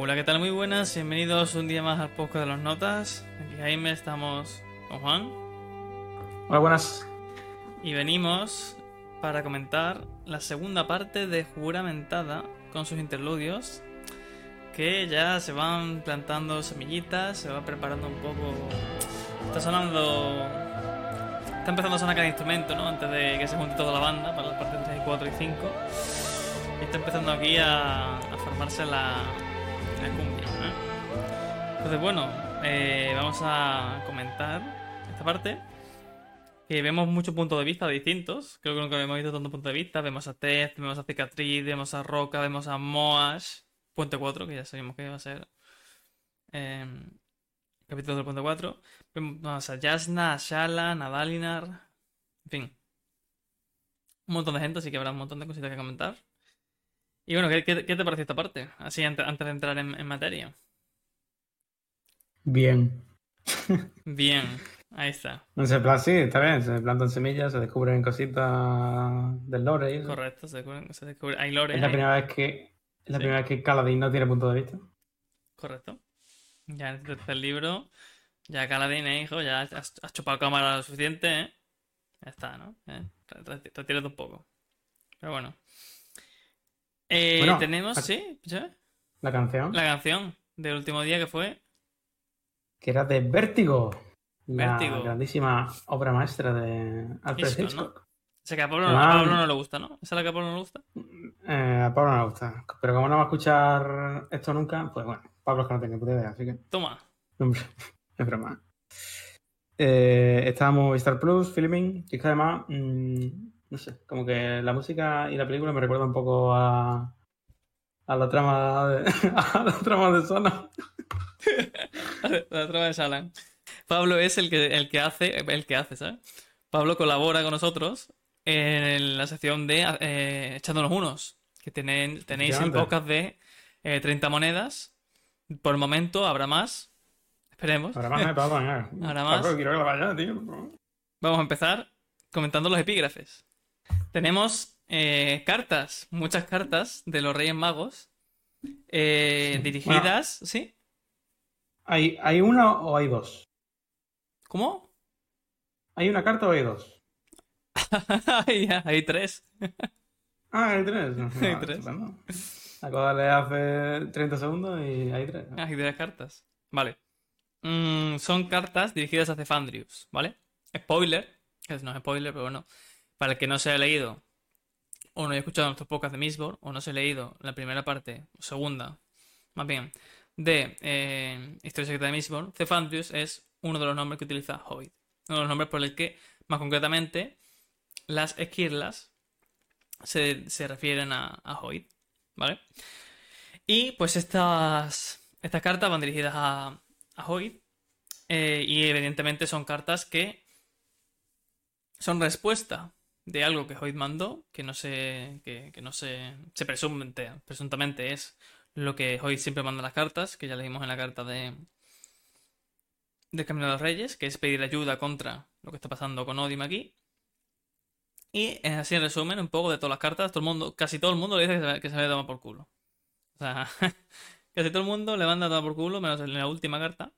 Hola, ¿qué tal? Muy buenas, bienvenidos un día más al podcast de las notas. Aquí Jaime, estamos con Juan. Hola, buenas. Y venimos para comentar la segunda parte de Juramentada con sus interludios, que ya se van plantando semillitas, se va preparando un poco... Está sonando... Está empezando a sonar cada instrumento, ¿no? Antes de que se junte toda la banda para las partes 3 y 4 y 5. Y está empezando aquí a, a formarse la. Entonces, bueno, eh, vamos a comentar esta parte. Que vemos muchos puntos de vista distintos. Creo que nunca hemos visto tantos puntos de vista. Vemos a Tez, vemos a Cicatriz, vemos a Roca, vemos a Moash. Puente 4, que ya sabemos que va a ser. Eh, capítulo del Puente 4. Vemos a Yasna, a Shala, a Dalinar. En fin. Un montón de gente, así que habrá un montón de cositas que comentar. Y bueno, ¿qué, te parece esta parte? Así antes, de entrar en, en materia. Bien. Bien, ahí está. Ese plan, sí, está bien. Se plantan semillas, se descubren cositas del lore. y eso. Correcto, se descubre, se descubre- Hay lore. Es la primera vez que es la Sí. primera vez que Caladín no tiene punto de vista. Correcto. Ya en el tercer libro, ya Caladín, eh, hijo, ya has, has chupado cámara lo suficiente, ¿eh? Ya está, ¿no? Eh, re- re- Retírate un poco. Pero bueno. Eh, Bueno, tenemos, ¿sí? La canción, La canción del último día que fue. Que era de Vértigo. La Vértigo. grandísima obra maestra de Alfred Hitchcock, Hitchcock. ¿no? Esa que a Pablo, Ah. a Pablo no le gusta, ¿no? ¿Esa es la que a Pablo no le gusta? Eh, a Pablo no le gusta. Pero como no va a escuchar esto nunca, pues bueno, Pablo es que no tiene puta idea, así que. Toma. Hombre, es broma. Eh, está Movistar Plus, Filming, y es que además, mm, no sé, como que la música y la película me recuerda un poco a, a la trama de, a la trama de Sona. La trama de. Pablo es el que, el que hace, el que hace, ¿sabes? Pablo colabora con nosotros en la sección de eh, Echándonos Unos, que tienen, tenéis Efectivamente. podcast de eh, 30 monedas. Por el momento habrá más. Esperemos. Ahora más, eh, Pablo. Ahora más. Pablo, quiero que vaya, tío. Vamos a empezar comentando los epígrafes. Tenemos eh, cartas, muchas cartas de los Reyes Magos eh, Sí. dirigidas, ¿sí? ¿Hay, ¿Hay una o hay dos? ¿Cómo? ¿Hay una carta o hay dos? hay, hay tres. Ah, hay tres. No, Hay tres. de leer hace 30 segundos y hay tres. Ah, hay tres cartas. Vale. Mm, son cartas dirigidas a Cefandrius, ¿vale? Spoiler, que no es spoiler, pero bueno. Para el que no se haya leído o no haya escuchado nuestros podcasts de Mistborn o no ha leído la primera parte, o segunda, más bien, de eh, Historia Secreta de Mistborn, Cefandrius es uno de los nombres que utiliza Hobbit. Uno de los nombres por el que, más concretamente, las esquirlas se, se refieren a, a ¿vale? Y pues estas, estas cartas van dirigidas a, a eh, y evidentemente son cartas que son respuesta de algo que Hoyt mandó, que no se, que, que no se, se presume, presuntamente es lo que Hoyt siempre manda en las cartas, que ya leímos en la carta de del Camino de los Reyes, que es pedir ayuda contra lo que está pasando con Odim aquí. Y así en resumen, un poco de todas las cartas, todo el mundo, casi todo el mundo le dice que se, que se había tomado por culo. O sea, casi todo el mundo le manda a tomar por culo, menos en la última carta.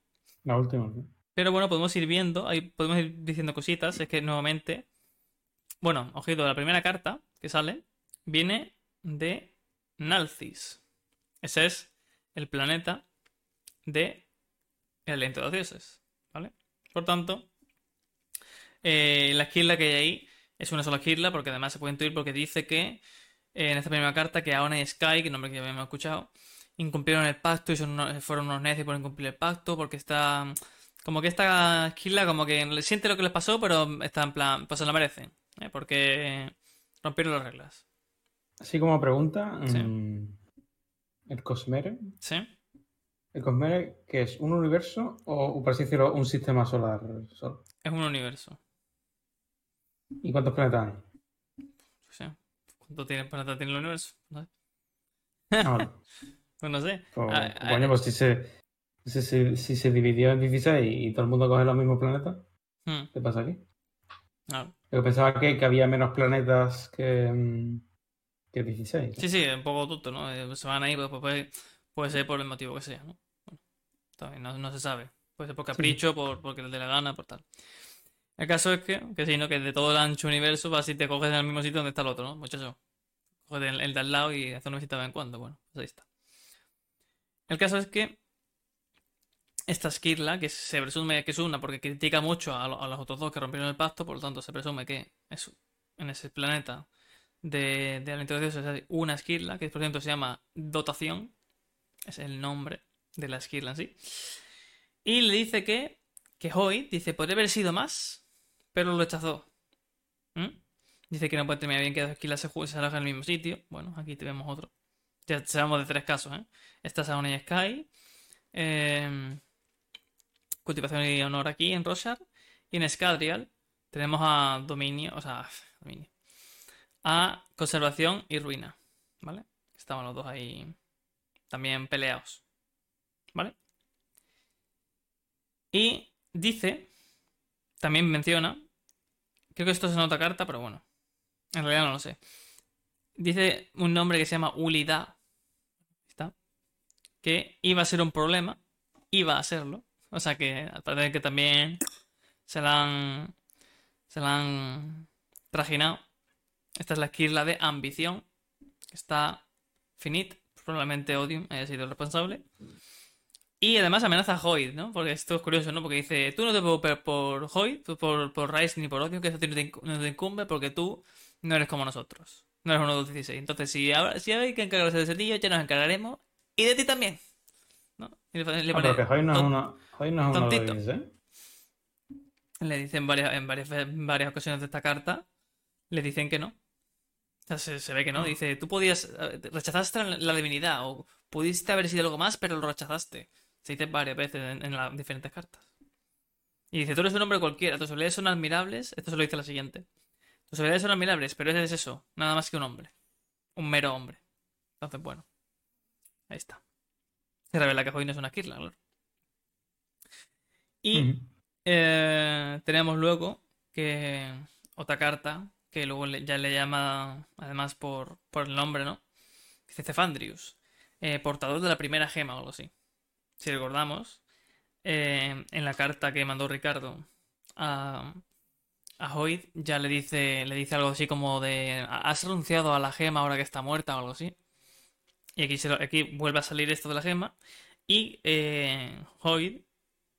La última. sí. Pero bueno, podemos ir viendo, ahí podemos ir diciendo cositas. Es que nuevamente, bueno, ojito, la primera carta que sale viene de Nalcis. Ese es el planeta de el aliento de los dioses, ¿vale? Por tanto, eh, la esquirla que hay ahí es una sola esquirla, porque además se puede intuir porque dice que eh, en esta primera carta que Aona y Sky, que nombre que ya habíamos escuchado, incumplieron el pacto y son fueron unos necios por incumplir el pacto, porque está como que esta esquila como que siente lo que les pasó, pero está en plan, pues se lo merecen, ¿eh? porque rompieron las reglas. Así como pregunta, Sí. mm, el Cosmere, ¿Sí? ¿el Cosmere que es un universo o, por así decirlo, un sistema solar solo? Es un universo. ¿Y cuántos planetas hay? O sea, ¿cuánto tiene planeta tiene el universo? No sé. Ah. Pues no sé. Pues, Ah, ah, coño, pues si se, si, se- si se dividió en 16 y todo el mundo coge los mismos planetas, hmm, ¿qué pasa aquí? claro. Yo pensaba que, que había menos planetas que, mm, que 16. Sí, sí, es un poco tonto, ¿no? Eh, Se van ahí, pues, pues, Puede ser por el motivo que sea, ¿no? Bueno, todavía no, no se sabe. Puede ser por capricho, por, porque le dé la gana, por tal. El caso es que, que sí, ¿no? Que de todo el ancho universo vas y te coges en el mismo sitio donde está el otro, ¿no? Muchacho. Coges el, el de al lado y haces una visita de vez en cuando. Bueno, pues ahí está. El caso es que esta Skirla, que se presume que es una porque critica mucho a, lo- a los otros dos que rompieron el pacto, por lo tanto se presume que es en ese planeta de, de dioses hay una Skirla, que por cierto se llama Dotación, es el nombre de la Skirla en sí. Y le dice que, que Hoy, dice, podría haber sido más, pero lo rechazó. Dice que no puede terminar bien que dos Skirlas se, se en el mismo sitio. Bueno, aquí tenemos otro. Ya sabemos de tres casos, ¿eh? Esta es Sky. em, cultivación y honor aquí en Roshar. Y en Scadrial tenemos a Dominio, o sea, Dominio. A Conservación y Ruina. ¿Vale? Estaban los dos ahí también peleados. ¿Vale? Y dice, también menciona, creo que esto es en otra carta, pero bueno, en realidad no lo sé. Dice un nombre que se llama Ulida, ¿está? que iba a ser un problema, iba a serlo, o sea que al parecer que también se la han, se la han trajinado. Esta es la esquirla de ambición, está finit, probablemente Odium haya sido el responsable. Y además amenaza a Hoyd, ¿no? Porque esto es curioso, ¿no? Porque dice, tú no te preocupes por Hoyd, por, por Rice ni por Odium, que eso no te, no te incumbe porque tú no eres como nosotros. No eres uno de los 16. Entonces, si, ahora- si hay que encargarse de ese tío, ya nos encargaremos. Y de ti también. ¿No? Y le, Ah, pone pero que hoy no es uno, hoy no es uno de tontito. los 16. Le dicen varias, en varias, en varias ocasiones de esta carta, le dicen que no. Se, se ve que no. Dice, tú podías, eh, rechazaste la, divinidad o pudiste haber sido algo más, pero lo rechazaste. Se dice varias veces en, en las diferentes cartas. Y dice, tú eres un hombre cualquiera, tus habilidades son admirables. Esto se lo dice la siguiente. Tus habilidades son admirables, pero eres eso, nada más que un hombre. Un mero hombre. Entonces, bueno. Ahí está. Se revela que Hoy no es una Kirla, claro. Y eh, tenemos luego que otra carta que luego ya le llama, además por, por el nombre, ¿no? Dice Cefandrius, eh, portador de la primera gema o algo así. Si recordamos, eh, en la carta que mandó Ricardo a, a Hoyd, ya le dice, le dice algo así como de, has renunciado a la gema ahora que está muerta o algo así. Y aquí, se aquí vuelve a salir esto de la gema. Y eh, Hoyd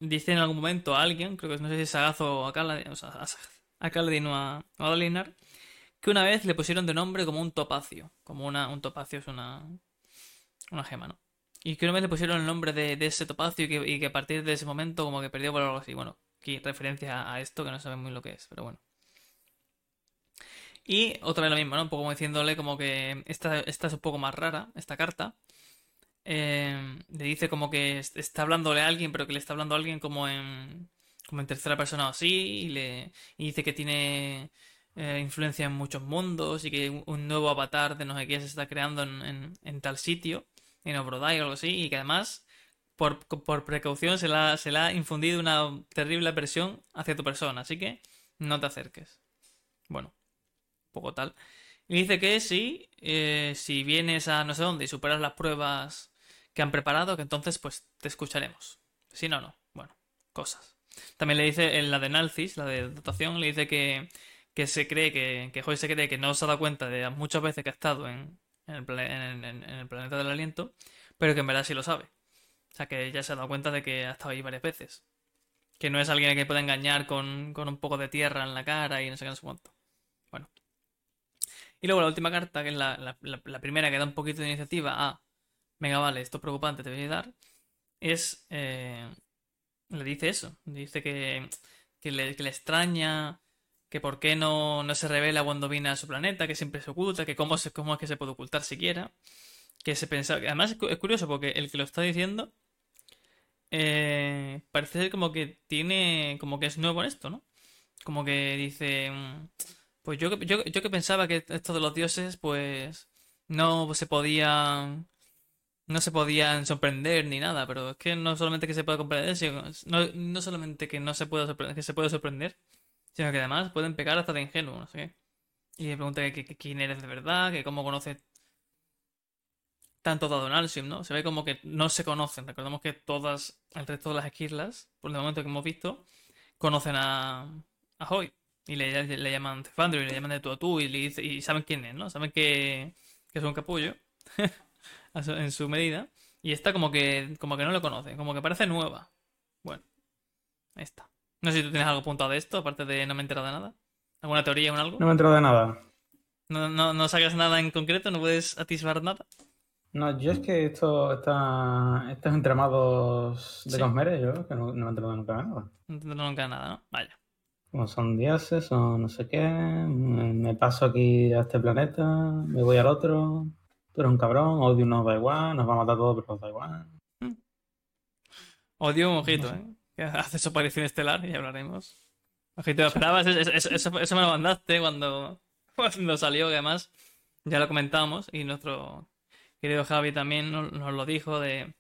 dice en algún momento a alguien, creo que no sé si es Sagazo o a Kaladin, o sea, a, a a, que una vez le pusieron de nombre como un topacio. Como una, un topacio es una, una gema, ¿no? Y que una vez le pusieron el nombre de, ese topacio y que, y que a partir de ese momento como que perdió valor o algo así. Bueno, aquí referencia a, a esto que no saben muy lo que es, pero bueno. Y otra vez lo mismo, ¿no? Un poco como diciéndole como que esta, esta es un poco más rara, esta carta. Eh, le dice como que est- está hablándole a alguien, pero que le está hablando a alguien como en, como en tercera persona o así. Y, le, dice que tiene eh, influencia en muchos mundos y que un, nuevo avatar de no sé qué se está creando en, en- tal sitio, en Obrodai o algo así. Y que además, por, por precaución, se la, se le ha infundido una terrible aversión hacia tu persona. Así que no te acerques. Bueno, poco tal. Y dice que si, eh, si vienes a no sé dónde y superas las pruebas que han preparado, que entonces pues te escucharemos. Si no, no. Bueno, cosas. También le dice en la de Nalcis, la de dotación, le dice que, que se cree que, que Joy se cree que no se ha dado cuenta de muchas veces que ha estado en, en el, en- en- el planeta del aliento, pero que en verdad sí lo sabe. O sea que ya se ha dado cuenta de que ha estado ahí varias veces. Que no es alguien que pueda engañar con, con un poco de tierra en la cara y no sé qué, no sé cuánto. Bueno. Y luego la última carta, que es la- la primera que da un poquito de iniciativa a, venga, vale, esto es preocupante, te voy a ayudar, es, eh, le dice eso, dice que, que le, que le extraña, que por qué no, no se revela cuando viene a su planeta, que siempre se oculta, que cómo, se, cómo es que se puede ocultar siquiera, que se pensaba, además es cu- es curioso porque el que lo está diciendo eh, parece ser como que tiene, como que es nuevo en esto, ¿no? Como que dice... mm, pues yo, yo, yo que pensaba que esto de los dioses, pues no se podían, no se podían sorprender ni nada, pero es que no solamente que se pueda comprender, sino, no, no solamente que no se pueda sorprender, que se puede sorprender, sino que además pueden pecar hasta de ingenuo, no sé qué. Y le pregunta que, que- quién eres de verdad, que cómo conoces, tanto dado en Alsium, ¿no? Se ve como que no se conocen. Recordemos que todas, el resto de las esquirlas, por el momento que hemos visto, conocen a, a Hoy. Y le, le llaman Cefandrio y le llaman de tú a tú y, le y saben quién es, ¿no? Saben que, que es un capullo a en su medida. Y esta como que, como que no lo conoce, como que parece nueva. Bueno, está. No sé si tú tienes algo apuntado de esto, aparte de no me he enterado de nada. ¿Alguna teoría o algo? No me he enterado de nada. No, no, no sacas nada en concreto, no puedes atisbar nada. No, yo es que esto, esta, estos entramados de Sí. Cosmere, yo que no, no me he enterado nunca de nada. No te nunca nada, ¿no? Vaya. Como son dioses o no sé qué, me paso aquí a este planeta, me voy al otro, tú eres un cabrón, Odio nos da igual, nos va a matar todos, pero nos da igual. Odio un ojito, No sé. ¿eh? Que hace su aparición estelar y hablaremos. Ojito, esperabas, eso, eso- eso- me lo mandaste cuando, cuando salió, que además ya lo comentamos y nuestro querido Javi también nos, nos lo dijo de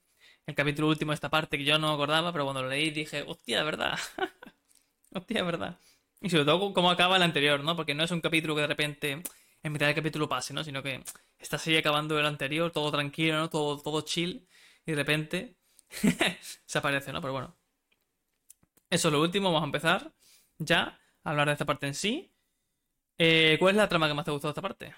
el capítulo último de esta parte que yo no acordaba, pero cuando lo leí dije, hostia, de verdad. hostia, de verdad. Y sobre todo cómo acaba el anterior, ¿no? Porque no es un capítulo que de repente en mitad del capítulo pase, ¿no? Sino que está así acabando el anterior, todo tranquilo, ¿no? Todo, todo chill. Y de repente se aparece, ¿no? Pero bueno. Eso es lo último, vamos a empezar ya a hablar de esta parte en sí. Eh, ¿cuál es la trama que más te gustó de esta parte?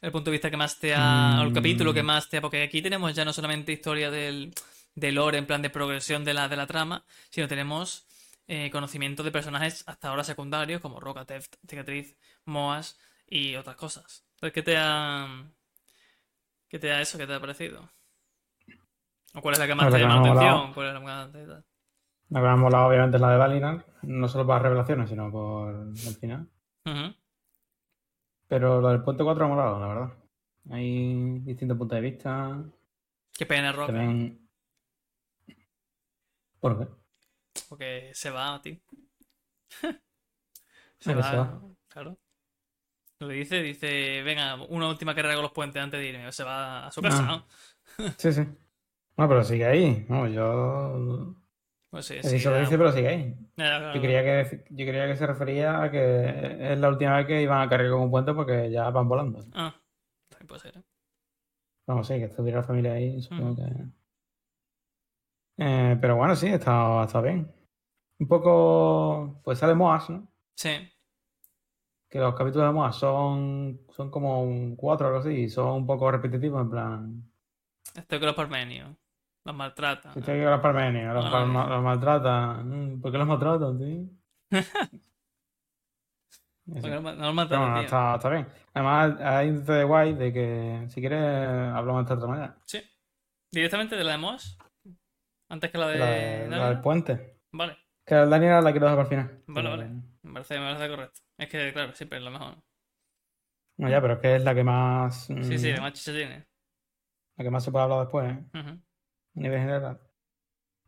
El punto de vista que más te ha. o el Mm. capítulo que más te ha. Porque aquí tenemos ya no solamente historia del, del lore en plan de progresión de la, de la trama, sino tenemos eh, conocimiento de personajes hasta ahora secundarios como Roca, Teft, Cicatriz, Moas y otras cosas. Entonces, ¿qué te ha. ¿Qué te ha eso? ¿Qué te ha parecido? ¿O cuál es la que más La te llama la atención? ¿Cuál es la más te- La que me ha molado obviamente es la de Valinar, no solo por las revelaciones, sino por el final. Pero la del puente 4 me ha molado, la verdad. Hay distintos puntos de vista, Qué pena, Roca. ven... ¿Por qué? Porque se va, tío. ¿A se va, se va? claro. Lo dice, dice, venga, una última carrera con los puentes antes de irme. Se va a su casa, Ah. ¿no? Sí, sí. Bueno, pero sigue ahí. No, yo... Pues sí, sí. dicho lo dice, pero sigue ahí. claro, Yo creía, que, yo creía que se refería a que es la última vez que iban a cargar con un puente porque ya van volando. Ah, también puede ser. ¿eh? Vamos, sí, que estuviera la familia ahí, supongo Ujú. que... Eh, pero bueno, sí, está, está bien. Un poco... Pues sale Moas, ¿no? Sí, Que los capítulos de Moas son, son como cuatro o algo así, y son un poco repetitivos, en plan... estoy con los parmenios. Los maltratan. Estoy con los parmenios, los, palma- los maltratan. Mm, ¿Por qué los maltratan, tío? No, no tío. está, está bien. Además, hay un de guay de que si quieres hablamos de otra manera. Sí. Directamente de la de Moss. Antes que la de. La, de- la Daniel. del puente. Vale, Que la Daniela la quiero dejar para el final. Vale, vale. me parece, me parece correcto. Es que, claro, siempre es lo mejor. No, ya, pero es que es la que más. Sí, sí, mm, de más chicha tiene. La que más se puede hablar después, ¿eh? A nivel general.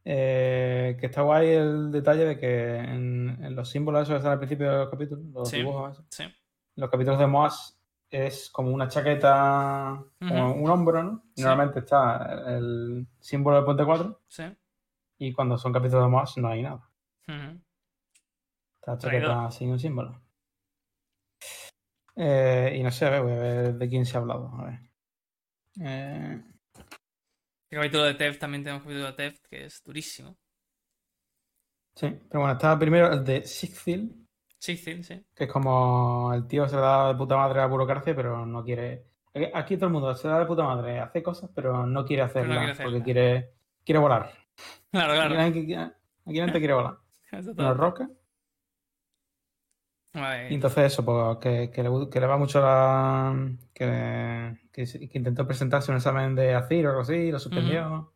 Eh, que está guay el detalle de que en, en los símbolos esos que están al principio de los capítulos, los Sí. dibujos esos, Sí. los capítulos de Moas es como una chaqueta, como un hombro, ¿no? Sí. normalmente está el símbolo del puente 4 Sí. y cuando son capítulos Moas no hay nada. Ujú. Está Traidor. chaqueta sin un símbolo. Eh, y no sé, a ver, voy a ver de quién se ha hablado. A ver. Eh, El capítulo de Teft también tenemos capítulo de Teft, que es durísimo. sí, pero bueno, está primero el de Sigfield, Sí, sí, sí. que es como el tío se le da de puta madre a la burocracia, pero no quiere. Aquí todo el mundo se da de puta madre, hace cosas, pero no quiere no hacerlas quiere hacerlas. porque quiere, quiere volar. Claro, Aquí, claro. la gente- aquí la gente quiere volar. Todo. roca. Y entonces eso, pues que, que le, gu- que le va mucho la... Que, que, intentó presentarse un examen de ACIR o algo así, lo suspendió.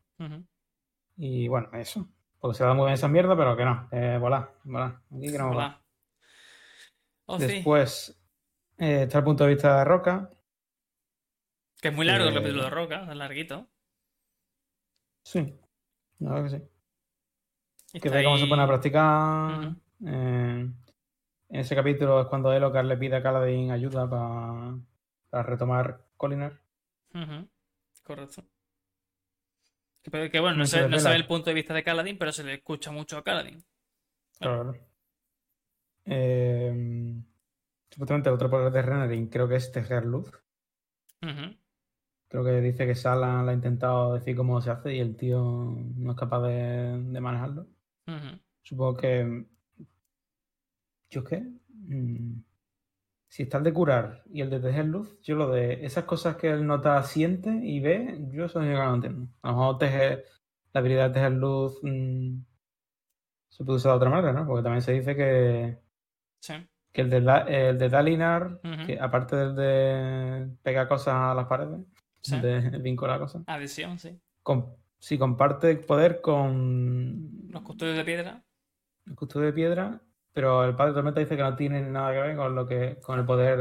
Y bueno, eso. Porque se da muy bien esa mierda, pero que no. Eh, volar, volar. Aquí queremos volar. Oh, sí. Después eh, está el punto de vista de Roca. Que es muy largo el eh, capítulo de Roca, es larguito. Sí, la verdad que sí. Y Que ve cómo se ahí- pone a practicar. Ujú. Eh, en ese capítulo es cuando Elocar le pide a Caladín ayuda pa- para retomar Colinar. Correcto. Que, bueno, no se, no se Vela. ve el punto de vista de Kaladin, pero se le escucha mucho a Kaladin. Claro, claro. Eh, supuestamente el otro poder de Renarin creo que es tejer luz. Creo que dice que Sala le ha intentado decir cómo se hace y el tío no es capaz de, de manejarlo. Supongo que. ¿Yo qué? Mm, Si está el de curar y el de tejer luz, yo lo de esas cosas que él nota, siente y ve, yo eso no lo entiendo. A lo mejor tejer, la habilidad de tejer luz mm, se puede usar de otra manera, ¿no? Porque también se dice que, Sí. que el de, Da- el de Dalinar, que aparte del de pegar cosas a las paredes, Sí. de vincular cosas, Adhesión, sí. con, sí comparte poder con Los custodios de piedra. el custodio de piedra, pero el padre de Tormenta dice que no tiene nada que ver con lo que con el poder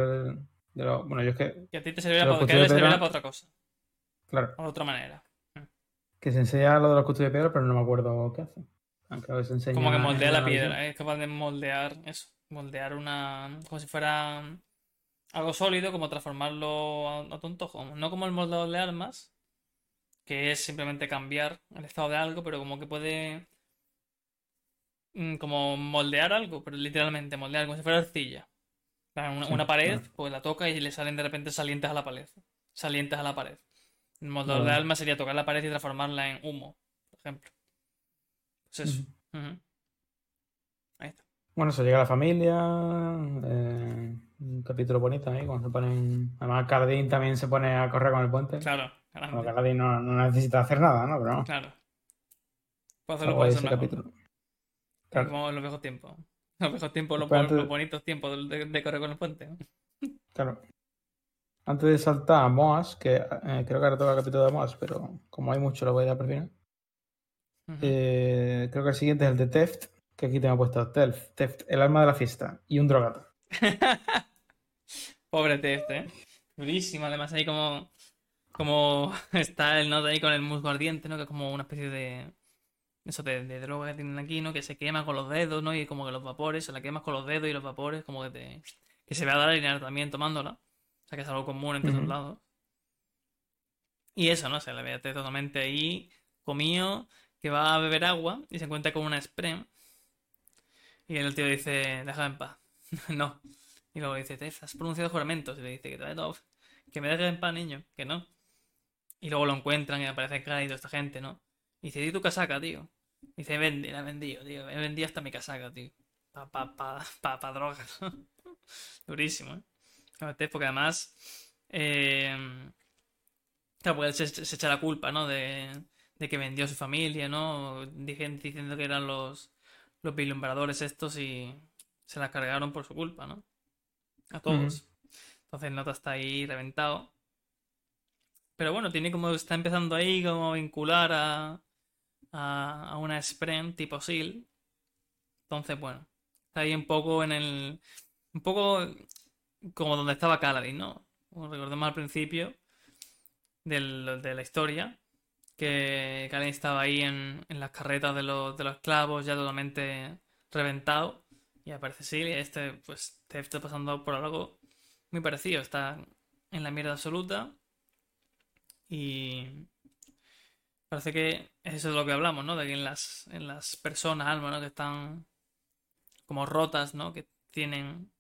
de los. Bueno, yo es que, Que a ti te servirá, los para, que custodios servirá para otra cosa. claro, O de otra manera. que se enseña lo de los custodios de piedra, pero no me acuerdo qué hace. Aunque a veces enseña. Como que moldea la piedra. Es capaz de moldear eso. Moldear una. Como si fuera algo sólido, como transformarlo a, a tu antojo. No como el moldador de armas, que es simplemente cambiar el estado de algo, pero como que puede. mm, Como moldear algo, pero literalmente moldear, como si fuera arcilla. Una, pared, pues la toca y le salen de repente salientes a la pared. Salientes a la pared. El moldador de almas sería tocar la pared y transformarla en humo, por ejemplo. Pues eso. Bueno, se llega a la familia. eh, un capítulo bonito ahí, cuando se ponen. Además, Cardín también se pone a correr con el puente. Claro. Bueno, Cardín no, no necesita hacer nada, ¿no? Pero Claro. Puedo hacerlo puede ese mejor. capítulo. Claro. Como en los viejos tiempos. Los viejos tiempos, los, antes- los bonitos tiempos de, de correr con el puente. Claro. Antes de saltar a Moas, que eh, creo que ahora toca el capítulo de Moas, pero como hay mucho, lo voy a dar por final. Eh, creo que el siguiente es el de Theft, que aquí tengo puesto Theft, Theft, el alma de la fiesta y un drogato. Pobre Teft, ¿eh? Durísimo, además ahí como, como está el nodo ahí con el musgo ardiente, ¿no? Que es como una especie de... Eso de, de droga que tienen aquí, ¿no? Que se quema con los dedos, ¿no? Y como que los vapores, se la quemas con los dedos y los vapores como que te... Que se ve a Dalinar también tomándola. O sea que es algo común entre esos Ujú. lados. Y eso, ¿no? Se le ve totalmente ahí, comido, que va a beber agua y se encuentra con una Sprem. Y el tío dice, déjame en paz. no. Y luego dice, Tef, has pronunciado juramentos. Y le dice que, te- que me dejes en paz, niño. Que no. Y luego lo encuentran y aparece Clyde y toda esta gente, ¿no? Y dice, di tu casaca, tío. Y dice, vendí, la he vendido, tío. He vendido hasta mi casaca, tío. Pa, pa, pa, pa, pa drogas. Durísimo, ¿eh? Tef, porque además... Eh, claro, se, echa la culpa, ¿no? De, de que vendió a su familia, ¿no? Diciendo que eran los, los vislumbradores estos y se las cargaron por su culpa, ¿no? A todos. Entonces el nota está ahí reventado. Pero bueno, tiene como. Está empezando ahí como a vincular a. a, a una Sprem tipo SEAL. Entonces, bueno. Está ahí un poco en el. Un poco como donde estaba Kaladin, ¿no? Como recordemos al principio del- de la historia. Que Kaladin estaba ahí en, en las carretas de los, de los esclavos, ya totalmente reventado. Y aparece Seal y este, pues, te está pasando por algo muy parecido. Está en la mierda absoluta. Y parece que eso es lo que hablamos, ¿no? De que en las, en las personas, almas, ¿no? Que están como rotas, ¿no? Que tienen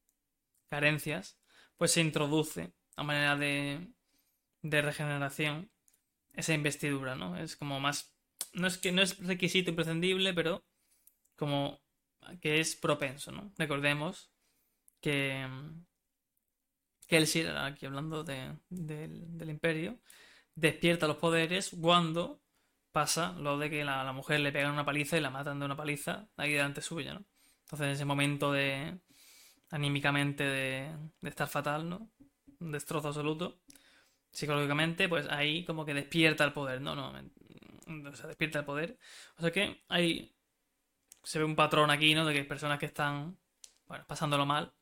carencias, pues se introduce a manera de, de regeneración esa investidura, ¿no? Es como más... No es que no es requisito imprescindible, pero como que es propenso, ¿no? Recordemos que, que aquí hablando de- del, imperio, despierta los poderes cuando pasa lo de que la, la mujer le pegan una paliza y la matan de una paliza ahí delante suya, ¿no? Entonces en ese momento de anímicamente de, de estar fatal, ¿no? Un destrozo absoluto. Psicológicamente, pues ahí como que despierta el poder, ¿no? no o sea, despierta el poder. O sea que hay se ve un patrón aquí, ¿no? De que personas que están, pasándolo mal,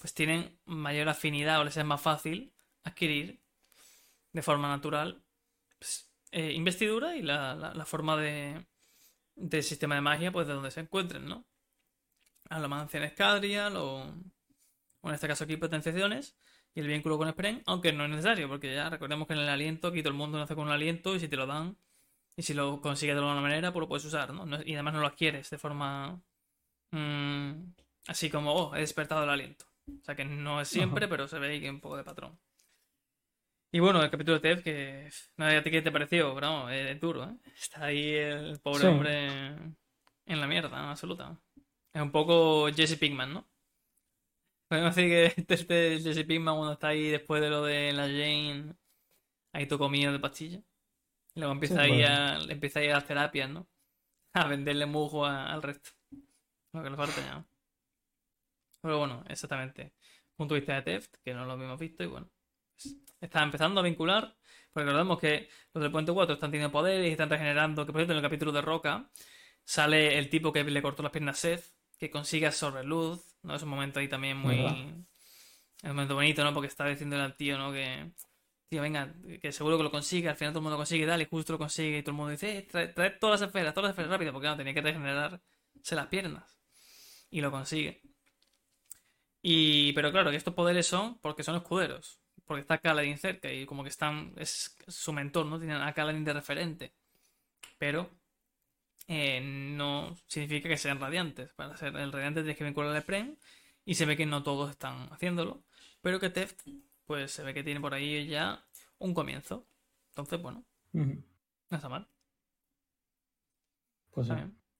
pues tienen mayor afinidad o les es más fácil adquirir de forma natural pues, eh, investidura y la, la- forma de del sistema de magia, pues de donde se encuentren, ¿no? A la mancia en Escadrial o, o en este caso aquí potenciaciones y el vínculo con Spren, aunque no es necesario, porque ya recordemos que en el aliento aquí todo el mundo nace con un aliento y si te lo dan y si lo consigues de alguna manera, pues lo puedes usar, ¿no? No- Y además no lo adquieres de forma mm, así como, oh, he despertado el aliento. O sea que no es siempre, Ajá. pero se ve ahí que hay un poco de patrón. Y bueno, el capítulo de Ted, que no sé a ti qué te pareció, pero es, es duro, ¿eh? Está ahí el pobre Sí. hombre en la mierda, absoluta. Es un poco Jesse Pinkman, ¿no? Podemos decir que este, este Pinkman cuando está ahí después de lo de la Jane, ahí todo comido de pastillas. Y luego empieza Sí, ahí a, empieza a ir a las terapias, ¿no? A venderle mujo a- al resto. Lo que le falta ya. Pero bueno, exactamente. Punto de vista de Theft, que no lo habíamos visto, y bueno. pues, está empezando a vincular. Porque recordemos que los del Puente 4 están teniendo poderes y están regenerando. Que por cierto, en el capítulo de Roca sale el tipo que le cortó las piernas a Seth, que consigue absorber luz. ¿no? Es un momento ahí también muy. ¿Verdad? Es un momento bonito, ¿no? Porque está diciéndole al tío, ¿no? Que. Tío, venga, que seguro que lo consigue, al final todo el mundo lo consigue, dale, justo lo consigue, y todo el mundo dice, eh, trae, trae todas las esferas, todas las esferas rápido, porque no, tenía que regenerarse las piernas. Y lo consigue. Y, pero claro, que estos poderes son porque son escuderos. Porque está Kaladin cerca y como que están. Es su mentor, ¿no? Tienen a Kaladin de referente. Pero eh, no significa que sean radiantes. Para ser el radiante tienes que vincular al Prem. Y se ve que no todos están haciéndolo. Pero que Teft, pues se ve que tiene por ahí ya un comienzo. Entonces, bueno, no está mal. Pues sí.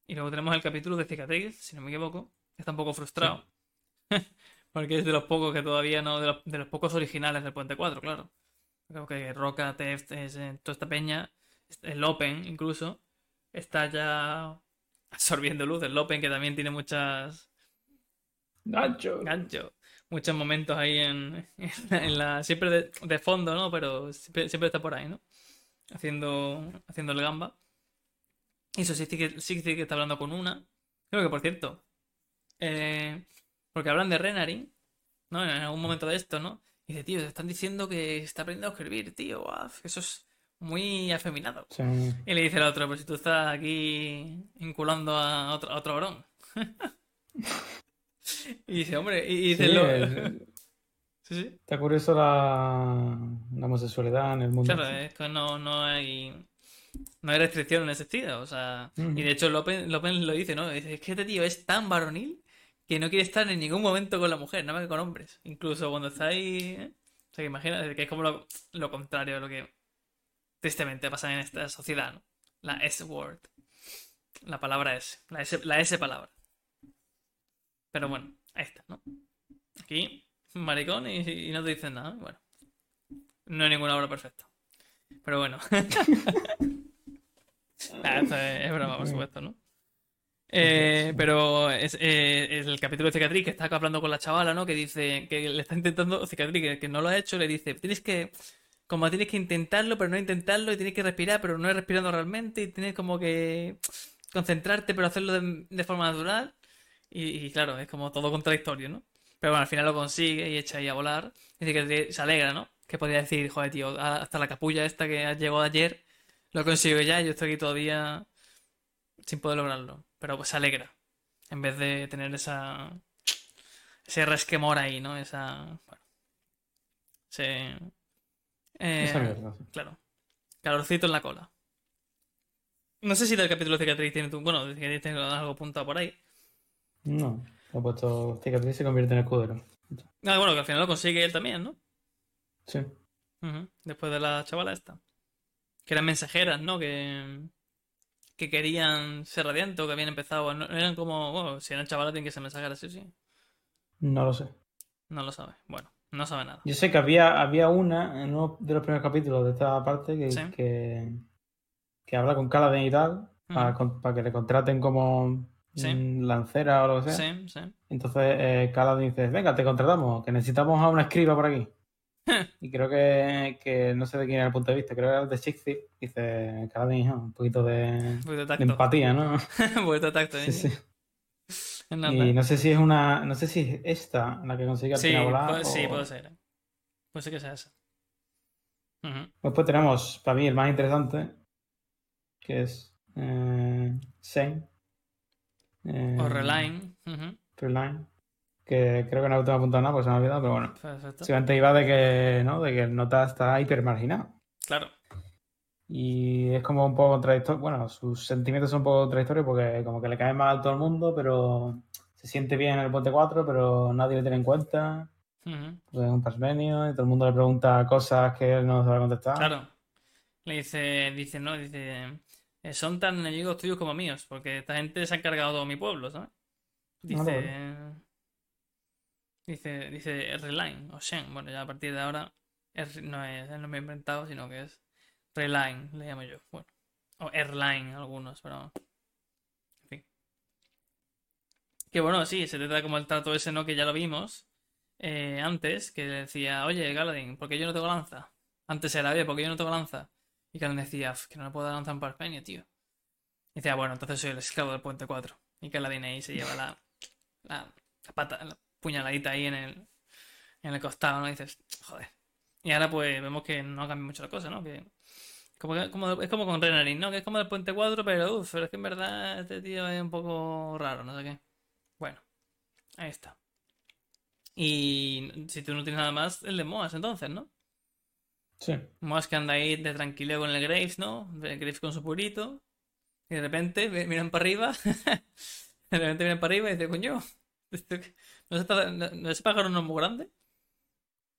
Y luego tenemos el capítulo de cicatriz, si no me equivoco. Está un poco frustrado. Porque es de los pocos que todavía no. De los, de los pocos originales del Puente 4, claro. Creo que Roca, Teft, es, eh, toda esta peña, el Open incluso, está ya absorbiendo luz. El Open que también tiene muchas. Gancho. gancho. Muchos momentos ahí en, en la, en la- siempre de, de fondo, ¿no? Pero siempre, siempre está por ahí, ¿no? Haciendo, haciendo el gamba. Y eso sí, que, sí que está hablando con una. Creo que, por cierto, eh, porque hablan de Renarin, ¿no? En algún momento de esto, ¿no? Y dice, tío, te están diciendo que está aprendiendo a escribir, tío. guau, eso es muy afeminado. Sí. Y le dice el otro, pues si tú estás aquí vinculando a otro, a otro varón. y dice, hombre, y dice, Sí, lo- es- Sí, sí. Está curioso la, la homosexualidad en el mundo. Claro, es que no, no hay no hay restricción en ese sentido, o sea, y de hecho López, López lo dice, ¿no? Dice, es que este tío es tan varonil que no quiere estar en ningún momento con la mujer, nada más que con hombres, incluso cuando está ahí, ¿eh? O sea, que imagina que es como lo, lo contrario a lo que tristemente pasa en esta sociedad, ¿no? La S-word, la palabra S, la S, la S palabra. Pero bueno, ahí está, ¿no? Aquí, maricón y, y no te dicen nada, bueno. No hay ninguna obra perfecta. Pero bueno. Nah, esto es, es broma, por supuesto, ¿no? Eh, pero es, eh, el capítulo de Cicatriz que está hablando con la chavala, ¿no? Que dice que le está intentando, Cicatriz, que, que no lo ha hecho, le dice, tienes que, como tienes que intentarlo, pero no intentarlo, y tienes que respirar, pero no respirando realmente, y tienes como que concentrarte, pero hacerlo de, forma natural. Y, claro, es como todo contradictorio, ¿no? Pero bueno, al final lo consigue y echa ahí a volar. Dice que se alegra, ¿no? Que podría decir, joder, tío, hasta la capulla esta que llegó ayer, lo consigo ya, y yo estoy aquí todavía sin poder lograrlo. Pero pues se alegra. En vez de tener esa. ese resquemor ahí, ¿no? Esa. Bueno. Ese. Eh, Esa mierda. Claro. Calorcito en la cola. No sé si del capítulo de cicatriz tiene tu. Bueno, de cicatriz tiene algo apuntado por ahí. No, he puesto cicatriz se convierte en escudero. Ah, bueno, que al final lo consigue él también, ¿no? Sí. Después de la chavala esta. Que eran mensajeras, ¿no? Que, que querían ser radiantes o que habían empezado. No, eran como, bueno, si eran chavalas tienen que ser mensajeras, sí, sí. No lo sé. No lo sabe. Bueno, no sabe nada. Yo sé que había, había una en uno de los primeros capítulos de esta parte que, Sí. que, que habla con Kaladin y tal, para, para que le contraten como Sí. mm, lancera o lo que sea. Sí. Entonces eh, dice, venga, te contratamos, que necesitamos a una escriba por aquí. y creo que, que no sé de quién era el punto de vista, creo que era el de Shakespeare. Dice Kaladin, "Ah, un poquito de, Un poquito de empatía, ¿no? Un poquito de tacto, ¿eh? Sí, sí. Y no sé si es una, no sé si es esta la que consigue al Sí, final volar. puede, sí, o- puede ser. ¿eh? Puede ser que sea esa. Después tenemos, para mí, el más interesante, que es eh, Zen. Eh, O Reline. Ujú. Reline, Que creo que no te he apuntado nada porque se me ha olvidado, pero bueno. Perfecto. Básicamente iba de que, ¿no? De que el nota está hiper marginado. Claro. Y es como un poco contradictorio. Bueno, sus sentimientos son un poco contradictorios porque como que le cae mal a todo el mundo, pero se siente bien en el puente 4, pero nadie le tiene en cuenta. Pues es un pasmenio y todo el mundo le pregunta cosas que él no sabe contestar. Claro. Le dice, dice, no, dice, eh, son tan enemigos tuyos como míos, porque esta gente se ha encargado de todo mi pueblo, ¿sabes? Dice, vale. dice, dice Reline o Shen. Bueno, ya a partir de ahora no es, no me he inventado, sino que es Reline, le llamo yo. Bueno, o Airline algunos, pero en fin. Que bueno, sí, se trata como el trato ese, ¿no? Que ya lo vimos eh, antes, que decía, oye, Galadin, ¿por qué yo no tengo lanza? Antes era, oye, ¿por qué yo no tengo lanza? Y Galadin decía, "Uf, que no le puedo dar lanza en Parpenio, tío. Y decía, bueno, entonces soy el esclavo del puente 4. Y Galadin ahí se lleva la, la, la pata, la puñaladita ahí en el, en el costado, ¿no? Dices, joder. Y ahora pues vemos que no cambia mucho la cosa, ¿no? Que como, que- como- es como con Renarin, ¿no? Que es como del puente 4, pero uff, pero es que en verdad este tío es un poco raro, no sé qué. Bueno, ahí está. Y si tú no tienes nada más, el de Moas entonces, ¿no? Sí. Moas que anda ahí de tranquilo con el Graves, ¿no? El Graves con su purito. Y de repente miran para arriba. De repente miran para arriba y dicen, coño, esto que- ¿no pájaro no, no no es muy grande?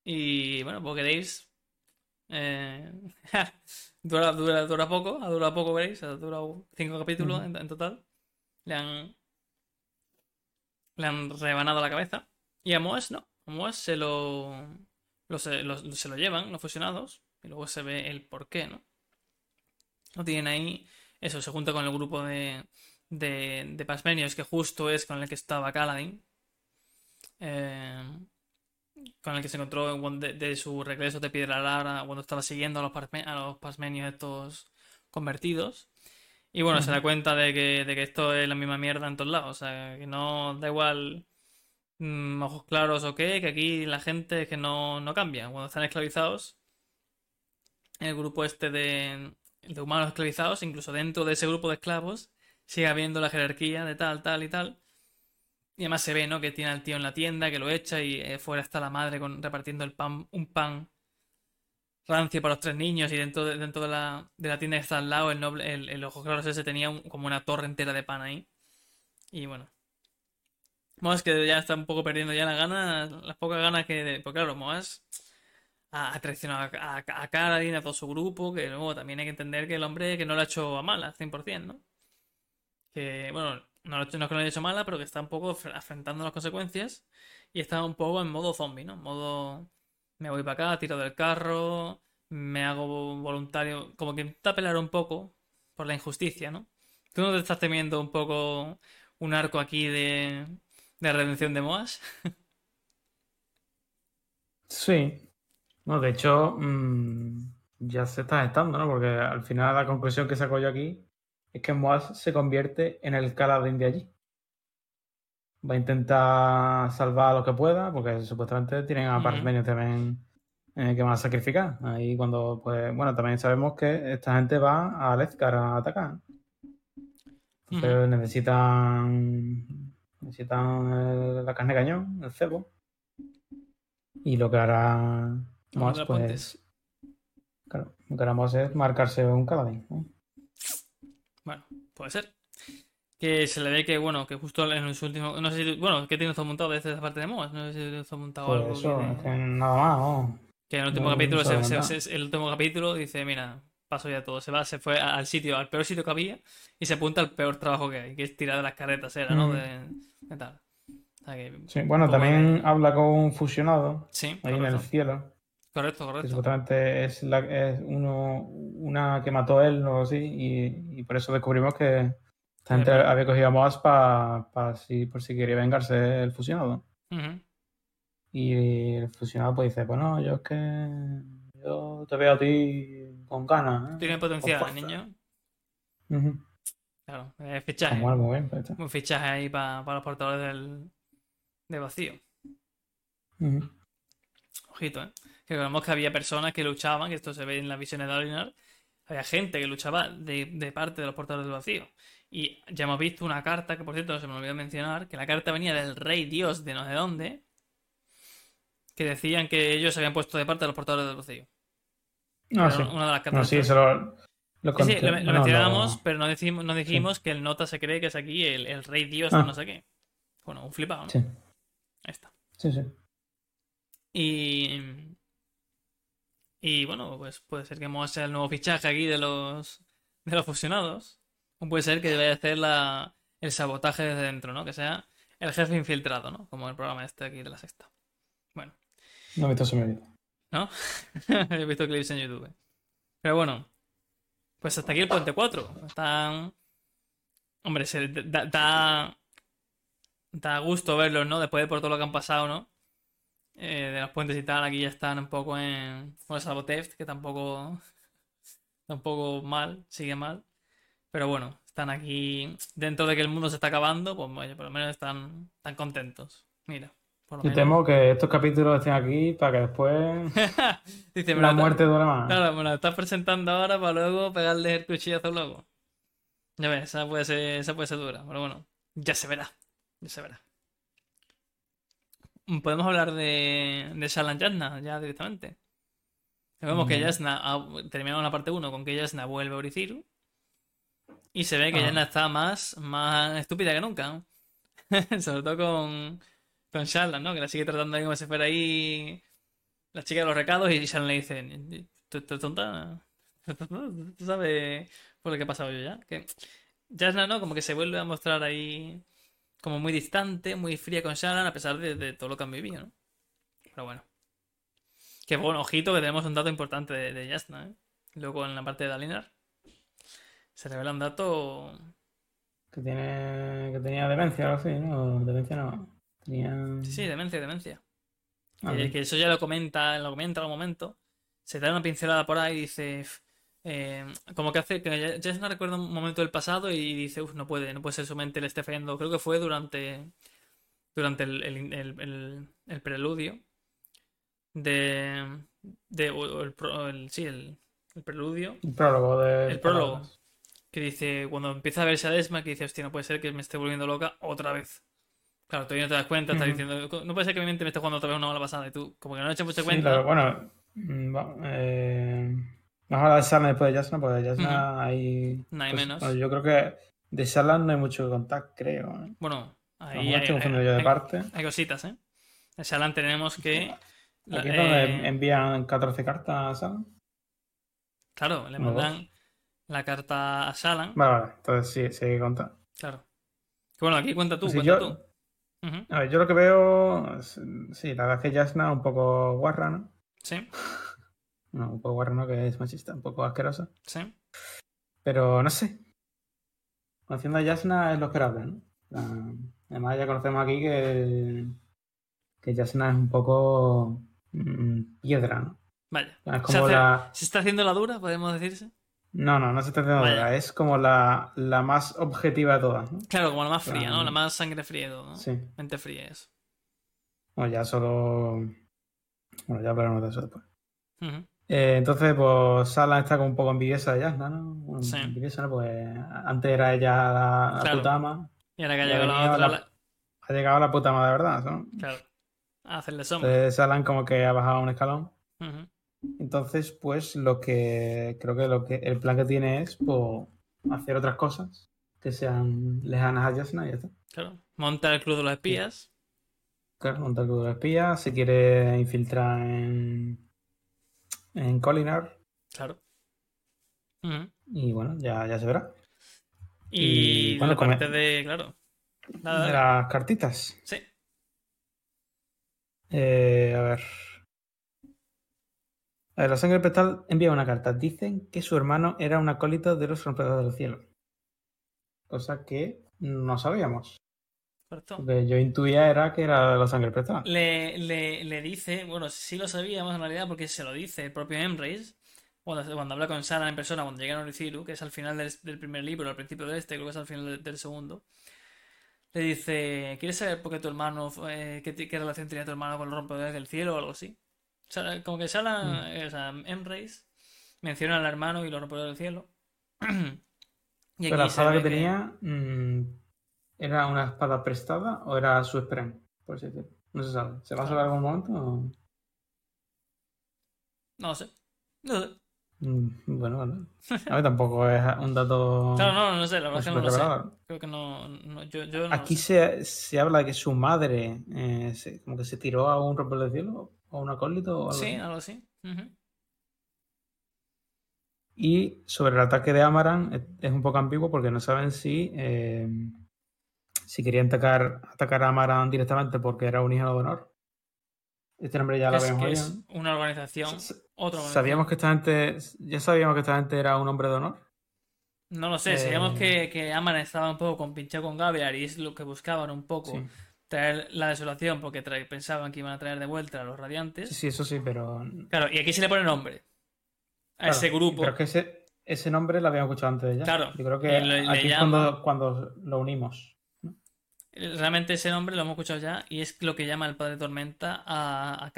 Y bueno, pues Graves eh, dura, dura, dura poco, ha durado poco Graves, ha durado cinco capítulos en, en total. Le han, le han rebanado la cabeza. Y a Moas no. A Moas se lo, lo se, lo- se lo llevan, los fusionados. Y luego se ve el por qué, ¿no? Lo tienen ahí. Eso, se junta con el grupo de, de, de Pasmenios, que justo es con el que estaba Kaladin. Eh, con el que se encontró de, de su regreso de Piedra Lara cuando estaba siguiendo a los, a los Pasmenios estos convertidos. Y bueno, se da cuenta de que, de que esto es la misma mierda en todos lados. O sea, que no da igual mm, ojos claros o qué, que aquí la gente es que no, no cambia. Cuando están esclavizados, el grupo este de, de humanos esclavizados, incluso dentro de ese grupo de esclavos, sigue habiendo la jerarquía de tal, tal y tal. Y además se ve, ¿no? Que tiene al tío en la tienda, que lo echa y eh, fuera está la madre repartiendo el pan, un pan rancio para los tres niños y dentro de, dentro de la, de la tienda que está al lado, el noble, el, el ojos claros ese tenía como una torre entera de pan ahí. Y bueno. Moas que ya está un poco perdiendo ya las ganas, las pocas ganas que... de- Porque claro, Moas ha, ha traicionado a, a, a Karadin, a todo su grupo, que luego también hay que entender que el hombre que no lo ha hecho a malas, 100%, ¿no? Que, bueno, no, no es que lo haya hecho mala, pero que está un poco afr- afrontando las consecuencias y está un poco en modo zombie, ¿no? Modo, me voy para acá, tiro del carro, me hago voluntario, como que intenta pelear un poco por la injusticia, ¿no? ¿Tú no te estás temiendo un poco un arco aquí de, de redención de Moas? Sí. No, de hecho, mm, ya se está gestando, ¿no? Porque al final la conclusión que saco yo aquí es que Moaz se convierte en el Kaladin de allí. Va a intentar salvar lo que pueda, porque supuestamente tienen a Ujú. Parmenios también eh, que van a sacrificar. Ahí cuando, pues, bueno, también sabemos que esta gente va a Lezcar a atacar. Entonces Ujú. necesitan, necesitan eh, la carne de cañón, el cebo. Y lo que hará Moaz, pues, claro, lo que hará Moaz es marcarse un Kaladin. ¿no? Bueno, puede ser. Que se le ve que, bueno, que justo en su último. No sé si. Bueno, ¿qué tiene todo montado desde esa parte de Moas? No sé si tiene todo montado Pues algo. eso, que- nada más, ¿no? Que en el último No, capítulo, no se- el último capítulo dice, mira, paso ya todo, se va, se fue al sitio, al peor sitio que había y se apunta al peor trabajo que hay, que es tirar de las carretas, era, ¿no? Mm. De, de tal. O sea que- Sí, bueno, también de- habla con un fusionado Sí, ahí en el cielo, correcto, que correcto. supuestamente es, la, es uno, una que mató él o así, y, y por eso descubrimos que esta gente había cogido a Moaz para si, por si quería vengarse el fusionado. Y el fusionado pues dice, bueno, yo es que yo te veo a ti con ganas, ¿eh? Tiene potencial, fuerza". niño. Claro, es fichaje. Algo bien, pues. Un fichaje ahí pa- para los portadores del, de vacío. Ojito, ¿eh? Que vemos que había personas que luchaban, que esto se ve en las visiones de Alinar, había gente que luchaba de, de parte de los portadores del vacío. Y ya hemos visto una carta, que por cierto se me olvidó mencionar, que la carta venía del rey dios de no sé dónde, que decían que ellos se habían puesto de parte de los portadores del vacío. Ah, sí. una de las cartas. No, sí, eso lo, lo Sí, lo, lo- pero no decimos, no dijimos que el nota se cree que es aquí el, el rey dios de Ah. no sé qué. Bueno, un flipado, ¿no? Sí, Ahí está. sí, sí. Y. Y bueno, pues puede ser que Moa sea el nuevo fichaje aquí de los. de los fusionados. O puede ser que vaya a hacer la, el sabotaje desde dentro, ¿no? Que sea el jefe infiltrado, ¿no? Como el programa este aquí de la sexta. Bueno. No me visto vídeo. ¿No? He visto clips en YouTube. Pero bueno. Pues hasta aquí el puente 4. Están. Hombre, se da, da, da gusto verlos, ¿no? Después de por todo lo que han pasado, ¿no? Eh, de los puentes y tal, aquí ya están un poco en. Con el Saboteft, que tampoco. tampoco mal, sigue mal. Pero bueno, están aquí. Dentro de que el mundo se está acabando, pues oye, por lo menos están, están contentos. Mira. Por lo Yo menos. temo que estos capítulos estén aquí para que después Dice, la muerte duele más. Claro, lo estás presentando ahora para luego pegarle el cuchillazo luego. Ya ves, esa puede ser, esa puede ser dura, pero bueno, ya se verá. Ya se verá. Podemos hablar de, de Shalan Yasna ya directamente. Vemos que Vale. Yasna ha terminado la parte 1 con que Yasna vuelve a Oriciru. Y se ve que Ah. Yasna está más, más estúpida que nunca. Sobre todo con, con Shalan, ¿no? Que la sigue tratando ahí como si fuera ahí la chica de los recados y Shalan le dice, ¿tú estás tonta? ¿Tú sabes por lo que he pasado yo ya? Que Jasna, ¿no? Como que se vuelve a mostrar ahí como muy distante, muy fría con Shalan a pesar de, de todo lo que han vivido, ¿no? Pero bueno. Que bueno, ojito que tenemos un dato importante de, de Jasna, ¿eh? Luego en la parte de Dalinar se revela un dato... Que, tiene, que tenía demencia o algo así, ¿no? Demencia no. Tenía... Sí, sí, demencia, demencia. Ah, que, que eso ya lo comenta, lo comenta al momento. Se da una pincelada por ahí y dice. "F- eh, como que hace. Que no recuerda un momento del pasado y dice, uff, no puede, no puede ser su mente le esté fallando. Creo que fue durante. Durante el, el, el- el- el preludio. De. de o- el, sí, el, el preludio. El prólogo de. El prólogo. Que dice, cuando empieza a verse a Desma, que dice, hostia, no puede ser que me esté volviendo loca otra vez. Claro, todavía no te das cuenta, estás diciendo, no puede ser que mi mente me esté jugando otra vez una mala pasada. Y tú, como que no le echas mucha Sí, cuenta. claro, bueno. mm, eh, Vamos a hablar de Shalan después de Jasna, porque de Jasna hay. No hay pues, menos. bueno, yo creo que de Shalan no hay mucho que contar, creo. ¿eh? Bueno, ahí hay, hay- yo de parte. hay cositas, ¿eh? En Shalan tenemos que. Aquí es donde eh, envían 14 cartas a Shalan. claro, le mandan la carta a Shalan. Vale, vale. Entonces sí, sí hay que contar. Claro. Bueno, aquí cuenta tú, Sí, cuenta yo- tú. Ujú, A ver, yo lo que veo. Sí, la verdad es que Jasna es un poco guarra, ¿no? Sí, No, un poco guarra, ¿no? Que es machista, un poco asquerosa. sí. Pero no sé. Conociendo a Jasna es lo esperable, ¿no? Además, ya conocemos aquí que. Que Jasna es un poco. mm, piedra, ¿no? Vaya. Es Se, como hace- la. se está haciendo la dura, podemos decirse. No, no, no se está haciendo Vaya. dura, Es como la, la más objetiva de todas, ¿no? Claro, como la más fría, ¿no? La más sangre fría ¿no? Sí. Mente fría eso. Bueno, ya solo. Bueno, ya hablaremos de eso después. Ujú, Eh, entonces, pues Sala está como un poco envidiosa de Jasna, ¿no? Bueno, Sí. Envidiosa, ¿no? Pues antes era ella la, la Claro. puta ama. Y ahora que ha llegado la otra, la- Ha llegado la puta ama de verdad, ¿no? claro, a hacerle sombra. Entonces Salan como que ha bajado un escalón. Entonces, pues lo que creo que lo que el plan que tiene es pues, hacer otras cosas que sean lejanas a Jasna y ya está. Claro. Monta el club de los espías. Claro, montar el grupo de espías, se quiere infiltrar en, en Colinar Claro. Y bueno, ya, ya se verá. Y, Y, bueno, la parte come- de, claro. Nada, De las cartitas. Sí. Eh, a ver. A ver, la sangre petal envía una carta. Dicen que su hermano era un acólito de los rompedores del cielo. Cosa que no sabíamos. Correcto. Lo que yo intuía era que era de la sangre petal. Le, le, le dice, bueno, sí lo sabíamos en realidad porque se lo dice el propio Emrys cuando, cuando habla con Sara en persona, cuando llega a Oriciru, que es al final del, del primer libro, al principio de este, creo que es al final del, del segundo. Le dice, ¿quieres saber por qué tu hermano, eh, qué, qué relación tenía tu hermano con los rompedores del cielo o algo así? O sea, como que Sara, eh, o sea, Emrys menciona al hermano y los rompedores del cielo. y Pero la aquí espada que ve que- tenía mm, era una espada prestada o era su spren, por así decirlo. No se sabe. ¿Se va a saber algún momento? o? No lo sé. No sé. Mm, Bueno, vale. A ver, tampoco es un dato. Claro, no, no sé, la verdad es que no lo sé. Creo que no, no- yo, yo no lo Aquí se, se habla de que su madre eh, se- como que se tiró a un rompedor del cielo. o un acólito o algo Sí, así. algo así. Y sobre el ataque de Amaran es, es un poco ambiguo porque no saben si, eh, si querían atacar, atacar a Amaran directamente porque era un hijo de honor. Este nombre ya lo Es habíamos es una organización, S- otra organización. Sabíamos que esta gente, ya sabíamos que esta gente era un hombre de honor. No lo sé, sabíamos Eh, que, que Aman estaba un poco compinchado con Gaviar y es lo que buscaban un poco. Sí. Traer la desolación porque pensaban que iban a traer de vuelta a los radiantes. sí, eso sí, pero. Claro, y aquí se le pone nombre a claro, ese grupo. Pero es que ese, ese nombre lo habíamos escuchado antes ya. Claro, Yo creo que le- le aquí es llama- cuando, cuando lo unimos. Realmente ese nombre lo hemos escuchado ya y es lo que llama el Padre Tormenta a, a.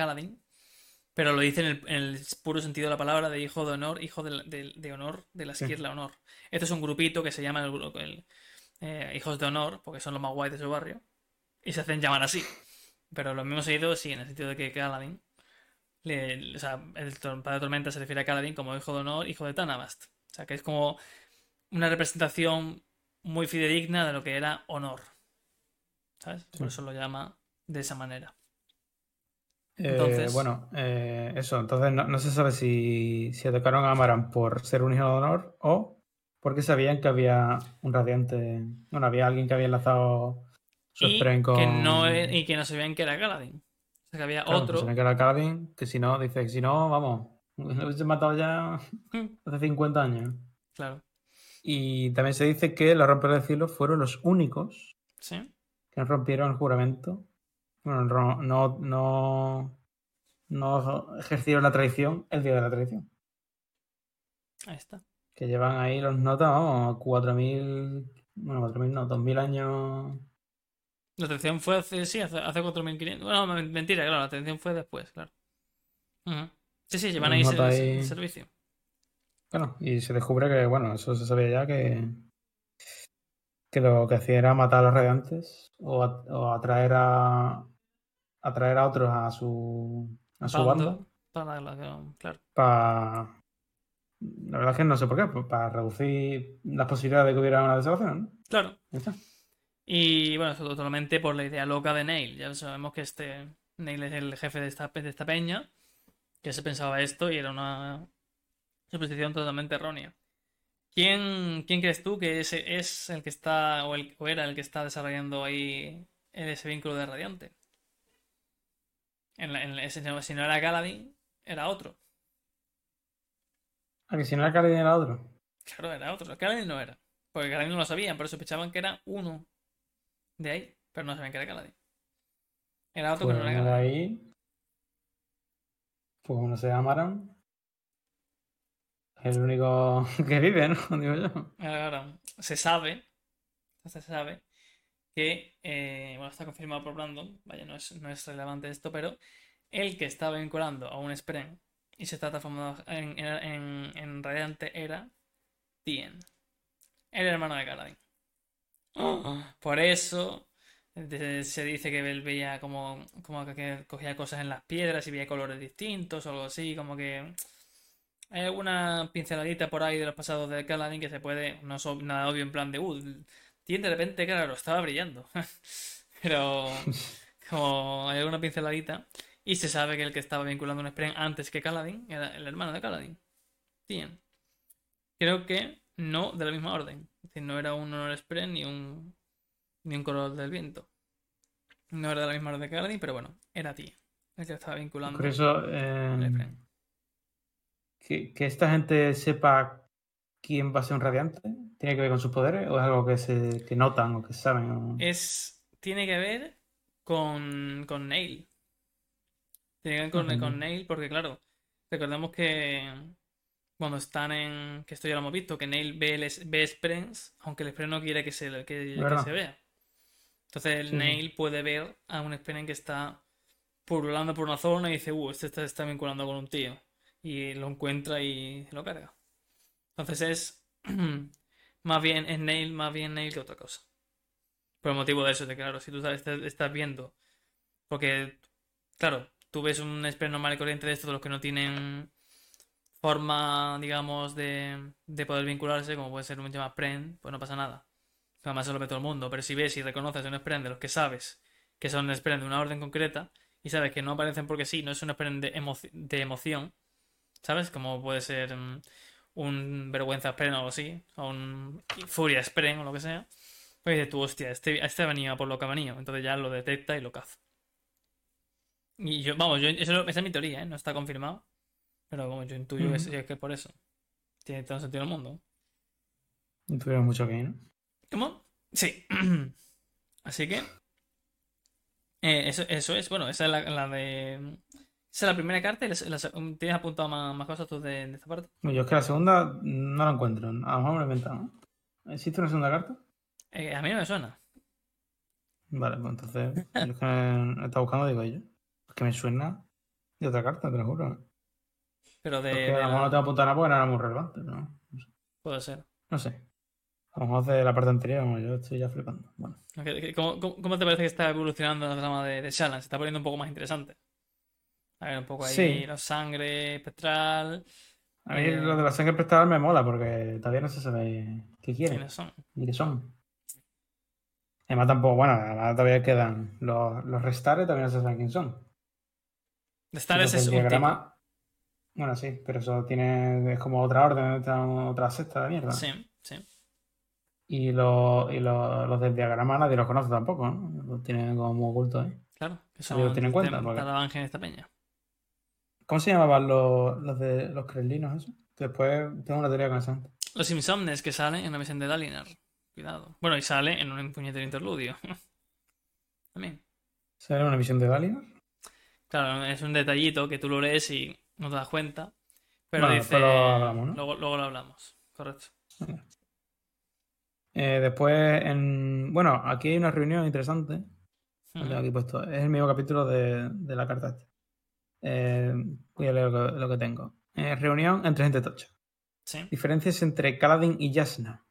Pero lo dice en el, en el puro sentido de la palabra de hijo de honor, hijo de, de- de honor, de la Sí. esquirla honor. Este es un grupito que se llama el, el, eh, hijos de honor, porque son los más guays de su barrio. Y se hacen llamar así. Pero lo mismo seguido, sí, en el sentido de que Kaladin. le- o sea, el Padre Tormenta se refiere a Kaladin como hijo de honor, hijo de Tanabast. O sea, que es como una representación muy fidedigna de lo que era honor. ¿Sabes? Por eso lo llama de esa manera. Eh, Entonces- bueno, eh, eso. Entonces no, no se sabe si, si atacaron a Amaran por ser un hijo de honor o porque sabían que había un radiante. Bueno, había alguien que había enlazado su Y con. que no, e- y que no sabían que era Kaladin. O sea, que había Claro, otro. sabían que era Kaladin, que si no, dice que si no, vamos, lo hubiese matado ya hace 50 años. Claro. Y también se dice que los rompedores del cielo fueron los únicos Sí. Rompieron el juramento. Bueno, no, no, no, no ejercieron la traición el día de la traición. Ahí está. Que llevan ahí los notas, vamos, 4.000, bueno, 4.000 no, 2.000 años. La atención fue hace, sí, hace, hace 4.500. Bueno, men- mentira, claro, la atención fue después, claro. Sí, sí, llevan ahí, ser- ahí. servicio. Bueno, y se descubre que, bueno, eso se sabía ya que, que lo que hacía era matar a los radiantes o, a- o atraer a atraer a otros a su a su Bando, banda Para la, claro. para la verdad es que no sé por qué, pues para reducir las posibilidades de que hubiera una desolación, ¿no? Claro. Y bueno, eso totalmente por la idea loca de Neil. Ya sabemos que este Neil es el jefe de esta, de esta peña, que se pensaba esto y era una suposición totalmente errónea. ¿Quién, quién crees tú que ese es el que está, o, el, o era el que está desarrollando ahí ese vínculo de Radiante? En la- en la- ese- si no era Galadin, era otro. Ah, que si no era Kaladin era otro. Claro, era otro. Galadin no era. Porque Galadin no lo sabían, pero sospechaban que era uno de ahí, pero no sabían que era Galadin. Era otro Pues que no era ahí pues uno se llamaran es el único que vive, ¿no? Digo yo. Ahora, se sabe, se sabe que, eh, bueno, está confirmado por Brandon, vaya, no es, no es relevante esto, pero el que estaba vinculando a un Spren y se está transformando en, Radiante era Tien, el hermano de Kaladin. Por eso se dice que él veía como, como que cogía cosas en las piedras y veía colores distintos o algo así, como que hay alguna pinceladita por ahí de los pasados de Kaladin que se puede, no es nada obvio en plan de, uh, Tien de repente, claro, estaba brillando. Pero como hay alguna pinceladita y se sabe que el que estaba vinculando un Spren antes que Kaladin era el hermano de Kaladin, Tien. Creo que no de la misma orden. Es decir, no era un Honor Spren ni un ni un Color del Viento. No era de la misma orden de Kaladin, pero bueno, era Tien el que estaba vinculando Curioso el eh, Spren. Que, que esta gente sepa quién va a ser un radiante. ¿Tiene que ver con sus poderes o es algo que se que notan o que saben? o- Es, tiene que ver con, con Nail. Tiene que ver con, con Nail porque, claro, recordemos que cuando están en... que esto ya lo hemos visto, que Nail ve, el, ve Sprens, aunque el Spren no quiere que se, que, se vea. Entonces el Sí. Nail puede ver a un Spren que está pululando por una zona y dice, uh, este está, está vinculando con un tío. Y lo encuentra y lo carga. Entonces es más bien es Nail, más bien Nail que otra cosa. Por el motivo de eso, de claro, si tú sabes- estás, viendo, porque, claro, tú ves un Spren normal y corriente de estos, los que no tienen forma, digamos, de, de poder vincularse, como puede ser un llama Spren, pues no pasa nada. Además se lo ve todo el mundo, pero si ves y reconoces un Spren de los que sabes que son Spren de una orden concreta y sabes que no aparecen porque sí, no es una esperen de, emo- de emoción, ¿sabes? Como puede ser mm, un vergüenza esperen o algo así, o un furia esperen o lo que sea. Pues dices tú, hostia, este, este ha venido a por lo que ha venido. Entonces ya lo detecta y lo caza. Y yo, vamos, yo, eso, esa es mi teoría, ¿eh? No está confirmado. Pero como yo intuyo que es que por eso. Tiene todo el sentido del mundo. Tuvieron mucho ir, ¿no? ¿Cómo? Sí. Así que. eh, eso, eso es. Bueno, esa es la, la de. Esa es la primera carta. y la la se- ¿Tienes apuntado más, más cosas tú de, de esta parte? Bueno, Yo es que la segunda no la encuentro. A lo mejor me lo he inventado, ¿no? ¿Existe una segunda carta? Eh, a mí no me suena. Vale, pues entonces. yo es que estaba buscando, digo yo. Es que me suena de otra carta, te lo juro. Pero de. Es que de a lo mejor la- no tengo apuntado nada porque no era muy relevante, pero no, no sé. Puede ser. No sé. A lo mejor de la parte anterior, como yo estoy ya flipando. Bueno. ¿Cómo, cómo, te parece que está evolucionando la trama de, de Shallan? Se está poniendo un poco más interesante. A ver, un poco ahí, Sí. la sangre espectral. A mí Eh, lo de la sangre prestada me mola porque todavía no se sabe qué quieren ¿Quiénes son? ni qué son. Además tampoco, bueno, además todavía quedan los, los restares, todavía no se sabe quién son. Entonces, es el tipo. diagrama. Bueno, sí, pero eso tiene. Es como otra orden, otra, secta de mierda. Sí, sí. Y, los, y los, los del diagrama nadie los conoce tampoco, ¿no? Los tienen como muy ocultos, ¿eh? Claro. Que Nadie los son tiene en cuenta, porque- esta peña. ¿Cómo se llamaban los, los de los crelinos, eso? Después tengo una teoría con esa. Los Insomnes que salen en la misión de Dalinar. Cuidado. Bueno, y sale en un puñetero interludio. También. ¿Será una misión de Dalinar? Claro, es un detallito que tú lo lees y no te das cuenta. Pero Bueno, dice. lo hablamos, ¿no? luego, luego lo hablamos. Correcto. Eh, después, en... bueno, aquí hay una reunión interesante. Lo Ujú. tengo aquí puesto. Es el mismo capítulo de, de la carta esta. Eh, voy a leer lo que, lo que tengo. Eh, reunión entre gente tocha. Sí, Diferencias entre Kaladin y Yasna.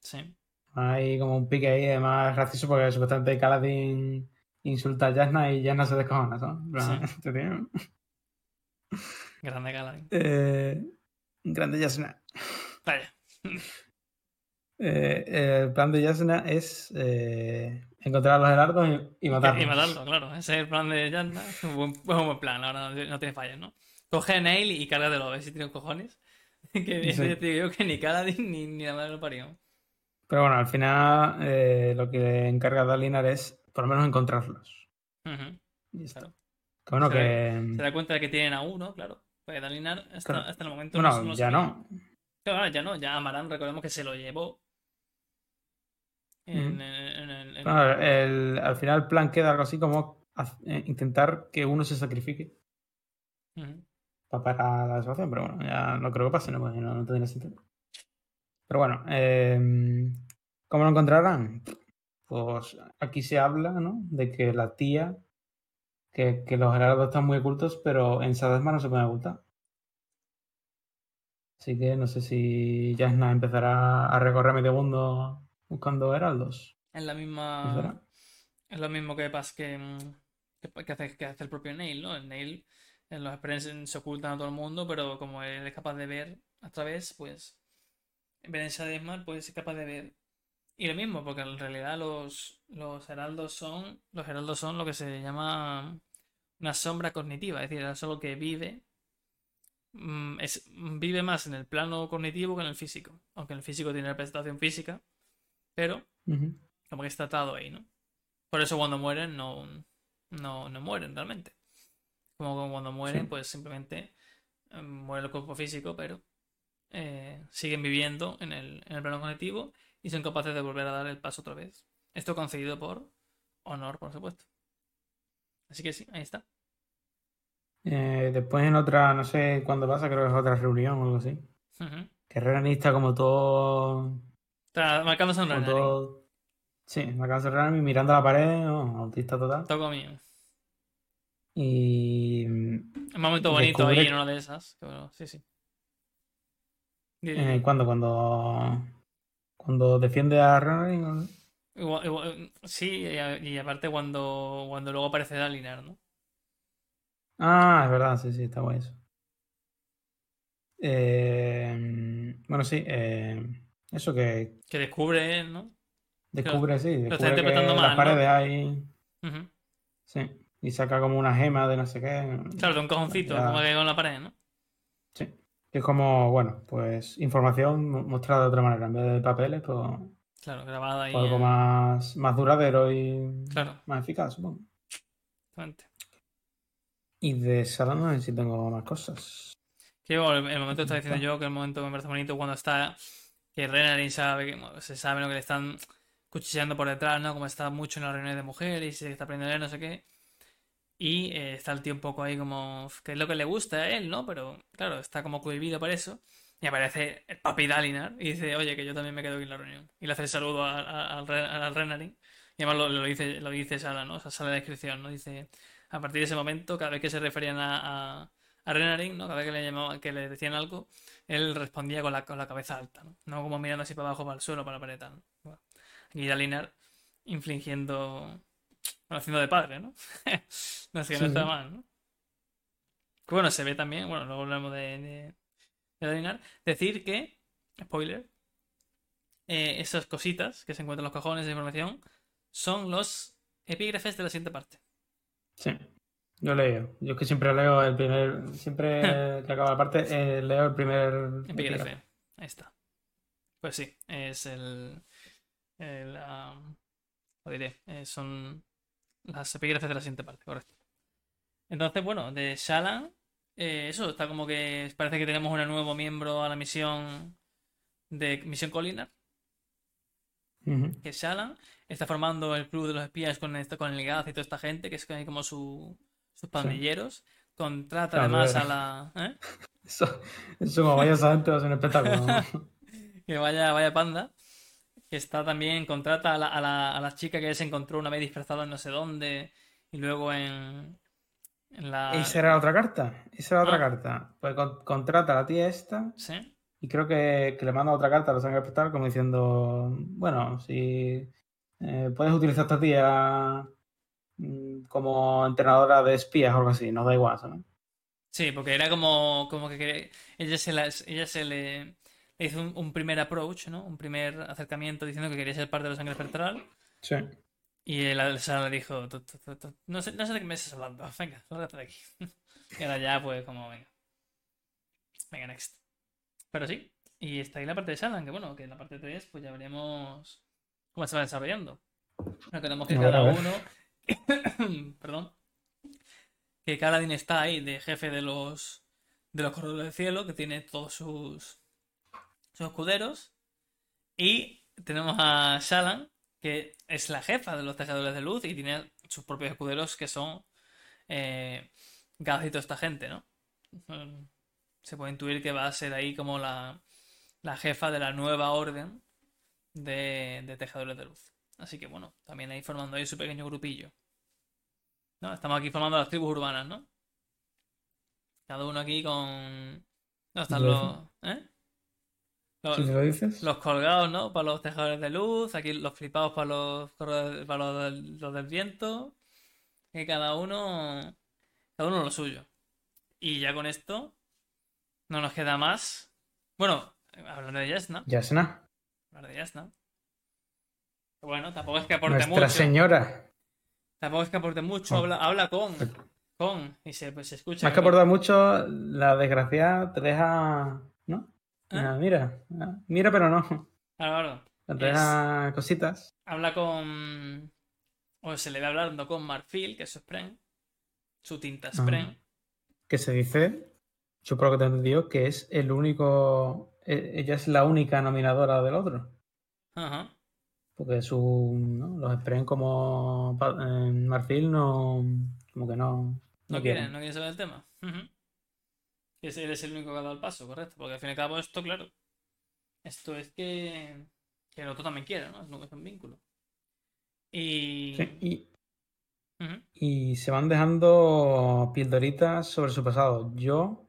sí. Hay como un pique ahí, además gracioso porque supuestamente Kaladin insulta a Yasna y Yasna se descojona, ¿sabes? Sí. este. Grande Galadin. Eh, grande Yasna. Vaya. Eh, el plan de Yasna es eh, encontrar a los heraldos y, y matarlos. Y matarlo, claro. Ese es el plan de Yanda. Es un buen, es un buen plan, ahora no, no tiene fallas, ¿no? Coge a Nail y cárgatelo, a ver si tiene cojones. Que Sí. te digo que ni Kaladin ni, ni la madre lo parió. Pero bueno, al final eh, lo que le encarga Dalinar es por lo menos encontrarlos. Y está. Claro. Que bueno, Se que. Se da cuenta de que tienen a uno, claro. Pues Dalinar hasta, Claro. hasta el momento Bueno, no, ya no. Claro, ahora ya no. Ya Amaran, recordemos que se lo llevó. En, el- al final el plan queda algo así como eh, intentar que uno se sacrifique Ujú. para parar la situación, pero bueno, ya no creo que pase, ¿no? No, no tendría sentido. Pero bueno, eh, ¿cómo lo encontrarán? Pues aquí se habla, ¿no? De que la tía, que, que los heraldos están muy ocultos, pero en Sadasma no se pueden ocultar. Así que no sé si Jasna empezará a recorrer medio mundo buscando heraldos. Es la ¿Qué misma. Es lo mismo que pasa que, mm, que, que hace, que hace el propio Neil, ¿no? El Neil en los Experience se ocultan a todo el mundo, pero como él es capaz de ver a través, pues en esa Desmar, pues es capaz de ver. Y lo mismo, porque en realidad los, los heraldos son. Los heraldos son lo que se llama una sombra cognitiva, es decir, es algo que vive. mm, Es, vive más en el plano cognitivo que en el físico. Aunque en el físico tiene representación física, pero como que está atado ahí, ¿no? Por eso cuando mueren no, no, no mueren realmente. Como cuando mueren, Sí. pues simplemente eh, muere el cuerpo físico, pero eh, siguen viviendo en el, en el plano cognitivo y son capaces de volver a dar el paso otra vez. Esto concedido por honor, por supuesto. Así que sí, ahí está. Eh, después en otra, no sé cuándo pasa, creo que es otra reunión o algo así. Ujú. Que Renan está como todo. Un Como Renari. todo. Sí, de Renan mirando a la pared, ¿no? autista total. Toco mío. Y. Un momento bonito Descubre- ahí en una de esas. bueno, sí, sí. Eh. ¿Cuándo? Cuando. Cuando defiende a Renan. Igual- igual- sí, y, aparte cuando, cuando luego aparece Dalinar, ¿no? Ah, es verdad, sí, sí, está guay eso. Eh, bueno, sí, eh, eso que Que descubre él, ¿no? descubre, sí, está descubre que interpretando las mal, ¿no? paredes hay. Ujú. Sí, y saca como una gema de no sé qué. Claro, de un cojoncito, Ya. como que con la pared, ¿no? Sí. Que es como, bueno, pues información mo- mostrada de otra manera. En vez de papeles, pues, Claro, grabada ahí. pues algo más, más duradero y Claro. más eficaz, supongo. Exactamente. Y de sala no sé si tengo más cosas. Que bueno, el, momento que estaba diciendo Está. yo, que el momento me parece bonito cuando está, que Renarin sabe, que se sabe lo que le están cuchillando por detrás, ¿no? Como está mucho en las reuniones de mujeres y se está aprendiendo a leer, no sé qué. Y eh, está el tío un poco ahí como, "Uf, que es lo que le gusta a él, ¿no? Pero claro, está como cohibido por eso. Y aparece el papi Dalinar y dice, oye, que yo también me quedo aquí en la reunión. Y le hace el saludo al, Re- al Renarin. Y además lo, dice, lo dice ¿no? O sea, sale la descripción, ¿no? Dice, a partir de ese momento, cada vez que se referían a, a, Renarin, ¿no? Cada vez que le llamaban, que le decían algo, él respondía con la, con la cabeza alta, ¿no? No como mirando así para abajo, para el suelo, para la pared, ¿no? Bueno, aquí Dalinar infligiendo, bueno, haciendo de padre, ¿no? no sé, que no Sí, está sí. mal, ¿no? Que bueno, se ve también, bueno, luego hablamos de, de, decir que, spoiler, eh, esas cositas que se encuentran en los cajones de información son los epígrafes de la siguiente parte. Sí. Yo leo. Yo es que siempre leo el primer. Siempre que acaba la parte, eh, leo el primer. Epígrafe. Ahí está. Pues sí, es el. el lo diré. eh, son las epígrafes de la siguiente parte, correcto. Entonces, bueno, de Shalan. eh, eso, está como que parece que tenemos un nuevo miembro a la misión de Misión Colinar, Ujú. que es Shalan. Está formando el club de los espías con, esto, con el Gaz y toda esta gente, que es como su, sus pandilleros. Contrata Claro, además a la. ¿eh? Eso, eso como vaya santo es un espectáculo. ¿no? Que vaya, vaya panda. Que está también, contrata a la, a la, a la chica que se encontró una vez disfrazada en no sé dónde. Y luego en, en la. Esa era la otra carta. Esa era la otra Ah. carta. Pues con- contrata a la tía esta Sí, y creo que, que le manda otra carta a la sangre espectral como diciendo, bueno, si eh, puedes utilizar a esta tía como entrenadora de espías o algo así, nos da igual, ¿sabes? sí, porque era como, como que ella se, las, ella se le, le hizo un, un primer approach, ¿no? Un primer acercamiento diciendo que quería ser parte de la sangre espectral. Sí. Y el Sara le dijo, "Tu, tu, tu, no sé, no sé de qué me estás hablando, venga, lárgate de aquí. Y ahora ya, pues, como, venga. Venga, next. Pero sí, y está ahí la parte de Shalan, que bueno, que en la parte 3, pues ya veremos cómo se va desarrollando. Recordemos que A ver, cada a ver. uno, perdón, que Kaladin está ahí de jefe de los, de los corredores del cielo, que tiene todos sus, sus escuderos. Y tenemos a Shalan, que es la jefa de los tejedores de luz y tiene sus propios escuderos que son eh, Gaz y toda esta gente, ¿no? Mm, Se puede intuir que va a ser ahí como la, la jefa de la nueva orden de, de tejedores de luz. Así que bueno, también ahí formando ahí su pequeño grupillo. ¿No? Estamos aquí formando las tribus urbanas, ¿no? Cada uno aquí con... No están Lo los... ¿Eh? Los- te lo dices. los colgados, ¿no? Para los tejedores de luz, aquí los flipados para los, para los del, los del viento. Que cada uno. Cada uno lo suyo. Y ya con esto. No nos queda más. Bueno, hablando de Yasna. Yasna, Hablar de Yasna. Bueno, tampoco es que aporte nuestra mucho. señora. Tampoco es que aporte mucho. Oh. Habla, habla con. Con. Y se, pues, se escucha. Más que aportar mucho, la desgracia te deja. ¿No? ¿Eh? Ah, mira, mira, pero no. Claro, claro. Te deja cositas. Habla con. O se le ve hablando con Marfil, que es su Spren. Su tinta Spren. Que se dice, yo por lo que te he entendido, que es el único. e- Ella es la única nominadora del otro. Ajá. Porque su, ¿no? los Spren como en Marfil no. Como que no. No quieren, no quieren saber el tema. Ujú. Que ese- él es el único que ha dado el paso, correcto. Porque al fin y al cabo esto, claro. Esto es que, que el otro también quiere, ¿no? Es un- vínculo. Y... Sí, y, se van dejando pildoritas sobre su pasado. Yo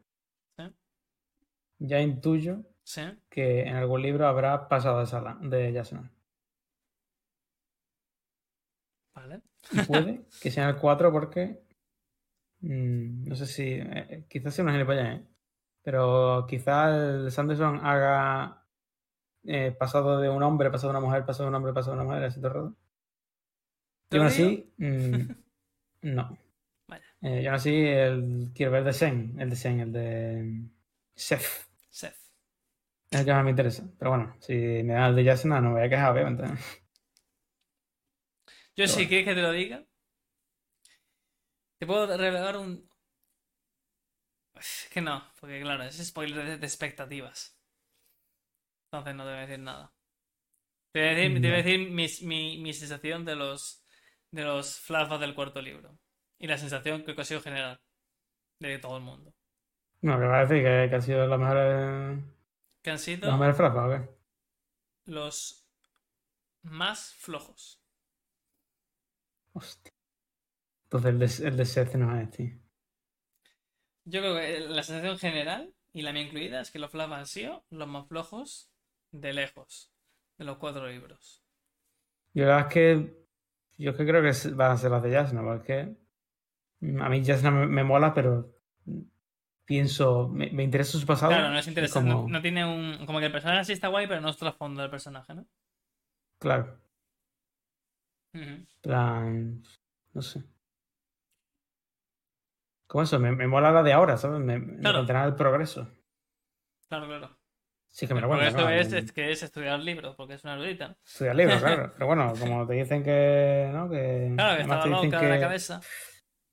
Sí. ya intuyo Sí. que en algún libro habrá pasado de sala de Yasna. Vale. Y puede que sea el 4 porque. mm, no sé si. eh, quizás sea una gilipollas, ¿eh? Pero quizás el Sanderson haga. eh, pasado de un hombre, pasado de una mujer, pasado de un hombre, pasado de una mujer, así todo el rato. Y aún ¿Te lo así. mm, no. Eh, yo así el, quiero ver el de Sen, el de Sen, el de Seth. Seth. Es el que más me interesa. Pero bueno, si me dan el de Yasna, no me voy a quejar, obviamente. Yo, si bueno. quieres que te lo diga, te puedo revelar un. Es que no, porque claro, es spoiler de, de expectativas. Entonces no te voy a decir nada. Te voy a decir, te voy a Ya. decir mis- mi, mi sensación de los, de los flashbacks del cuarto libro. Y la sensación que consigo generar de todo el mundo. No, que va a decir que, que han sido los mejores, Que han los sido mejores flashbacks, ¿o qué? los más flojos. Hostia. Entonces el de, el de Seth no es, tío. Yo creo que la sensación general, y la mía incluida, es que los flashbacks han sido los más flojos de lejos. De los cuatro libros. Yo la verdad es que. Yo es que creo que van a ser las de Jasna, porque a mí Jasna me, me mola, pero pienso. Me, me interesa su pasado. Claro, no es interesante. como- No, no tiene un. Como que el personaje sí está guay, pero no es trasfondo del personaje, ¿no? Claro. Plan. No sé. Como eso, me, me mola la de ahora, ¿sabes? Me, Claro. el progreso. Claro, claro. Sí que me lo cuenta, eso claro, es, que- es que es estudiar libros, porque es una erudita. Estudiar libros, claro. Pero bueno, como te dicen que. ¿no? Que, Claro, que estaba loca de la cabeza.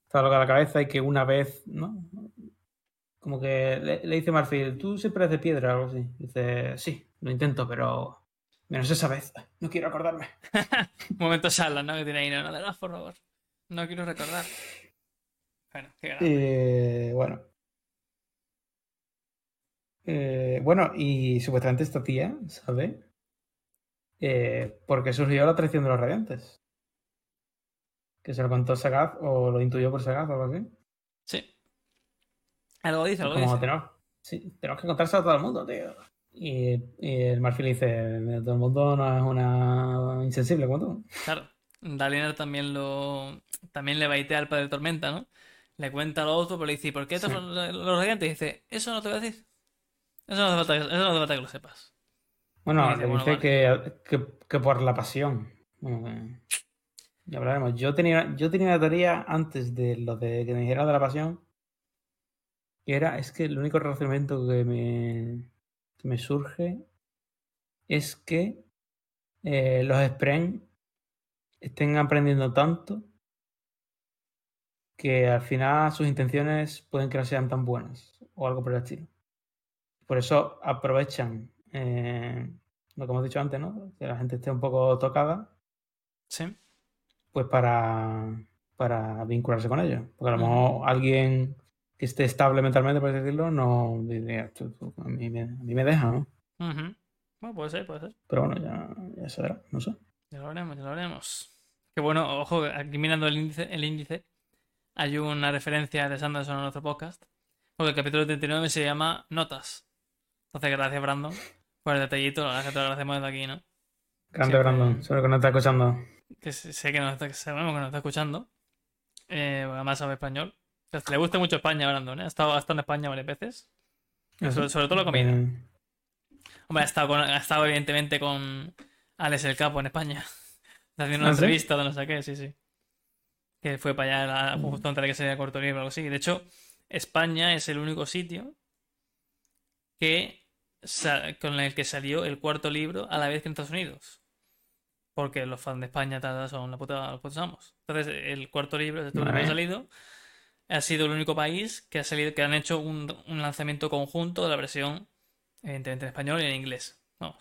Estaba loca la cabeza y que una vez, ¿no? Como que le, le dice Marfil, tú siempre de piedra o algo así. Dice, sí, lo intento, pero menos esa vez. No quiero acordarme. Momento Sala, ¿no? Que tiene ahí, no, no, no, por favor. No quiero recordar. Bueno, qué. Eh, bueno. Eh, bueno, y supuestamente esta tía, ¿sabe? Eh, ¿Por qué surgió la traición de los radiantes? Que se lo contó Sagaz o lo intuyó por Sagaz o algo así. Sí. Algo dice, algo Como dice. tenemos, sí, tenemos que contárselo a todo el mundo, tío. Y, y el marfil dice, todo el mundo no es una insensible como tú. Claro. Dalinar también lo. También le baitea al padre de Tormenta, ¿no? Le cuenta lo otro, pero le dice, ¿y por qué estos Sí. son los radiantes? Y dice, eso no te voy a decir. Eso no hace falta, eso no hace falta que lo sepas. Bueno, dice, le bueno, dice vale. que, que, por la pasión. Bueno, ya hablaremos. Yo tenía, yo tenía una teoría antes de lo de que me dijera de la pasión. Que era, es que el único razonamiento que me, me surge es que eh, los Spren estén aprendiendo tanto que al final sus intenciones pueden que no sean tan buenas o algo por el estilo. Por eso aprovechan eh, lo que hemos dicho antes, ¿no? Que la gente esté un poco tocada, Sí. pues para, para vincularse con ellos. Porque a lo mejor alguien que esté estable mentalmente, por decirlo, no diría, "Esto- esto a mí me, a mí me deja, ¿no? Ujú. Bueno, puede ser, puede ser. Pero bueno, ya, ya se verá, no sé. Ya lo veremos, ya lo veremos. Que bueno, ojo, aquí mirando el índice, el índice, hay una referencia de Sanderson en nuestro podcast. Porque el capítulo 39 se llama Notas. Entonces, gracias, Brandon, por el detallito. La verdad que te lo agradecemos desde aquí, ¿no? Grande Siempre- Brandon, seguro que no está escuchando. Que sé que nos está, sabemos que nos está escuchando. Eh, además sabe español. Le gusta mucho España, Brandon, ¿eh? Ha estado, ha estado en España varias veces. Sobre, sobre todo la comida. Eh, Hombre, ha estado, con- ha estado evidentemente con Alex el Capo en España. Haciendo una ¿Ah, sí? entrevista de no sé qué, sí, sí. Que fue para allá la- Mm. justo antes de que se corto libro o algo así. De hecho, España es el único sitio que con el que salió el cuarto libro a la vez que en Estados Unidos. Porque los fans de España tal, son la puta, los putos amos. Entonces, el cuarto libro, este último que ha salido, ha sido el único país que ha salido, que han hecho un, un lanzamiento conjunto de la versión, evidentemente en español y en inglés. Vamos.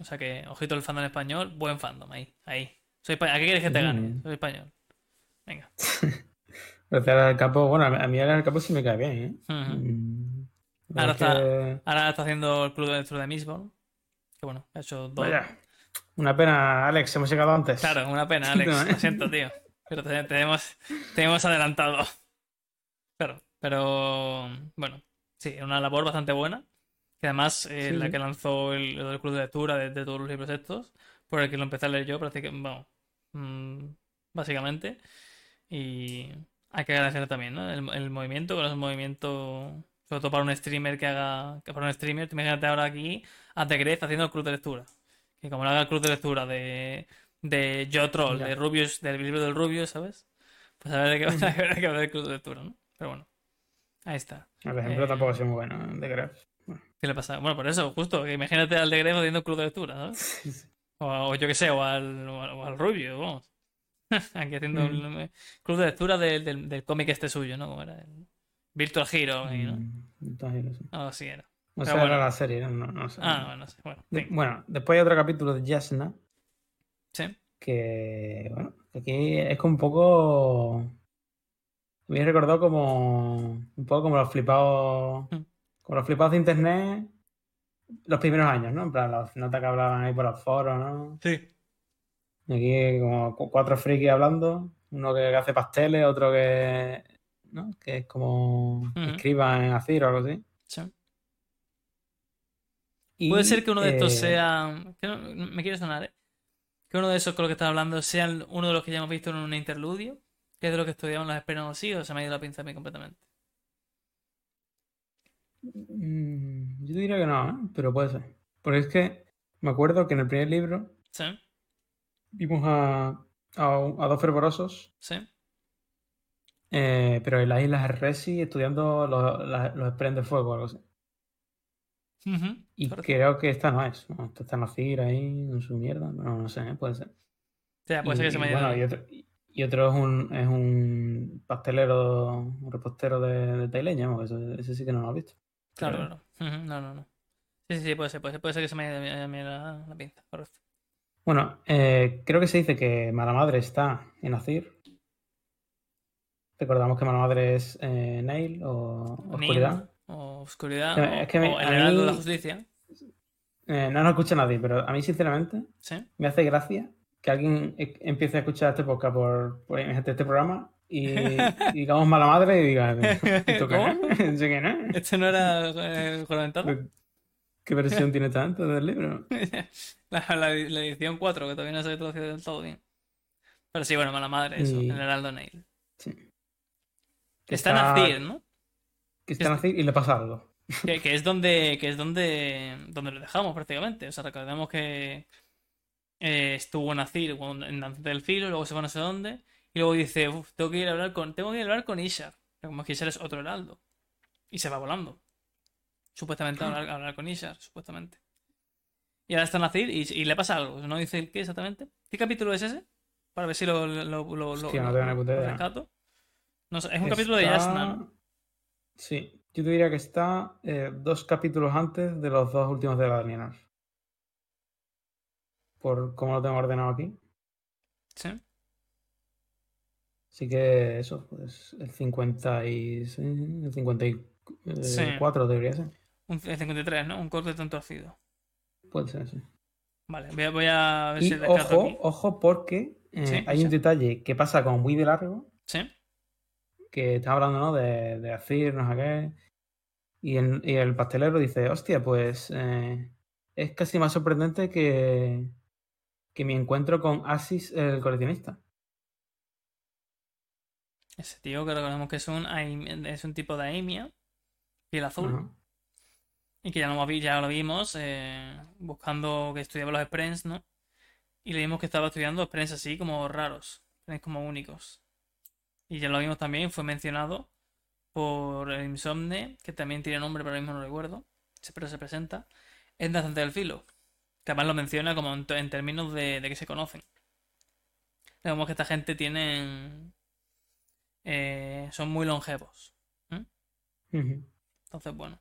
O sea que, ojito el fandom español, buen fandom, ahí, ahí. Soy ¿A qué quieres que te Mm. gane? Soy español. Venga. Gracias al capo, bueno, a mí al capo sí me cae bien, ¿eh? Mm, Ahora que- Ahora está haciendo el club de lectura de. Que bueno, ha hecho dos. Vaya. Una pena, Alex, hemos llegado antes. Claro, una pena, Alex. No, ¿eh? Lo siento, tío. Pero te, te hemos, te hemos adelantado. Claro, pero bueno, sí, una labor bastante buena. Que además eh, Sí, la que lanzó el, el club de lectura de, de todos los libros estos, por el que lo empecé a leer yo, prácticamente, bueno, mm, básicamente. Y hay que agradecer también, ¿no? El, el movimiento, que es un movimiento, sobre todo para un streamer que haga, que para un streamer, imagínate ahora aquí a The Gref haciendo el club de lectura. Que como lo haga el club de lectura de, de Yo Troll, Ya. de Rubius, del libro del Rubius, ¿sabes? Pues a ver qué habrá que ver el club de lectura, ¿no? Pero bueno. Ahí está. El ejemplo Eh, tampoco ha sido muy bueno de Gref. ¿Qué le pasa? Bueno, por eso, justo. que imagínate al de Grefo haciendo club de lectura, ¿sabes? Sí, sí. O, o yo qué sé, o al, o o al Rubio, vamos. Aquí haciendo Mm. un eh, club de lectura del, del, del cómic este suyo, ¿no? Como era el Virtual Hero, ahí, ¿no? Mm, entonces, no sé. Algo así era. No Pero sé, bueno. era la serie, no, no, no sé. Ah, bueno, no sé. Bueno, sí. bueno, después hay otro capítulo de Jasna Sí. que, bueno, que aquí es como un poco... Me he recordado como un poco como los flipados, Mm. como los flipados de internet los primeros años, ¿no? En plan, las notas que hablaban ahí por los foros, ¿no? Sí. Y aquí como cu- cuatro frikis hablando, uno que hace pasteles, otro que, ¿no? Que es como Ujú. escriba en ACIR o algo así. sí. Y, Puede ser que uno de estos eh, sea. que no- me quiere sonar, ¿eh? Que uno de esos con los que estás hablando sea uno de los que ya hemos visto en un interludio, que es de lo que estudiamos las esperas así, o se me ha ido la pinza a mí completamente. mm, Yo diría que no, ¿eh? Pero puede ser. Porque es que me acuerdo que en el primer libro Sí, vimos a, a, dos fervorosos, sí. eh, pero en las islas Resi estudiando los, las- los de fuego o algo así. Y correcto. creo que esta no es. ¿no? Esta está en la ahí, en su mierda. No, no sé, ¿eh? puede ser. O sea, puede ser que se me haya bueno, y otro, y otro es un, es un pastelero, un repostero de, de Taileña, ¿no? Ese, ese sí que no lo he visto. Claro, claro. No, no, no. Sí, sí, sí, puede ser, puede ser, puede ser que se me haya la, la pinza, correcto. Bueno, eh, creo que se dice que Mala Madre está en Azir. Recordamos que Mala Madre es eh, Nail o Oscuridad. O oscuridad, Es que- o, es que me- o el a de la justicia. Eh, no nos escucha nadie, pero a mí, sinceramente, Sí. me hace gracia que alguien e- empiece a escuchar este podcast por, por este, programa y, y digamos Mala Madre y diga, ¿esto qué ¿Cómo? es? ¿Eso quién es? Este no era eh. ¿Qué versión tiene tanto del libro? La, la- la edición 4, que todavía no se ha traducido del todo bien. Pero sí, bueno, mala madre, eso, Y- el Heraldo Nail. Sí. Que está en Azir, ¿no? Que está en Azir y le pasa algo. Que, que es donde, que es donde, donde lo dejamos prácticamente. O sea, recordemos que eh, estuvo en Azir, en Danza del Filo, luego se fue a no sé dónde, y luego dice, "Uf, tengo que ir a hablar con, tengo que ir a hablar con Ishar. Pero Como que Ishar es otro heraldo. Y se va volando. Supuestamente a hablar, a hablar con Ishar, supuestamente. Y ahora está en Azir y, y le pasa algo. ¿No dice el qué exactamente? ¿Qué capítulo es ese? Para ver si lo, lo, lo, Hostia, lo- no lo rescato. No sé, es un capítulo de Yasna, ¿no? Sí, yo te diría que está eh, dos capítulos antes de los dos últimos de la Daniela. Por cómo lo tengo ordenado aquí. Sí. Así que eso, pues el 56, el 54 debería ser. Un, el 53, ¿no? Un corte tan torcido. Puede ser, sí. Vale, voy a, voy a ver Y si ojo, aquí. ojo, porque eh, Sí, hay sí. un detalle que pasa como muy de largo, Sí. que está hablando, ¿no? De, de no sé qué. Y, el- y el pastelero dice, hostia, pues eh, es casi más sorprendente que, que mi encuentro con Asis, el coleccionista. Ese tío que recordemos que es un, es un tipo de aimia, piel azul, y que ya lo, vi- ya lo vimos eh, buscando que estudiaba los sprints, ¿no? Y le vimos que estaba estudiando sprints así como raros, sprints como únicos. Y ya lo vimos también, fue mencionado por el Insomne, que también tiene nombre, pero ahora mismo no recuerdo, pero se presenta, en Danzante del Filo, que además lo menciona como en, en términos de, de que se conocen. Vemos que esta gente tienen... eh, son muy longevos. Entonces, bueno.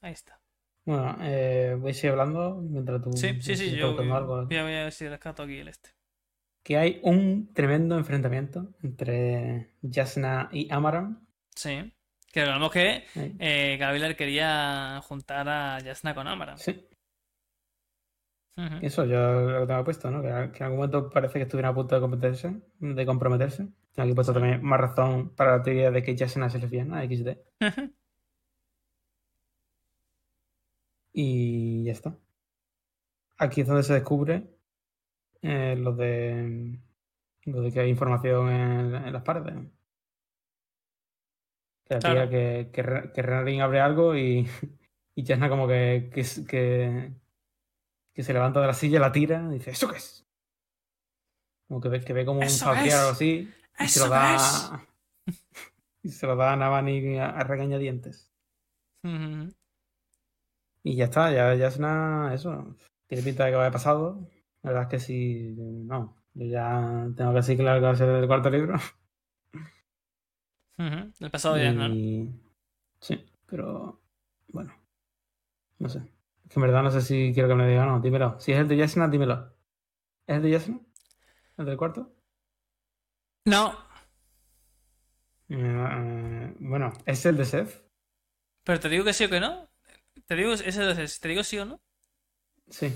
Ahí está. Bueno, eh, voy a seguir hablando mientras tú Sí, sí, sí, yo buscando algo. voy a, voy a ver si rescato aquí el este. Que hay un tremendo enfrentamiento entre Jasna y Amaran. Sí. Que recordemos que Eh, Gavilar quería juntar a Yasna con Amara. Sí, Eso yo lo tengo puesto, ¿no? Que, que en algún momento parece que estuviera a punto de comprometerse. De comprometerse. Tengo aquí puesto Sí. también más razón para la teoría de que Jasna es lesbiana, XD. Y ya está. Aquí es donde se descubre eh, lo de lo de que hay información en, en las paredes. Que la tía Claro. que, que, que Renarin abre algo y, y Jasna como que, que, que, que se levanta de la silla, la tira y dice, ¿eso qué es? Como que ve, que ve como un ¡Eso familiar o algo así. Y se ¡Eso lo da. y se lo da a Navani a, a regañadientes. Y ya está, ya, ya es una. Eso. Tiene pinta de que vaya pasado. La verdad es que sí. No. Yo ya tengo que decir claro que va a ser el cuarto libro. Ujú. El pasado ya, ¿no? Y- Sí, pero. Bueno. No sé. Que en verdad no sé si quiero que me lo diga o no. Dímelo. Si es el de Yasna, dímelo. ¿Es el de Yasna? ¿El del cuarto? No, Eh, bueno, ¿es el de Seth? pero te digo que sí o que no. Te digo, ese es- te digo sí o no. Sí.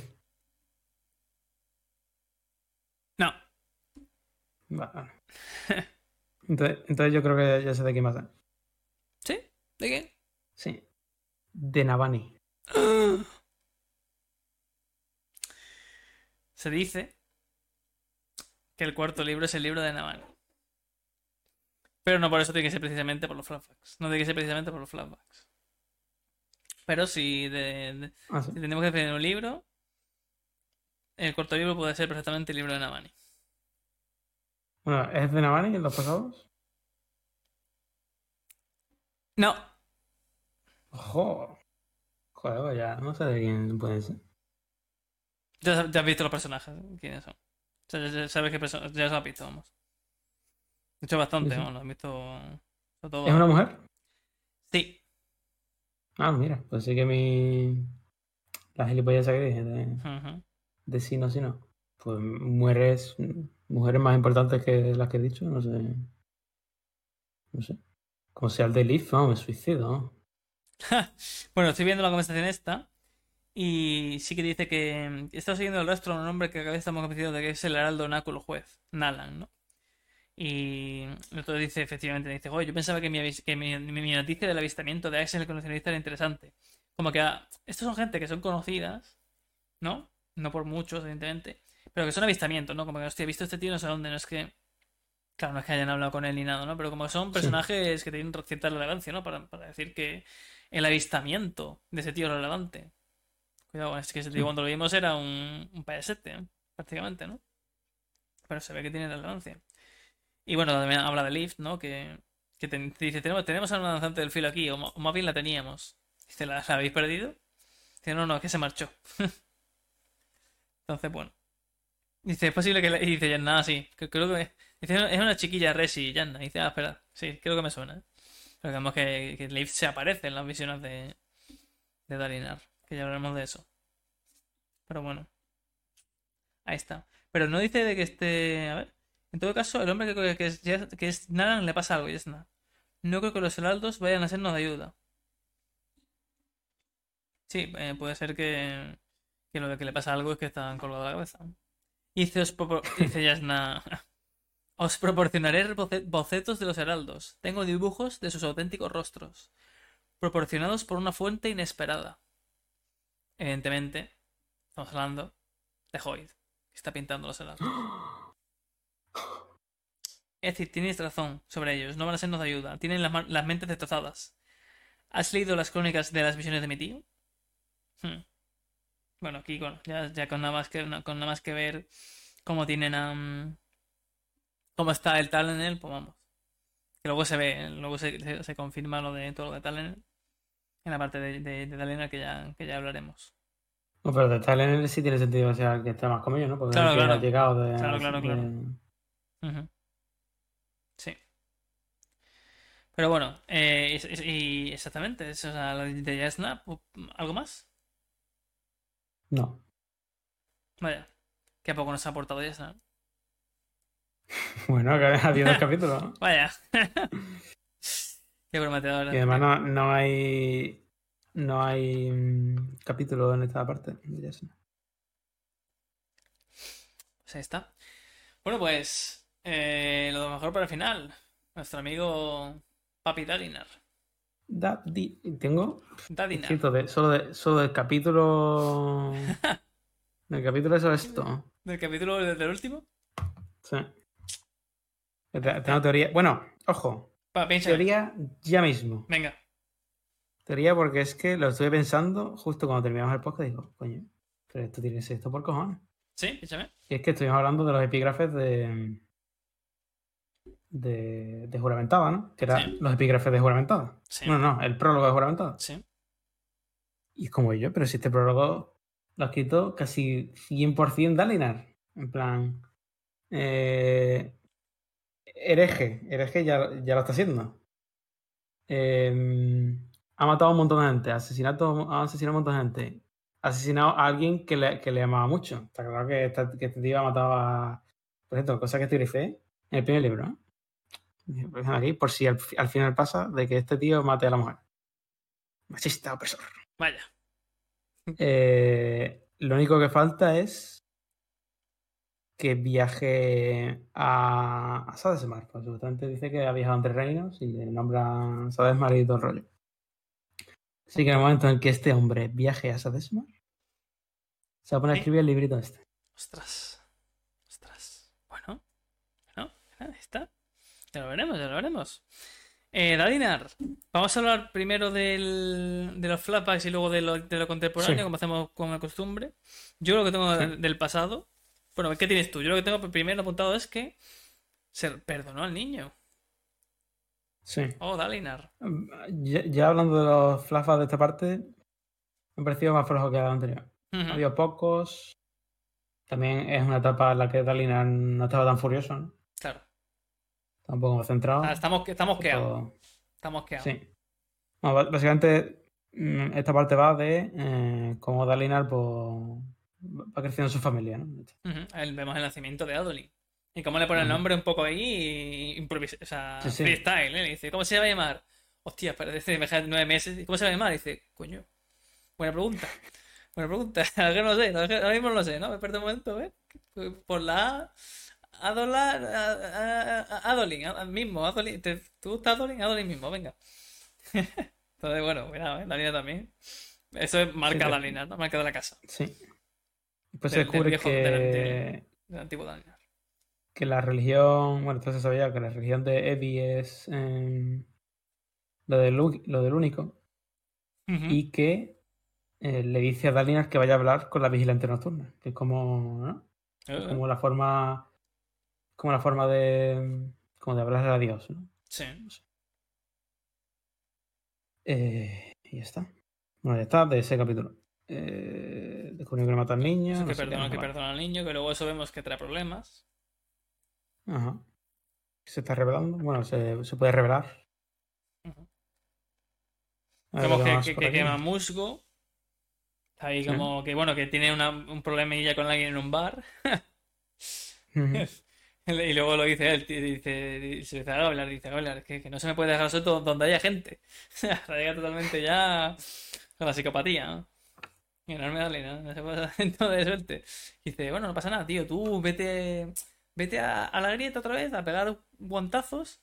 No. Vale. Entonces, entonces yo creo que ya sé de quién va a. ¿Sí? ¿De quién? Sí. De Navani. Se dice que el cuarto libro es el libro de Navani. Pero no por eso tiene que ser precisamente por los flashbacks. No tiene que ser precisamente por los flashbacks. Pero si, de- de- Ah, sí. si tenemos que definir un libro, el cuarto libro puede ser perfectamente el libro de Navani. Bueno, ¿es de Navani en los pasados? No, Ojo. Joder, pues ya no sé de quién puede ser. Ya, ya has visto los personajes, quiénes son. O sea, ya, sabes qué personajes, ya los has visto, vamos. De hecho, bastante, Sí, sí. vamos, los has visto. todo- ¿Es una mujer? Sí. Ah, mira, pues sí que mi. La gilipollas que dije de, Ujú. de sí, no, sí, no. Pues mujeres, mujeres más importantes que las que he dicho, no sé. No sé. Como sea el de Leaf, no, me suicido. ¿no? Bueno, estoy viendo la conversación esta y sí que dice que está siguiendo el rastro de un hombre que cada vez estamos convencidos de que es el heraldo náculo juez, Nalan, ¿no? Y otro dice, efectivamente, dice, oye, yo pensaba que mi, que mi, noticia del avistamiento de Axel el coleccionista era interesante. Como que ah, estos son gente que son conocidas, ¿no? No por muchos, evidentemente, pero que son avistamientos, ¿no? Como que, hostia, he visto este tío no sé dónde, no es que... Claro, no es que hayan hablado con él ni nada, ¿no? Pero como son personajes que tienen cierta relevancia, ¿no? Para, para decir que el avistamiento de ese tío es relevante. Cuidado, es que ese tío Sí. cuando lo vimos era un, un payasete, ¿eh? prácticamente, ¿no? Pero se ve que tiene relevancia. Y bueno, también habla de Lift, ¿no? Que, que te- te dice, tenemos, tenemos a una danzante del filo aquí, o, o más bien la teníamos. Dice, ¿la, la habéis perdido? Dice, no, no, es que se marchó. Entonces, bueno. Dice, es posible que... la- Y dice, Yanna, sí. que creo que... Dice, es una chiquilla Resi, Yanna. Dice, ah, espera. Sí, creo que me suena. Pero digamos que, que Leif se aparece en las visiones de, de Dalinar. Que ya hablaremos de eso. Pero bueno. Ahí está. Pero no dice de que esté... A ver. En todo caso, el hombre que, que es, que es Naran le pasa algo, Yesna. No creo que los heraldos vayan a sernos de ayuda. Sí, eh, puede ser que, que lo que le pasa algo es que están colgados de la cabeza. Dice, os dice Yasna, os proporcionaré boce- bocetos de los heraldos. Tengo dibujos de sus auténticos rostros, proporcionados por una fuente inesperada. Evidentemente, estamos hablando de Hoyd, que está pintando los heraldos. Es decir, tienes razón sobre ellos, no van a sernos de ayuda. Tienen las, mentes destrozadas. ¿Has leído las crónicas de las visiones de mi tío? Hmm. Bueno, aquí con, ya, ya con, nada más que, con nada más que ver cómo tienen a... mm, cómo está el tal en él, pues vamos. Que luego se ve, luego se, se- se confirma lo de todo lo de tal en la parte de, de, de Talena que ya, que ya hablaremos. No, pero de él sí tiene sentido, o sea, que está más como yo, ¿no? Porque Claro, claro. ha llegado de. Claro, claro, claro. de-. Sí. Pero bueno, eh, y, exactamente, eso, o sea, de Yasna, pu- ¿algo más? No. Vaya, que a poco nos ha aportado Yasna. Bueno, que ha habido dos capítulos, ¿no? Y además no, no hay. No hay mm, capítulo en esta parte Yasna. Pues ahí está. Bueno, pues eh, lo mejor para el final. Nuestro amigo Papi Dalinar. Da- di- tengo Dadinar. de, solo, de, solo del capítulo. del capítulo eso esto. ¿Del capítulo del, del último? Sí. Te- Tengo teoría. Bueno, ojo. Teoría ya mismo. Venga. Teoría porque es que lo estuve pensando justo cuando terminamos el podcast. Digo, coño, pero esto tiene que ser esto por cojones. ¿Sí? Píchame. Y es que estuvimos hablando de los epígrafes de. de, de juramentada, ¿no? Que eran Sí. los epígrafes de juramentada. Sí. Bueno, no, el prólogo de juramentada. Sí. Y es como yo, pero si este prólogo lo ha escrito casi 100% Dalinar. En plan. Eh, hereje. Hereje ya, ya lo está haciendo. Eh, ha matado a un montón de gente. Asesinato, ha asesinado a un montón de gente. Ha asesinado a alguien que le, que le amaba mucho. Está claro que, esta- que este tío ha matado a. Por ejemplo, cosa que escribí en el primer libro. dejan aquí por si al, al final pasa de que este tío mate a la mujer. Machista opresor. Vaya. Eh, lo único que falta es que viaje a, a Sadesmar. Pues supuestamente dice que ha viajado entre reinos y le nombra Sadesmar y todo el rollo. Así que en el momento en que este hombre viaje a Sadesmar, se va a poner a escribir el librito este. Ostras. Ostras. Bueno. Bueno, ahí está. Ya lo veremos, ya lo veremos. Eh, Dalinar, vamos a hablar primero del- de los flashbacks y luego de lo, de lo contemporáneo, Sí. como hacemos con la costumbre. Yo lo que tengo Sí. del pasado. Bueno, ¿qué tienes tú? Yo lo que tengo primero apuntado es que se perdonó al niño. Sí. Oh, Dalinar. Ya, ya hablando de los flashbacks de esta parte, me ha parecido más flojo que el anterior. Ujú. Ha habido pocos. También es una etapa en la que Dalinar no estaba tan furioso, ¿no? Claro. Está un poco concentrado. Ah, estamos, estamos queados. Estamos queados. Sí. Bueno, ba- básicamente, mm, esta parte va de eh, cómo Dalinar pues, va creciendo su familia, ¿no? Ujú, ahí Vemos el nacimiento de Adolin. Y cómo le pone el nombre un poco ahí, improvisa, o sea, Sí, sí. freestyle, ¿eh? Le dice, ¿cómo se va a llamar? Hostia, parece me deja nueve meses. ¿Y ¿Cómo se va a llamar? Y dice, coño, buena pregunta. Buena pregunta. Ahora no lo sé, ahora mismo no lo sé, ¿no? Me perdí un momento, ¿eh? Por la A. Adolar, a- a- a- Adolin, mismo, Adolin. ¿Te, ¿Te gusta Adolin? Adolin mismo, venga. Entonces, bueno, cuidado, ¿eh? Dalina también. Eso es marca Sí, Dalina, ¿no? Marca de la casa, Sí. Después Del- se del descubre viejo- del que, del antiguo Dalina. que la religión, bueno, entonces sabía que la religión de Evi es eh, lo, del, lo del único Ujú. y que eh, le dice a Dalinar que vaya a hablar con la vigilante nocturna, que es como, ¿no? Es Eh, como la forma, como la forma de, como de hablarle a Dios, ¿no? Sí. Eh, y ya está. Bueno, ya está de ese capítulo. Eh, descubrió que mata al niño. Que perdona, que al niño, que luego eso vemos que trae problemas. Ajá. Se está revelando. Bueno, se, se puede revelar. Ujú. A ver Vemos que, quema musgo. Ahí Sí. como que, bueno, que tiene una- un problemilla con alguien en un bar. Y luego lo dice él, dice, dice, dice a Gabler, dice que, que no se me puede dejar suelto donde haya gente. O sea, llega totalmente ya con la psicopatía, ¿no? Y enorme darle, ¿no? No se puede dejar entonces suelte. Dice, bueno, no pasa nada, tío, tú vete, vete a, a la grieta otra vez a pegar guantazos.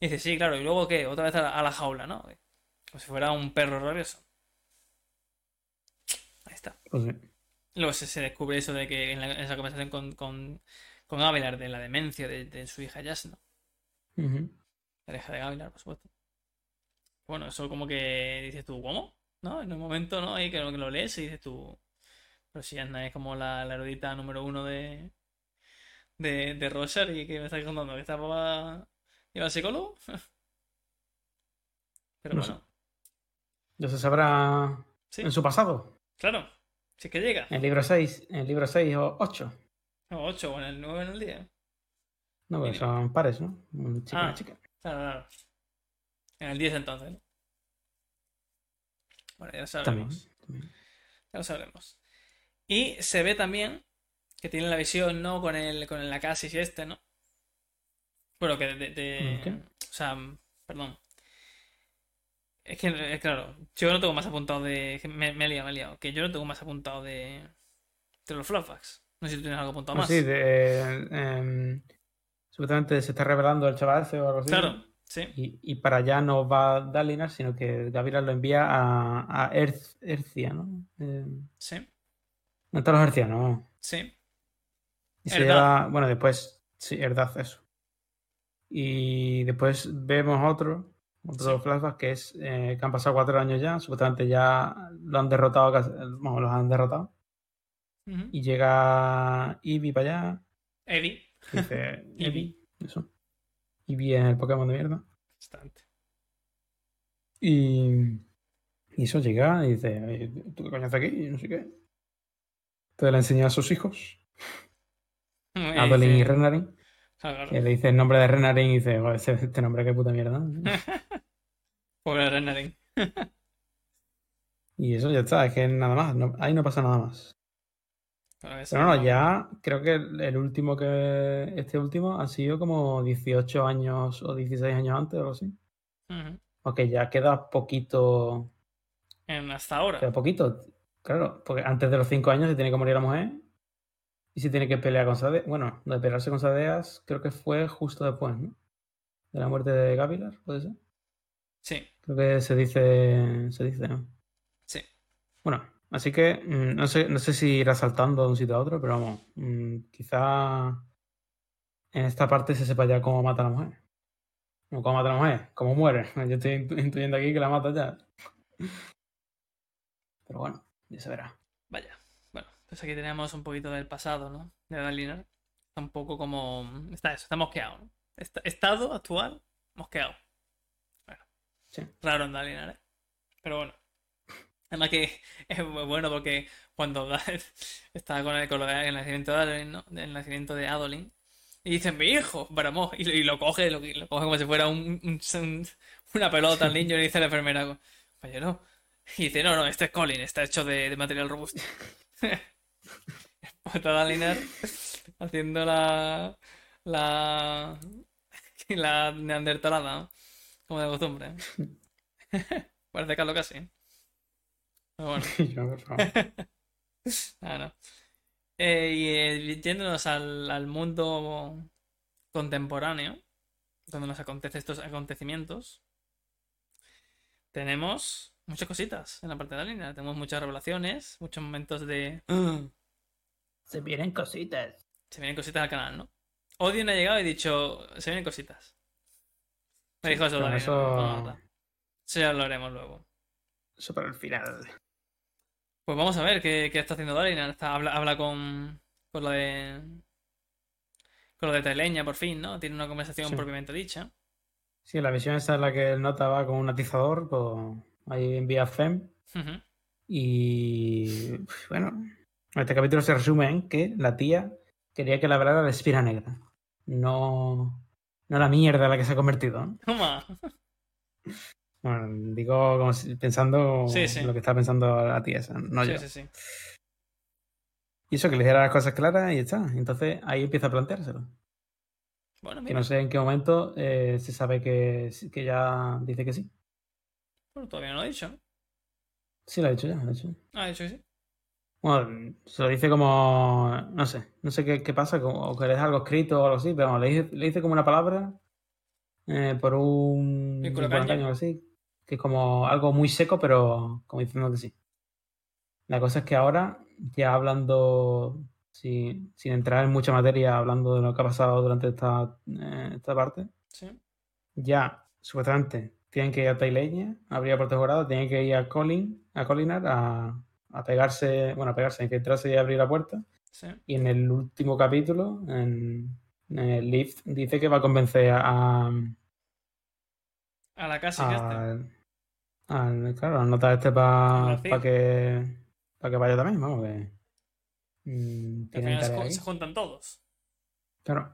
Y dice, sí, claro, y luego qué, otra vez a la, a la jaula, ¿no? Como si fuera un perro rabioso. Ahí está. Pues sí. Luego se, se descubre eso de que en, la- en esa conversación con, con, con Gavilar de la demencia de, de su hija Yasna, Ujú. la hija de Gavilar, por supuesto. Bueno, eso como que dices tú, ¿cómo? ¿No? En un momento, ¿no? Ahí que, lo- que lo lees y dices tú, pero si Yasna es como la, la erudita número uno de, de, de Roger y que me estás contando que esta papá iba al psicólogo. Pero No bueno, Ya se sabrá sí, en su pasado. claro, si es que llega. En el libro 6, en el libro 6 o 8. O 8 o en el 9 en el día. No, Mira. son pares, ¿no? Un chico y Ah. una chica. Claro, claro. En el 10 entonces, ¿no? Bueno, ya lo sabremos. También. también. Ya lo sabremos. Y se ve también que tiene la visión, ¿no? Con el, con el Akasis y este, ¿no? Bueno, que de, de-. O sea, perdón. Es que, eh, claro, yo no tengo más apuntado de... Me, me he liado, me he liado. Que yo no tengo más apuntado de... De los flashbacks. No sé si tú tienes algo apuntado Pues más. sí, de, em, supuestamente se está revelando el chaval o algo así. Claro, sí. Y, y para allá no va Dalinar, sino que Gavilar lo envía a, a Erz- Ercia, ¿no? Eh, Sí, no están los hercianos. sí. Y se lleva, bueno, después, sí, Erdaz, eso. Y después vemos otro, otro Sí. flashback que es eh, que han pasado cuatro años ya, supuestamente ya lo han derrotado, bueno, los han derrotado. Ujú. Y llega Ivy para allá, Eddie. dice. Ivy, eso. Y bien el Pokémon de mierda. Bastante. Y, y eso llega y dice, "Oye, ¿tú qué coño haces aquí? Y no sé qué. Entonces le enseña a sus hijos, a y Renarin, Ah, que le dice el nombre de Renarin y dice, "Joder, este, este nombre qué puta mierda. Pobre Renarin. Y eso ya está, es que nada más, no- ahí no pasa nada más. Pero Pero no, ya creo que el último que, este último ha sido como 18 años o 16 años antes o algo así. Aunque ya queda poquito, En- hasta ahora. queda poquito, claro, porque antes de los 5 años se tiene que morir la mujer y se tiene que pelear con Sadeas. Bueno, de pelearse con Sadeas creo que fue justo después, ¿no? De la muerte de Gavilar, ¿puede ser? Sí, Creo que se dice, se dice, ¿no? sí. Bueno, así que mm, no sé, no sé si irá saltando de un sitio a otro, pero vamos, mm, quizá en esta parte se sepa ya cómo mata a la mujer. No cómo mata a la mujer, cómo muere. Yo estoy intu- intuyendo aquí que la mata ya. Pero bueno, ya se verá. Vaya. Bueno, pues aquí tenemos un poquito del pasado, ¿no? De Dalinar. Está un poco como. Está eso, está mosqueado, ¿no? Está- estado actual, mosqueado. Bueno. Sí. Raro en Dalinar, ¿eh? Pero bueno. Además que es muy bueno porque cuando está con el, con el nacimiento de Adolin, ¿no? El nacimiento de Adolin. Y dicen, mi hijo, Bramó. Y, lo- y lo coge, lo, lo coge como si fuera un, un- un- una pelota al niño. Y le dice la enfermera, compañero. Y dice, no, no, este es Colin, está hecho de, de material robusto. Toda Linar haciendo la. la. la neandertalada, ¿no? Como de costumbre. Parece Carlos casi. Pero bueno. Yo, por favor. Ah, no. Eh, y eh, yéndonos al, al mundo contemporáneo, donde nos acontecen estos acontecimientos, tenemos muchas cositas en la parte de la línea. Tenemos muchas revelaciones, muchos momentos de. Se vienen cositas. Se vienen cositas al canal, ¿no? Odin ha llegado y ha dicho, se vienen cositas. Me dijo eso, Dani, eso, no, no, no. Eso ya lo haremos luego. eso para el final. Pues vamos a ver qué, qué está haciendo. Está, habla, habla con, con lo de. Con lo de Teleña, por fin, ¿no? Tiene una conversación Sí. propiamente dicha. Sí, la visión esa en la que el nota va con un atizador, pues ahí envía Fem. Ujú. Y bueno, este capítulo se resume en que la tía quería que le hablara la espira negra. No, no la mierda en la que se ha convertido. ¿no? Toma. Bueno, digo como si- pensando Sí, sí. lo que está pensando la tía esa, no sí, yo. sí, sí. Y eso, que le dijera las cosas claras y ya está. Entonces ahí empieza a planteárselo. Bueno, Que mira. no sé en qué momento eh, se sabe que, que ya dice que sí. Bueno, todavía no lo ha dicho, ¿no? Sí, lo ha dicho ya, lo ha dicho. Ah, ha dicho que sí. Bueno, se lo dice como. No sé, no sé qué, qué pasa, como, o que le deja algo escrito o algo así, pero vamos, le dice, le dice como una palabra eh, por un. Caño. así, que es como algo muy seco, pero como diciendo que sí. La cosa es que ahora, ya hablando, sin, sin entrar en mucha materia, hablando de lo que ha pasado durante esta, eh, esta parte, Sí. ya supuestamente tienen que ir a Taileña, habría por temporada, tienen que ir a Colin, a Colinar a, a pegarse, bueno, a pegarse, a infiltrarse y abrir la puerta. Sí. Y en el último capítulo, en, en el lift, dice que va a convencer a, A la casa que al, claro, al nota este para que para que vaya también, vamos, que mm, final se, se juntan todos. Claro.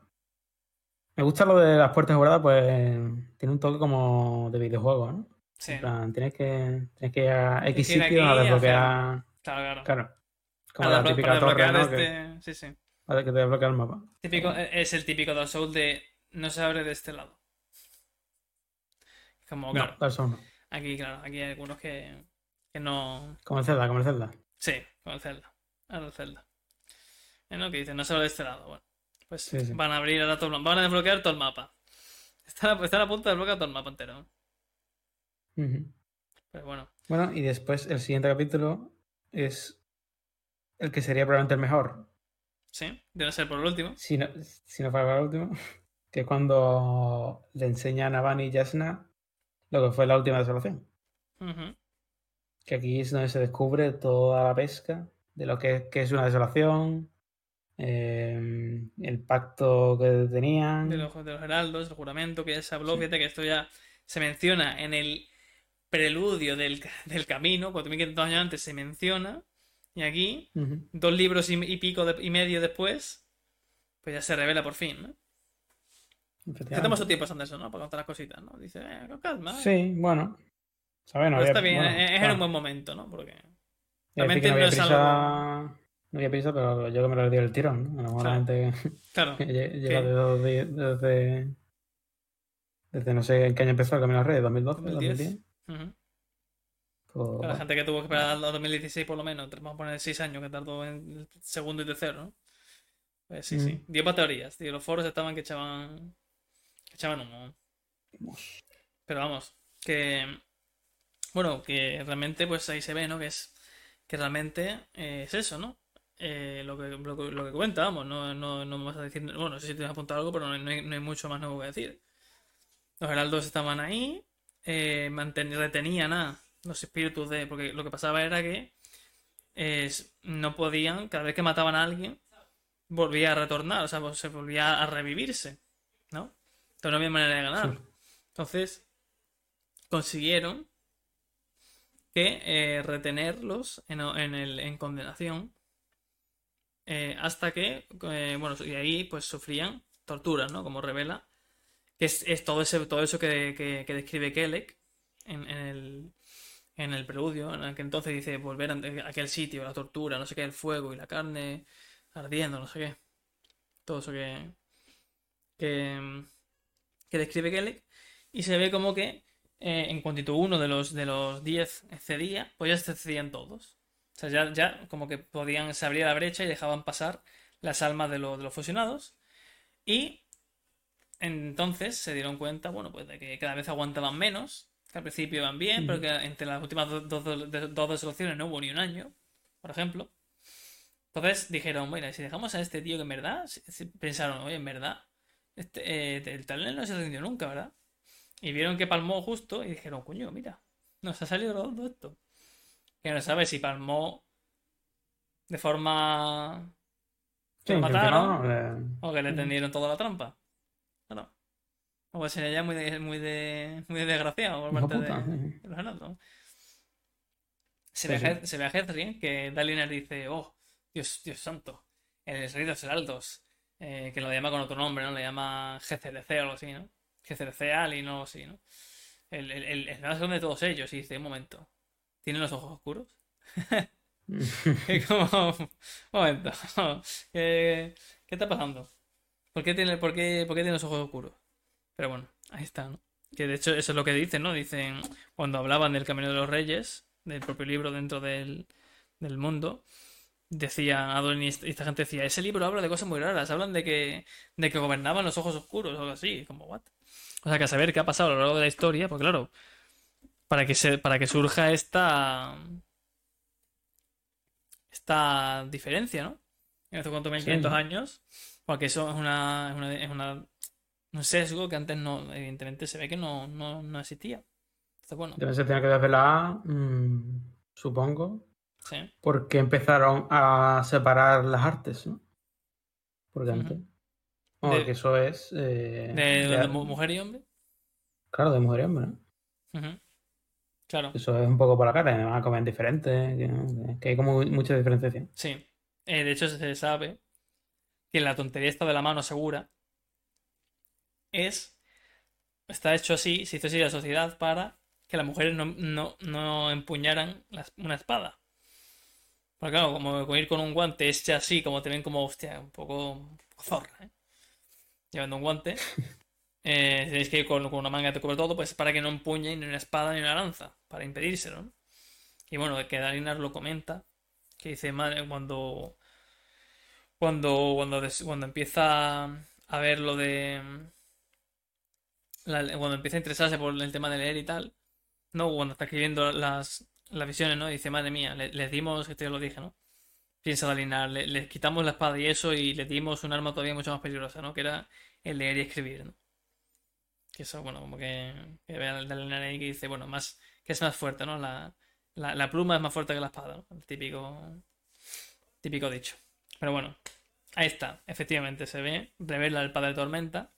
Me gusta lo de las puertas jugadas, pues tiene un toque como de videojuego, ¿no? Sí. En plan, tienes que, tienes que ir a X sitio a desbloquear. Claro, claro. Claro. Como Para la. Que, este... Sí, sí. Para que te desbloquea el mapa. Típico, e, es el típico Dark Souls de no se abre de este lado. Como, claro, no. aquí, claro, aquí hay algunos que, que no. Como el Zelda, como el Zelda. Sí, con el Zelda. Ahora el Zelda. Es lo que dice, no se abre de este lado. Bueno, pues Sí, sí. van a abrir ahora todo el mapa. Van a desbloquear todo el mapa. Están a, están a punto de desbloquear todo el mapa entero. Ujú. Pero bueno, Bueno, y después el siguiente capítulo es el que sería probablemente el mejor, sí, debe ser por el último. si no, si no fuera para el último, que es cuando le enseñan a Bunny y Jasna lo que fue la última desolación. Que aquí es donde se descubre toda la pesca de lo que, que es una desolación, eh, el pacto que tenían. De los, de los heraldos, el juramento que ya se habló, fíjate que esto ya se menciona en el preludio del, del camino, 4.500 años antes se menciona, y aquí, Ujú. dos libros y, y pico de- y medio después, pues ya se revela por fin, ¿no? Que tenemos su tiempo pasando eso, ¿no? Para contar las cositas, ¿no? Dice, eh, con calma. ¿eh? Sí, bueno. ¿Sabes? No Pero había- está bien, bueno, es, es en claro. un buen momento, ¿no? Porque realmente no había es prisa, algo. no había prisa, pero yo que me lo di el tirón, ¿no? A lo mejor la gente Claro, lleva desde, desde, desde no sé en qué año empezó el Camino a las Redes, 2012, 2010. 2010. Ujú. Para la gente que tuvo que esperar al 2016 por lo menos, vamos a poner 6 años que tardó en el segundo y tercero, ¿no? Pues sí, sí. Mm. Dio para teorías, tío. Los foros estaban que echaban. que echaban humo. Pero vamos, que. Bueno, que realmente, pues ahí se ve, ¿no? Que es. Que realmente eh, es eso, ¿no? Eh, lo, que, lo, que, lo que cuenta, vamos. No, no, no me vas a decir. Bueno, no sé si te has apuntado algo, pero no, no hay, no hay mucho más nuevo que decir. Los heraldos estaban ahí, eh, manten- retenían a los espíritus de. Porque lo que pasaba era que no podían, cada vez que mataban a alguien, volvía a retornar, o sea, pues, se volvía a revivirse, ¿no? Entonces no había manera de ganar. Sí. Entonces consiguieron que eh, retenerlos en, en el, en condenación eh, hasta que, eh, bueno, y ahí pues sufrían torturas, ¿no? Como revela, que es, es todo, ese, todo eso que, que- que describe Kelec en, en el, en el preludio, en el que entonces dice volver a aquel sitio, la tortura, no sé qué, el fuego y la carne ardiendo, no sé qué. Todo eso que, que, describe Kelec. Y se ve como que eh, en cuanto uno de los, de los 10 cedía, pues ya se cedían todos. O sea, ya, ya como que podían, se abría la brecha y dejaban pasar las almas de, de los fusionados. Y entonces se dieron cuenta, bueno, pues de que cada vez aguantaban menos, al principio iban bien, pero que entre las últimas do- do- do- de- dos resoluciones no hubo ni un año, por ejemplo. Entonces dijeron, bueno, si dejamos a este tío que en verdad, pensaron, oye, en verdad, este, eh, el talento no se rindió nunca, ¿verdad? Y vieron que palmó justo y dijeron, coño, mira, nos ha salido todo esto. Que no sabe si palmó de forma sí, mataron. intencionado, eh, o que le tendieron toda la trampa. Claro. O pues sería ya muy, de- muy, de, muy desgraciado por parte puta, de, sí. de los ¿no? Se Sí, ve, sí. Se ve a Hezrin que Dalinar dice, oh, Dios, Dios santo, el rey de los heraldos, eh, que lo llama con otro nombre, ¿no? Le llama GCDC o algo así, ¿no? GCDC Ali, no así, ¿no? El, el, el, el más grande de todos ellos, y dice, un momento, ¿tienen los ojos oscuros? Y como, un momento, ¿qué, qué está pasando? ¿Por qué tiene, por qué, por qué tiene los ojos oscuros? Pero bueno, ahí está, ¿no? Que de hecho eso es lo que dicen, ¿no? Dicen, cuando hablaban del Camino de los Reyes, del propio libro dentro del, del mundo, decía Adon y esta y esta gente decía, ese libro habla de cosas muy raras, hablan de que, de que gobernaban los ojos oscuros o algo así, como, ¿what? O sea, que a saber qué ha pasado a lo largo de la historia, porque claro, para que, se, para que surja esta, esta diferencia, ¿no? En estos cuantos 1500 Sí. años, porque eso es una, es una, es una- un sesgo que antes no, evidentemente se ve que no, no, no existía. Entonces, bueno, Entonces se tenía que desvelar, mm, supongo, sí. porque empezaron a separar las artes, ¿no? Porque antes. Bueno, De- que eso es. eh, De, de- de mu- mujer y hombre. Claro, de mujer y hombre, ¿no? Claro, Eso es un poco por la cara, además comen diferente, que, que hay como mucha diferenciación. sí. Eh, de hecho, se sabe que la tontería esta de la mano segura es. Está hecho así, se hizo así la sociedad para que las mujeres no, no, no empuñaran las- una espada. Porque claro, como ir con un guante es ya así, como te ven como, hostia, un poco, un poco zorra, ¿eh? Llevando un guante. Eh, tenéis que ir con, con una manga que te cubre todo, pues para que no empuñen ni una espada ni una lanza, para impedírselo, ¿no? Y bueno, que Dalinar lo comenta, que dice, madre, cuando, cuando, cuando, cuando empieza a ver lo de, cuando empieza a interesarse por el tema de leer y tal, no, cuando está escribiendo las, las visiones, ¿no? Dice, madre mía, le- les dimos, esto ya lo dije, ¿no? Piensa Dalinar, le- les quitamos la espada y eso y le dimos un arma todavía mucho más peligrosa, ¿no? Que era el leer y escribir, ¿no? Que eso, bueno, como que, ve ahí que dice, bueno, más, que es más fuerte, ¿no? La, la, la pluma es más fuerte que la espada, ¿no? El típico, típico dicho. Pero bueno, Ahí está, efectivamente, se ve. Revela el padre de Tormenta.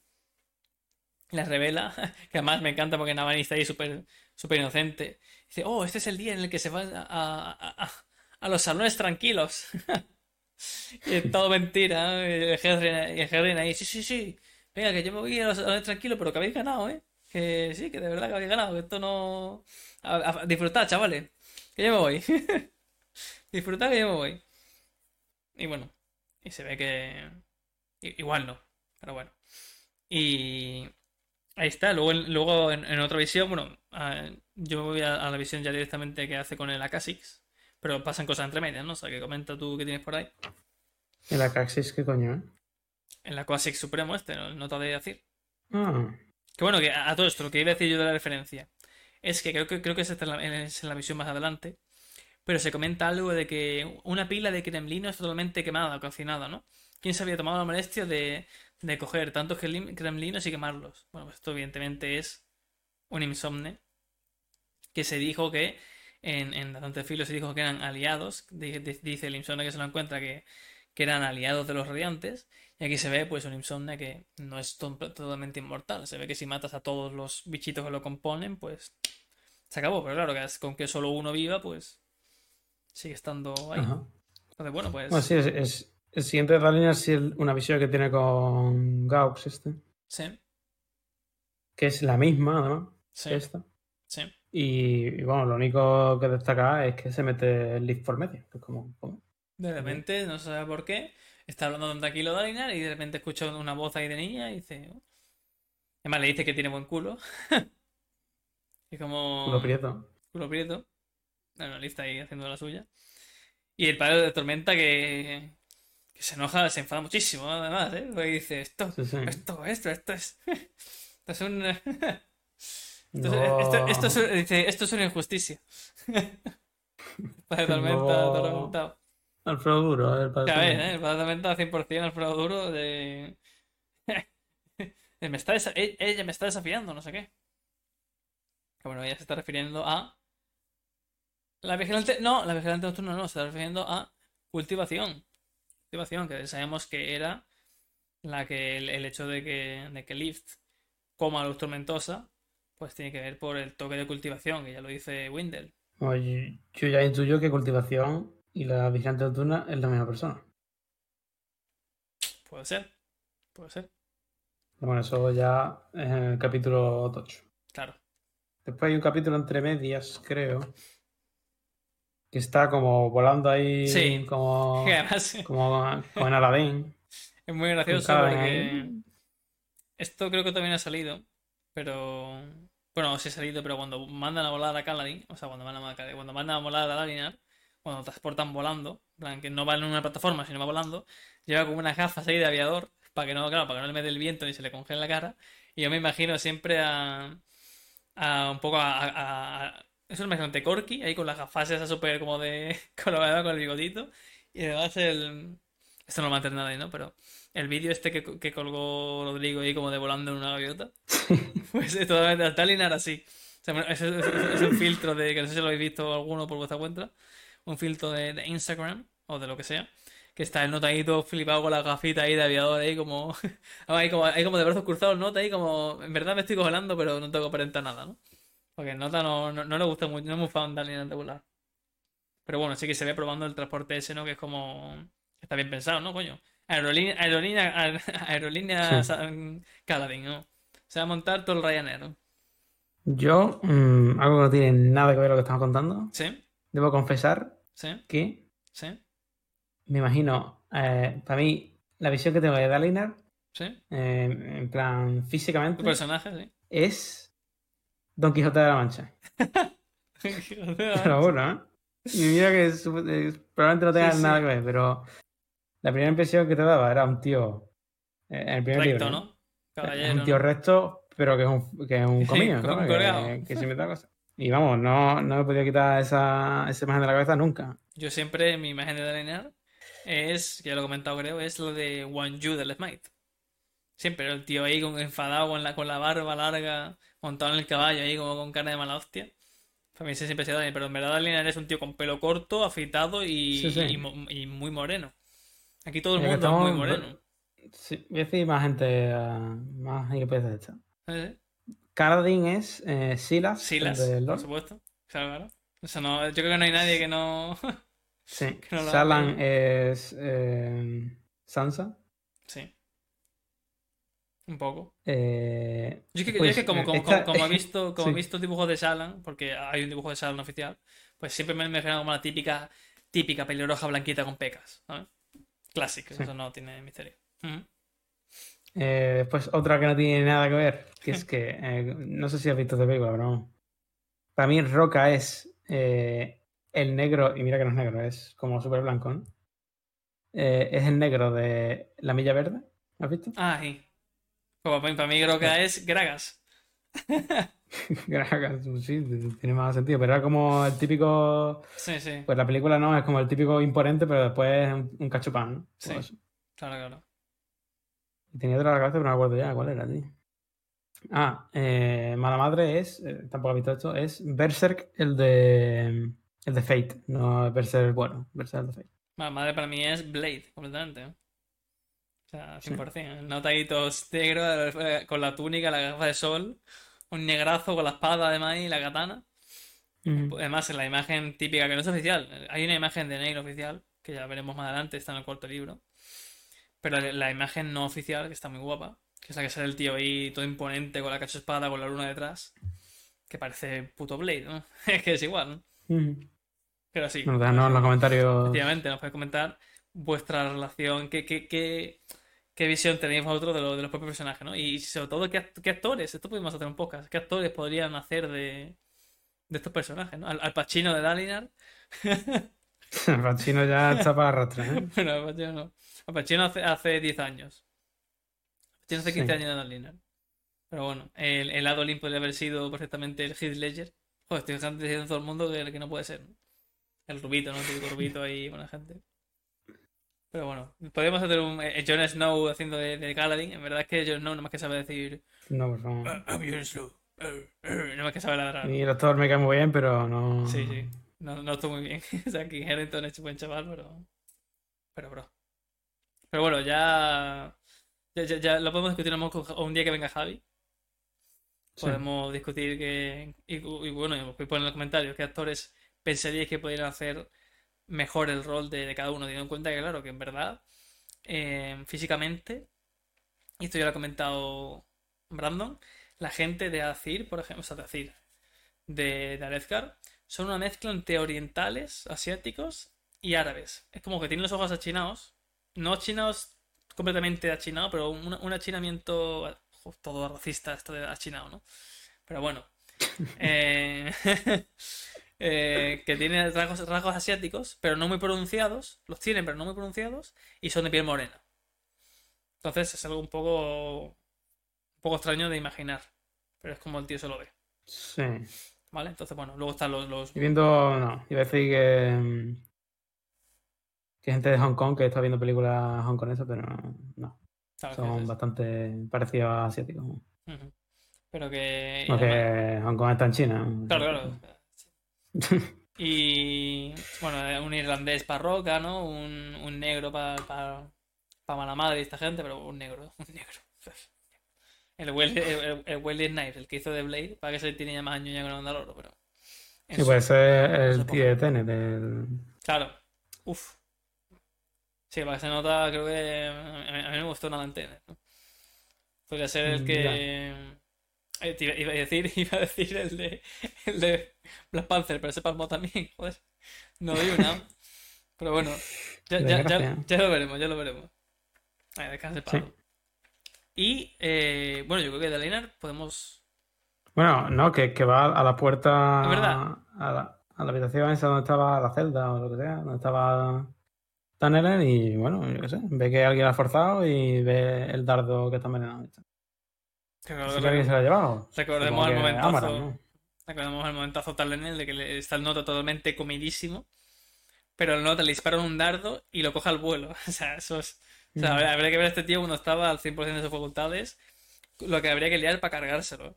La revela, que además me encanta porque Navani está ahí súper súper inocente. Dice, oh, este es el día en el que se van a, a, a, los salones tranquilos. y es todo mentira. Y el Hedrin ahí, sí, sí, sí. Venga, que yo me voy a los salones tranquilos, pero que habéis ganado, ¿eh? Que sí, que de verdad que habéis ganado, que esto no... A, disfrutar, chavales. Que yo me voy. disfrutar que yo me voy. Y bueno, y se ve que... Igual no, pero bueno. Y ahí está. Luego, luego en, otra visión, bueno, yo me voy a, la visión ya directamente que hace con el Akasix. Pero pasan cosas entre medias, ¿no? O sea, que comenta tú qué tienes por ahí. ¿El Akasix qué coño, eh? El Akasix Supremo este, ¿no? te de decir. Ah. Que bueno, que a, todo esto, lo que iba a decir yo de la referencia, es que creo que, creo que es, en la, es en la visión más adelante, pero se comenta algo de que una pila de kremlino es totalmente quemada cocinada, ¿no? ¿Quién se había tomado la molestia de, de coger tantos kremlinos y quemarlos? Bueno, pues esto evidentemente es un insomne que se dijo que en, en Dante Filo se dijo que eran aliados, dice el insomne que se lo encuentra que, que eran aliados de los radiantes, y aquí se ve pues un insomne que no es totalmente inmortal, se ve que si matas a todos los bichitos que lo componen, pues se acabó, pero claro, que con que solo uno viva, pues sigue estando ahí. Entonces, bueno, pues... Bueno, sí, es, el siguiente de la línea es una visión que tiene con Gaux este. Sí. Que es la misma, ¿no? Sí. esta. Sí. Y, bueno, lo único que destaca es que se mete el leaf por medio. Que es como, De repente, no se sabe por qué, está hablando tan tranquilo Dalinar y de repente escucha una voz ahí de niña y dice... Oh". Además le dice que tiene buen culo. y como... Culo prieto. Culo prieto. Bueno, le está ahí haciendo la suya. Y el padre de Tormenta que, que se enoja, se enfada muchísimo, además, ¿eh? Porque dice, esto, esto, esto, esto es... esto es un... esto, esto, es, dice, esto es una injusticia. padre Tormenta, no. Alfredo Duro, el padre Ya ves, ¿eh? El padre Tormenta 100% Alfredo Duro de... me está e-, Ella me está desafiando, no sé qué. Que bueno, ella se está refiriendo a... La vigilante... No, la vigilante nocturna no, se está refiriendo a cultivación que sabemos que era la que el, hecho de que, de que Lift coma luz tormentosa, pues tiene que ver por el toque de cultivación, que ya lo dice Windel. Oye, yo ya intuyo que cultivación y la vigilante nocturna es la misma persona. Puede ser, puede ser. Bueno, eso ya es en el capítulo 8. Claro. Después hay un capítulo entre medias, creo, que está como volando ahí sí. como, como, como en Aladdin. Es muy gracioso porque esto creo que también ha salido, pero bueno, sí ha salido, pero cuando mandan a volar a Kaladin, o sea, cuando mandan a, cuando mandan a volar a Dalinar, cuando transportan volando, en plan que no va en una plataforma, sino va volando, lleva como unas gafas ahí de aviador para que no, claro, para que no le mete el viento ni se le congele la cara. Y yo me imagino siempre a, a un poco a es un imaginante Corky, ahí con las gafas esas súper como de colorada con el bigodito. Y además el... Esto no lo va a tener nadie, ¿no? Pero el vídeo este que, que, colgó Rodrigo ahí como de volando en una gaviota. pues es totalmente Talinar así. O sea, es, es, un filtro de, que no sé si lo habéis visto alguno por vuestra cuenta. Un filtro de, de Instagram o de lo que sea. Que está el notadito flipado con la gafita ahí de aviador ahí como... ahí como, ahí como de brazos cruzados, nota ahí como... En verdad me estoy congelando pero no tengo que aparentar nada, ¿no? Porque Nota no, no, le gusta mucho, no es muy fan de Alien volar. Pero bueno, sí que se ve probando el transporte ese, ¿no? Que es como. Está bien pensado, ¿no, coño? Aerolínea, aerolínea, aerolínea Caladín, ¿no? Se va a montar todo el Ryanair, Yo, mm, algo que no tiene nada que ver con lo que estamos contando. Sí. Debo confesar ¿Sí? que. Sí. Me imagino, eh, para mí, la visión que tengo de Dalinar. Sí. Eh, en plan, físicamente. Tu personaje, sí. Es Don Quijote de la Mancha. pero bueno, ¿eh? Y mira que probablemente no tenga nada que ver, pero la primera impresión que te daba era un tío. Eh, en el primer recto, libro. ¿no? Caballero. Un tío recto, pero que es un, que es un comillo, ¿no? que, que, se inventa cosas. Y vamos, no, no me podía quitar esa, esa imagen de la cabeza nunca. Yo siempre, mi imagen de Dalinar es, que ya lo he comentado creo, es lo de Yu del Smite. Siempre el tío ahí con, enfadado con la, con la barba larga, montado en el caballo ahí como con carne de mala hostia. Para mí siempre se da pero en verdad Dalinar es un tío con pelo corto, afeitado y, y, muy moreno. Aquí todo el mundo es muy estamos- moreno. Sí, voy a decir más gente, ah, más IPs de esta. ¿Eh? Karadin es eh, Silas. Silas, por supuesto. Claro, claro. Eso no, yo creo que no hay nadie que no. Sí. que no Salan es eh, Sansa. sí. Un poco. Eh, Yo es que, pues, es que como, como, esta- como- como he visto, como he sí. visto dibujos de Salan, porque hay un dibujo de Salan oficial, pues siempre me he imaginado como la típica, típica pelirroja blanquita con pecas, ¿sabes? Clásico, Sí. eso no tiene misterio. Eh, después otra que no tiene nada que ver, que es que eh, no sé si has visto esta película, pero para mí Roca es eh, el negro, y mira que no es negro, es como súper blanco, ¿no? Eh, es el negro de La Milla Verde, ¿has visto? Ah, sí. Pues para mí, que es Gragas. Gragas, sí, tiene más sentido, pero era como el típico, Sí, sí, pues la película no, es como el típico imponente, pero después es un, un cachupán, ¿no? Sí. Pues eso. claro, claro. Y tenía otra cabeza, pero no me acuerdo ya cuál era, tío. Ah, eh, Mala Madre es, eh, tampoco he visto esto, es Berserk, el de el de Fate, no Berserk bueno, Berserk el de Fate. Bueno, madre para mí es Blade, completamente. O sea, Sí. 100%. El notadito negro eh, con la túnica, la gafa de sol, un negrazo con la espada además y la katana. Ujú. Además, en la imagen típica, que no es oficial, hay una imagen de negro oficial, que ya veremos más adelante, está en el cuarto libro. Pero la, imagen no oficial, que está muy guapa, que es la que sale el tío ahí todo imponente con la cacho espada, con la luna detrás, que parece puto Blade, ¿no? Es que es igual, ¿no? Pero sí. Bueno, déjanos en los comentarios. Efectivamente, nos podéis comentar vuestra relación, qué, qué, qué, qué visión tenéis vosotros de, lo- de los propios personajes, ¿no? Y sobre todo, qué, qué actores, esto podemos hacer un podcast, qué actores podrían hacer de, de estos personajes, ¿no? Al, al Pacino de Dalinar, El Pacino ya está para arrastrar, ¿eh? bueno, al Pacino no. Al Pacino hace, hace 10 años. Al Pacino hace 15 Sí. años de Dalinar. Pero bueno, el, el Adolin podría haber sido perfectamente el Heath Ledger. Joder, estoy diciendo todo el mundo que, que no puede ser, ¿no? El rubito, ¿no? El típico rubito ahí, buena gente. Pero bueno, podemos hacer un eh, Jon Snow haciendo de, de Galadin. En verdad es que Jon Snow nada más que sabe decir No, por favor. "Ah, I'm Jon Snow. eh", Nada más que sabe ladrar. Y el actor me cae muy bien, pero no. Sí, sí. No, no estoy muy bien. O sea, que Harrington es un buen chaval, pero. Pero, bro. Pero bueno, ya. Ya, ya, ya lo podemos discutir un día que venga Javi. Sí. Podemos discutir que. Y, y bueno, podéis poner en los comentarios qué actores pensaríais que podrían hacer mejor el rol de, de cada uno, teniendo en cuenta que, claro, que en verdad, eh, físicamente, y esto ya lo ha comentado Brandon, la gente de Azir, por ejemplo, o sea, de Azir, de, de son una mezcla entre orientales, asiáticos y árabes. Es como que tienen los ojos achinados, no achinados completamente achinados, pero un, un achinamiento todo racista, esto de achinado, ¿no? Pero bueno. Eh, eh, que tiene rasgos, rasgos asiáticos, pero no muy pronunciados. Los tienen, pero no muy pronunciados. Y son de piel morena. Entonces es algo un poco. Un poco extraño de imaginar. Pero es como el tío se lo ve. Sí. ¿Vale? Entonces, bueno, luego están los. los... Y viendo, no, iba a decir que. mm, Que gente de Hong Kong que está viendo películas hongkonesas, pero no. Son es- bastante parecidos a asiáticos. Pero que. Porque además- Hong Kong está en China. Claro, claro. Y bueno, un irlandés para Roca, ¿no? Un, un negro para pa, pa mala madre esta gente, pero un negro, un negro. El Wesley, el, el Snipes, el que hizo de Blade, para que se tiene ya más años ya con el Mandaloro, pero. en Y su- puede ser en su el tío de Tenet. el- Claro, uff. Sí, para que se nota, creo que. A mí, a mí me gustó una antena, ¿no? Podría ser el Mm, que. Eh, te iba, a decir, iba a decir el de, el de Black Panther, pero ese palmó también, joder. No digo nada. Pero bueno, ya, ya, ya, desgracia. ya lo veremos, ya lo veremos. Ahí, descanse Sí. palo. Y eh, bueno, yo creo que de Leinar podemos. Bueno, no, que, que va a la puerta. Es verdad. A la, a la habitación esa donde estaba la celda o lo que sea, donde estaba Tanelen y bueno, yo qué sé, ve que alguien la ha forzado y ve el dardo que está envenenado. Que ¿Sí que alguien se lo ha llevado? Recordemos el momentazo. Recordemos el momentazo tal en el de que está el nota totalmente comidísimo. Pero el nota le dispara un dardo y lo coge al vuelo. O sea, eso es. O sea, Mm. habría, habría que ver a este tío cuando estaba al 100% de sus facultades. Lo que habría que liar para cargárselo.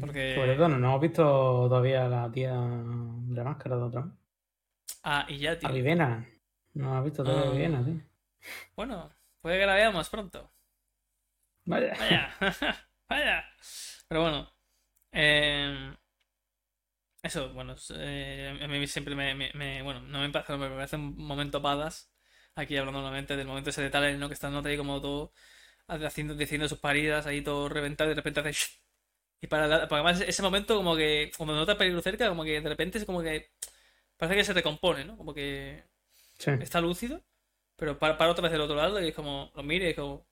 Porque- Sobre todo, no, no hemos visto todavía la tía de la máscara de otra. Ah, y ya, A tío. Vivena. No has visto todavía Ah. a Vivena, tío. Bueno, puede que la veamos pronto. Vaya, vaya. Pero bueno, eh, eso, bueno, eh, a mí siempre me, me- me- bueno, no me parece, me parece un momento padas, aquí hablando nuevamente del momento ese de Talen, ¿no? Que está nota ahí como todo, haciendo, diciendo sus paridas, ahí todo reventado, y de repente hace sh- y para, la- porque además ese momento como que, cuando nota peligro cerca, como que de repente es como que, parece que se recompone, ¿no? Como que Sí. está lúcido, pero para, para otra vez del otro lado y es como, lo mira y es como,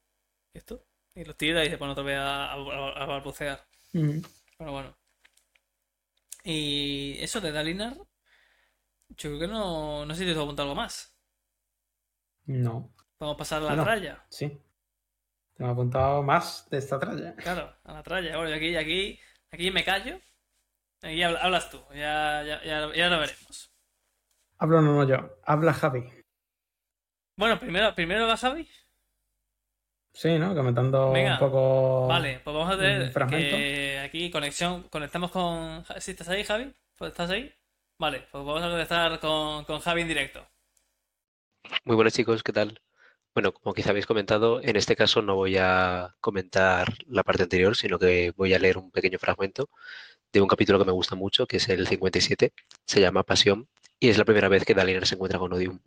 ¿y esto? Y lo tira y se pone otra vez a, a, balbucear. Ujú. Bueno, bueno. Y eso de Dalinar, yo creo que no, no sé si te has apuntado algo más. No. Vamos a pasar a la Bueno. tralla. Sí. Te me he apuntado más de esta tralla. Claro, a la tralla. Bueno, y aquí, aquí, aquí me callo. Aquí habla- hablas tú. Ya, ya, ya, ya lo veremos. Hablo no, no yo. Habla Javi. Bueno, primero, primero va Javi. Sí, ¿no? Comentando Venga. un poco. Vale, pues vamos a tener que aquí conexión. Conectamos con. ¿Sí estás ahí, Javi? Pues, ¿Estás ahí? Vale, pues vamos a conectar con, con Javi en directo. Muy buenas chicos, ¿qué tal? Bueno, como quizá habéis comentado, en este caso no voy a comentar la parte anterior, sino que voy a leer un pequeño fragmento de un capítulo que me gusta mucho, que es el 57, se llama Pasión, y es la primera vez que Dalinar se encuentra con Odium.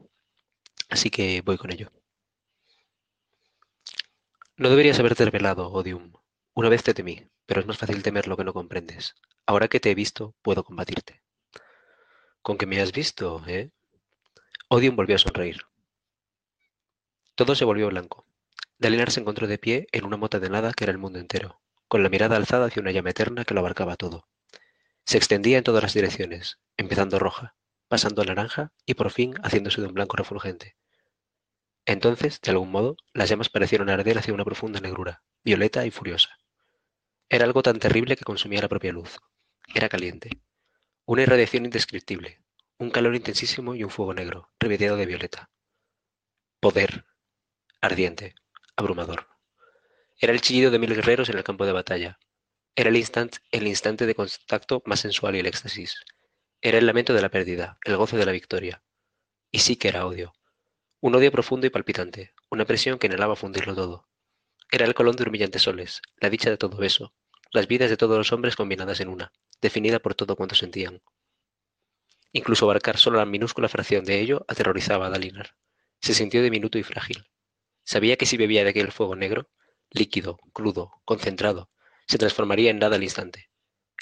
Así que voy con ello. No deberías haberte revelado, Odium. Una vez te temí, pero es más fácil temer lo que no comprendes. Ahora que te he visto, puedo combatirte. ¿Con que me has visto, eh? Odium volvió a sonreír. Todo se volvió blanco. Dalinar se encontró de pie en una mota de nada que era el mundo entero, con la mirada alzada hacia una llama eterna que lo abarcaba todo. Se extendía en todas las direcciones, empezando roja, pasando a naranja y por fin haciéndose de un blanco refulgente. Entonces, de algún modo, las llamas parecieron arder hacia una profunda negrura, violeta y furiosa. Era algo tan terrible que consumía la propia luz. Era caliente. Una irradiación indescriptible, un calor intensísimo y un fuego negro, revestido de violeta. Poder. Ardiente. Abrumador. Era el chillido de mil guerreros en el campo de batalla. Era el, instant, el instante de contacto más sensual y el éxtasis. Era el lamento de la pérdida, el goce de la victoria. Y sí que era odio. Un odio profundo y palpitante, una presión que anhelaba fundirlo todo. Era el colón de humillantes soles, la dicha de todo beso, las vidas de todos los hombres combinadas en una, definida por todo cuanto sentían. Incluso abarcar solo la minúscula fracción de ello aterrorizaba a Dalinar. Se sintió diminuto y frágil. Sabía que si bebía de aquel fuego negro, líquido, crudo, concentrado, se transformaría en nada al instante.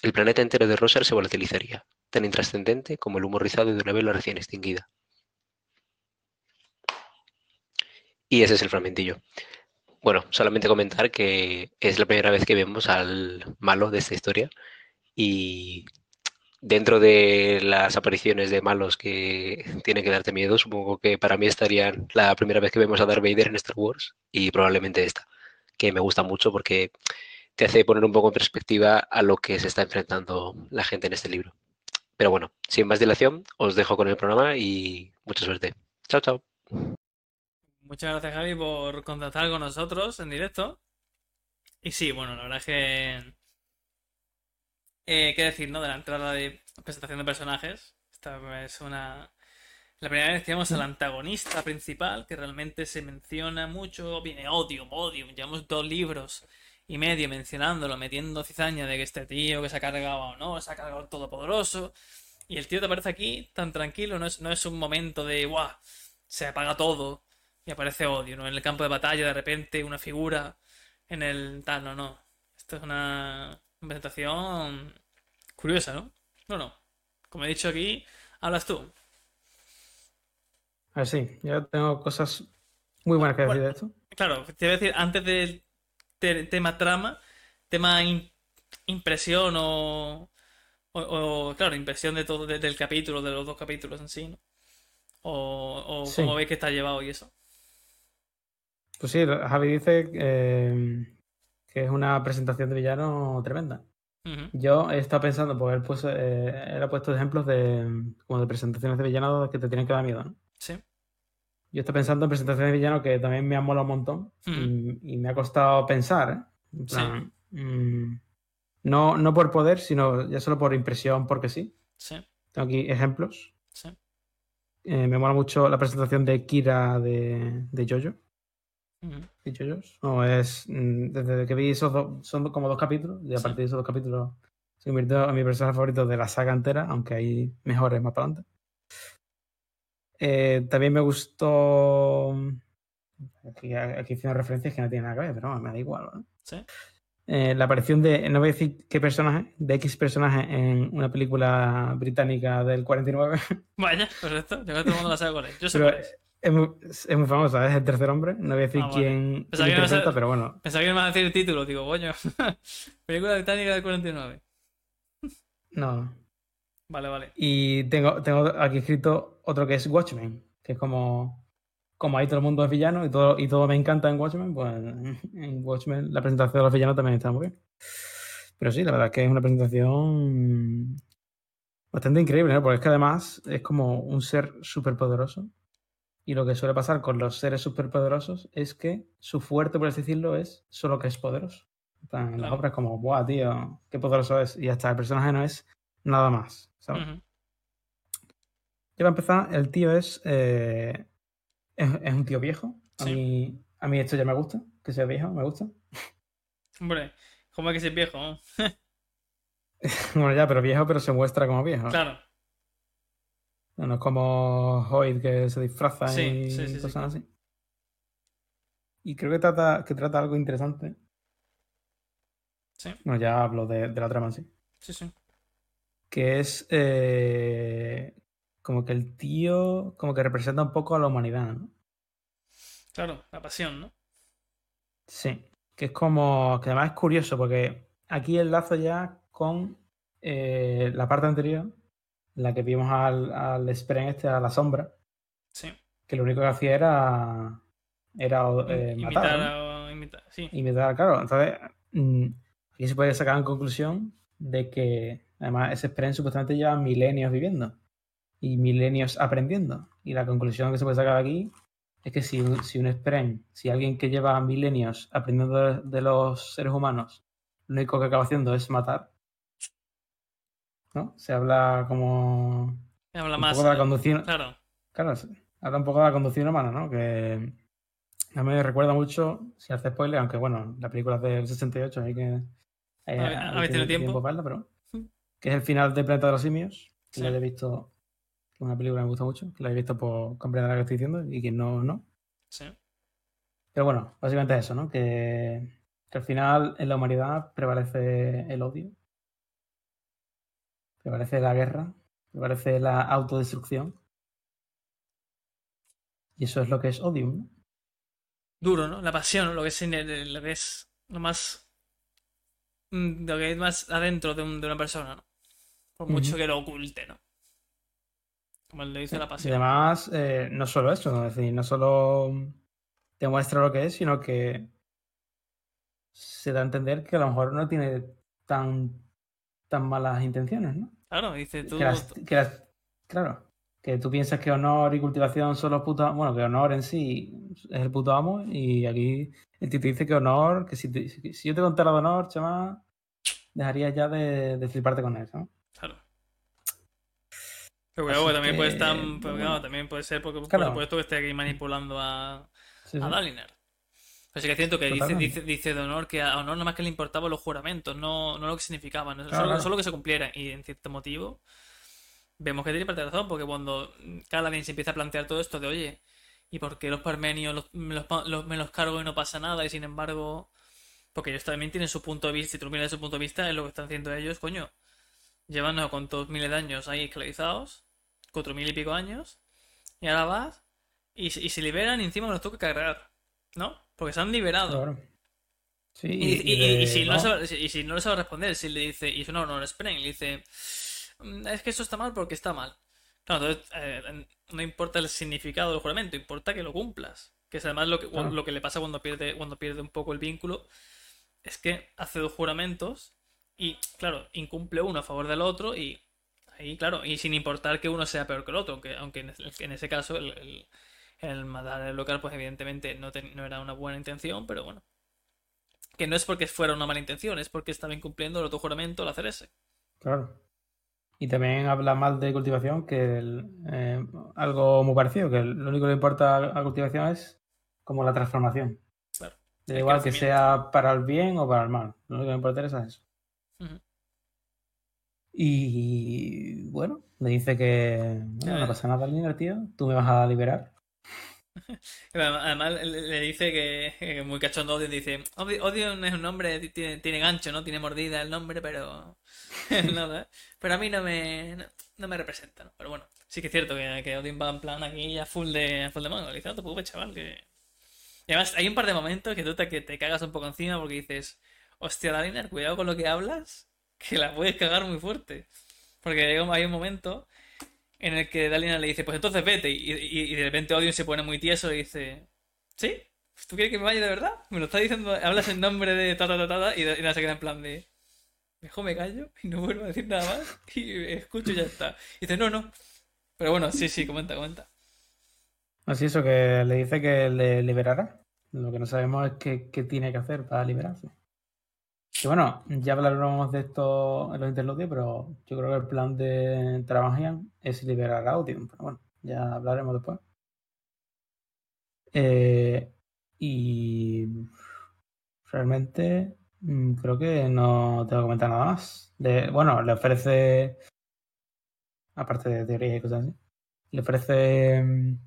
El planeta entero de Rosar se volatilizaría, tan intrascendente como el humo rizado de una vela recién extinguida. Y ese es el fragmentillo. Bueno, solamente comentar que es la primera vez que vemos al malo de esta historia y dentro de las apariciones de malos que tienen que darte miedo, supongo que para mí estarían la primera vez que vemos a Darth Vader en Star Wars y probablemente esta, que me gusta mucho porque te hace poner un poco en perspectiva a lo que se está enfrentando la gente en este libro. Pero bueno, sin más dilación, os dejo con el programa y mucha suerte. Chao, chao. Muchas gracias, Javi, por contactar con nosotros en directo. Y sí, bueno, la verdad es que. Eh, ¿Qué decir, no? De la entrada de presentación de personajes. Esta es una. La primera vez que vemos al antagonista principal, que realmente se menciona mucho. Viene Odium, Odium. Llevamos dos libros y medio mencionándolo, metiendo cizaña de que este tío que se ha cargado o no, se ha cargado el todopoderoso. Y el tío te aparece aquí tan tranquilo, no es, no es un momento de ¡guau! Se apaga todo y aparece odio, ¿no? En el campo de batalla, de repente, una figura en el tal, no, no. Esto es una presentación curiosa, ¿no? No, no. Como he dicho aquí, hablas tú. A ver, sí, yo tengo cosas muy buenas que decir Bueno, de esto. Claro, te iba a decir, antes del te- tema trama, tema im- impresión o, o, o, claro, impresión de todo, de- del capítulo, de los dos capítulos en sí, ¿no? O, o Sí. cómo veis que está llevado y eso. Pues sí, Javi dice eh, que es una presentación de villano tremenda. Ujú. Yo he estado pensando, pues él, puso, eh, él ha puesto ejemplos de, como de presentaciones de villanos que te tienen que dar miedo, ¿no? Sí. Yo estoy pensando en presentaciones de villanos que también me han molado un montón y, y me ha costado pensar, ¿eh? En Sí. mm, no, no por poder, sino ya solo por impresión, porque sí. Sí, Tengo aquí ejemplos. sí. eh, me mola mucho la presentación de Kira de, de Jojo. JoJo's. No, es. mm, Desde que vi esos dos. Son como dos capítulos. Y a Sí. partir de esos dos capítulos se convirtió en mi personaje favorito de la saga entera, aunque hay mejores más para adelante. Eh, también me gustó. Aquí, aquí hice una referencia que no tiene nada que ver, pero bueno, me da igual. ¿no? Sí. Eh, la aparición de, no voy a decir qué personaje, de X personaje en una película británica del 49, Vaya, perfecto. Yo creo que todo el mundo la sabe cuál es. Yo sé pero cuál es. Es muy, es muy famosa, es el tercer hombre, no voy a decir Ah, vale. quién, Pensaba quién que ibas a- interpreta, pero bueno, Pensaba que me iba a decir el título, digo, coño. Película británica del 49. no. Vale, vale. Y tengo, tengo aquí escrito otro que es Watchmen, que es como, como ahí todo el mundo es villano y todo, y todo me encanta en Watchmen, pues en Watchmen la presentación de los villanos también está muy bien. Pero sí, la verdad es que es una presentación bastante increíble, ¿no? Porque es que además es como un ser súper poderoso. Y lo que suele pasar con los seres superpoderosos es que su fuerte, por así decirlo, es solo que es poderoso. En las obras como, ¡buah, tío! ¡Qué poderoso es! Y hasta el personaje no es nada más, ¿sabes? Ujú. Ya para empezar, el tío es, eh, es, es un tío viejo. A, Sí. mí, a mí esto ya me gusta, que sea viejo, me gusta. Hombre, ¿cómo es que es viejo? no? bueno, ya, pero viejo, pero se muestra como viejo. Claro. No es como Hoyt que se disfraza Sí, y sí, sí, sí, cosas así. Y creo que trata, que trata algo interesante. Sí. Bueno, ya hablo de, de la trama en sí. Sí, sí. Que es eh, como que el tío como que representa un poco a la humanidad, ¿no? Claro, la pasión, ¿no? Sí, que es como, que además es curioso porque aquí enlazo ya con eh, la parte anterior, la que vimos al, al Spren este, a la sombra, Sí. que lo único que hacía era, era eh, imitar matar, ¿no? a- imitar. Sí. Imitar, claro. Entonces, mm, aquí se puede sacar en conclusión de que además ese Spren supuestamente lleva milenios viviendo y milenios aprendiendo. Y la conclusión que se puede sacar aquí es que si, un- si un Spren, si alguien que lleva milenios aprendiendo de, de los seres humanos, lo único que acaba haciendo es matar, ¿no? Se habla como Habla un más. poco de la eh, conducción. Claro. Claro, sí. habla un poco de la conducción humana, ¿no? Que a mí me recuerda mucho, sin hacer spoiler, aunque bueno, la película es del 68, hay que. Hay, ¿Habéis- hay habéis que tenido tener tiempo? para verla, pero. Mm. Que es el final de Planeta de los Simios. Que Sí. la haya visto. que una película que me gusta mucho. Que la he visto por comprender lo que estoy diciendo y quien no, no. Sí. Pero bueno, básicamente es eso, ¿no? Que, que al final en la humanidad prevalece el odio. Prevalece la guerra. Prevalece la autodestrucción. Y eso es lo que es Odium, ¿no? Duro, ¿no? La pasión, lo que es, lo que es lo más. mm, Lo que es más adentro de, un- de una persona, ¿no? Por mucho que lo oculte, ¿no? Como le dice la Y pasión. además, eh, no solo eso, ¿no? es decir, no solo te muestra lo que es, sino que se da a entender que a lo mejor no tiene tan, tan malas intenciones, ¿no? Claro, dice tú. Que las- que las- claro, que tú piensas que honor y cultivación son los putos, bueno, que honor en sí es el puto amo, y aquí el tío te dice que honor, que si, te- si yo te contara de honor, chaval, dejarías ya de, de fliparte con eso, ¿no? Claro. Pero porque también puede que, estar. bueno. pero claro, también puede ser porque, por Claro. supuesto, que esté aquí manipulando a, Sí, a. Dalinar. Pero sí que es cierto que dice, dice, dice de honor que a honor nada más que le importaban los juramentos, no, no lo que significaban, solo, claro. solo que se cumplieran. Y en cierto motivo, vemos que tiene parte de razón, porque cuando Kaladin se empieza a plantear todo esto de, oye, ¿y por qué los parmenios los- me, los, pa- los- me los cargo y no pasa nada? Y sin embargo, porque ellos también tienen su punto de vista, y tú miras su punto de vista, es lo que están haciendo ellos, coño. Llevan no sé cuántos miles de años ahí esclavizados, cuatro mil y pico años, y ahora vas y, se- y se liberan y encima tengo que cargar, ¿no? Porque se han liberado. Claro. Sí, Y, y- y- de- y si no sabe, y si no le sabe responder, si le dice, y eso no, no, Spren, le dice, "Mm, es que eso está mal porque está mal. Claro, entonces eh, no importa el significado del juramento, importa que lo cumplas. Que es además lo que, Claro. lo que le pasa cuando pierde, cuando pierde un poco el vínculo, es que hace dos juramentos y, claro, incumple uno a favor del otro y ahí, claro, y sin importar que uno sea peor que el otro, aunque, aunque en, ese- en ese caso el, el, el matar el local, pues evidentemente no, no era una buena intención, pero bueno. Que no es porque fuera una mala intención, es porque estaba incumpliendo el otro juramento al hacer ese. Claro. Y también habla mal de cultivación, que el, eh, algo muy parecido, que lo único que le importa a cultivación es como la transformación. Claro. Da igual que sea para el bien o para el mal. Lo único que me interesa es eso. Y bueno, me dice que bueno, no pasa nada, Lina, tío. Tú me vas a liberar. Además le dice que, muy cachondo Odion dice, "Odi- Odion es un nombre, tiene, tiene gancho, ¿no? Tiene mordida el nombre, pero nada, pero a mí no me, no, no me representa, ¿no? Pero bueno, sí que es cierto que, que va en plan aquí ya full de, full de mango. Le dice, no te chaval, que... Y además hay un par de momentos que tú te, que te cagas un poco encima porque dices, hostia, Dalinar, cuidado con lo que hablas, que la puedes cagar muy fuerte. Porque hay un momento en el que Dalinar le dice, pues entonces vete. Y, y- de repente Odion se pone muy tieso y dice, ¿sí? ¿Tú quieres que me vaya de verdad? Me lo está diciendo, hablas en nombre de ta ta ta ta, ta", y, nada se queda en plan de, mejor me callo y no vuelvo a decir nada más y escucho y ya está. Y dice, no, no. Pero bueno, sí, sí, comenta, comenta. Así eso, que le dice que le liberará. Lo que no sabemos es qué, qué tiene que hacer para liberarse. Y bueno, ya hablaremos de esto en los interludios, pero yo creo que el plan de Trabajian es liberar a Odium. Pero bueno, ya hablaremos después. Eh, y realmente mm, creo que no tengo que comentar nada más. Bueno, le ofrece, aparte de teoría y cosas así, le ofrece mm,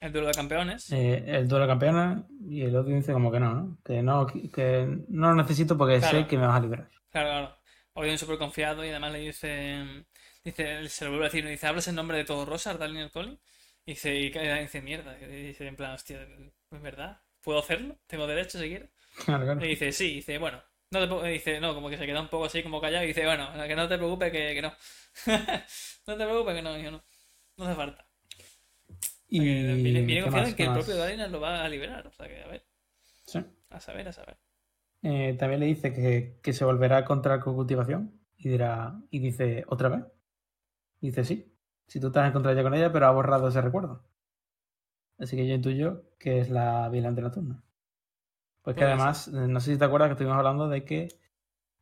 El duelo de campeones. eh, el duelo de campeones y el otro dice como que no, ¿no? Que no, que no lo necesito porque Claro. sé que me vas a liberar. Claro, claro. Odion súper confiado y además le dice, dice, se lo vuelve a decir, dice, ¿hablas en nombre de todo Rosar, Daniel Collin? Y dice, y dice, mierda. Y dice, en plan, hostia, ¿es verdad? ¿Puedo hacerlo? ¿Tengo derecho si quieres? Claro, claro. Y dice, sí, dice, bueno, no te preocu-". y dice, no, como que se queda un poco así como callado y dice, bueno, que no te preocupes que, que no. no te preocupes que no, hijo, no. No hace falta. Y viene, viene ¿qué confiado en que ¿Qué el propio Dalinar lo va a liberar. O sea que, a ver, Sí. a saber, a saber. Eh, también le dice que, que se volverá a encontrar con cultivación y dirá y dice otra vez. Dice sí. Si tú te has encontrado ya con ella, pero ha borrado ese recuerdo. Así que yo intuyo que es la vigilante nocturna. Pues que además, eh, no sé si te acuerdas que estuvimos hablando de que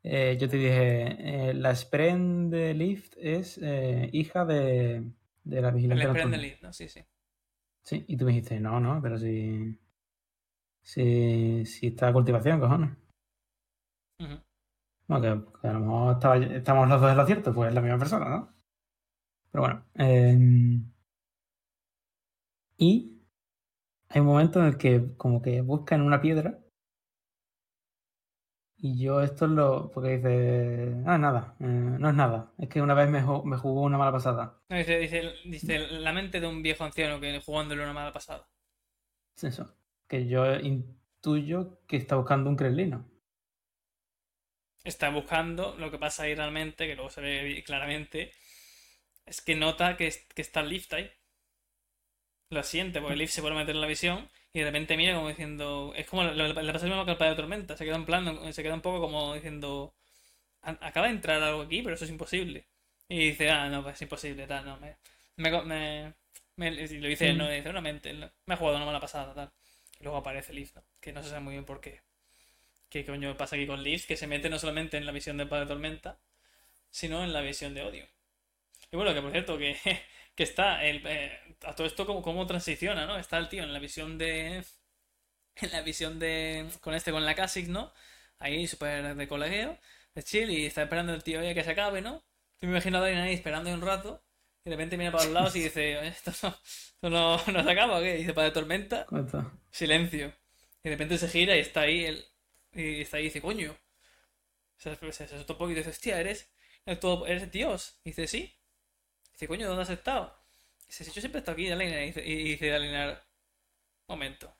eh, yo te dije, eh, la Spren de Lift es eh, hija de, de la vigilante Spren nocturna. de Leaf, ¿no? Sí, sí. Sí, y tú me dijiste, no, no, pero si. Si, si está cultivación, cojones. Ujú. Bueno, que, que a lo mejor estaba- estamos los dos en lo cierto, pues es la misma persona, ¿no? Pero bueno. eh, y hay un momento en el que como que buscan una piedra. Y yo esto es lo. Porque dice. Ah, nada. eh, no es nada. Es que una vez me, me jugó una mala pasada. No, dice, dice, dice la mente de un viejo anciano que jugándole una mala pasada. Es eso. Que yo intuyo que está buscando un creslino. Está buscando, lo que pasa ahí realmente, que luego se ve claramente, es que nota que, que está el lift ahí. Lo siente, porque el lift se puede meter en la visión y de repente mira como diciendo. Es como le, pasa mismo que al padre de Tormenta. Se queda en plan, se queda un poco como diciendo. "A- Acaba de entrar algo aquí, pero eso es imposible. Y dice, ah, no, pues es imposible, tal, no, me. me, me- me- y lo dice él, no, dice, una mente, él, me ha jugado una mala pasada, tal. Y luego aparece Leaf, ¿no? Que no se sabe muy bien por qué. ¿Qué coño pasa aquí con Leaf? Que se mete no solamente en la visión del padre de Tormenta, sino en la visión de odio. Y bueno, que por cierto, que, que está el, eh, a todo esto como, como transiciona, ¿no? Está el tío en la visión de. En la visión de. Con este, con la Kasich, ¿no? Ahí súper de colegueo, de chill, y está esperando el tío ya que se acabe, ¿no? Yo me imagino a Darin ahí esperando un rato, y de repente mira para los lados y dice, "Oye, ¿esto no, esto no, no se acaba o qué? Y dice, para de tormenta, silencio. Y de repente se gira y está ahí él. Y está ahí y dice, coño. Se, se, se asustó un poco y dice, hostia, ¿eres, eres, todo- eres Dios? Y dice, sí. Dice, coño, ¿dónde has estado? Dice, si yo siempre he estado aquí, Dalinar. Y dice, y dice Dalinar, momento.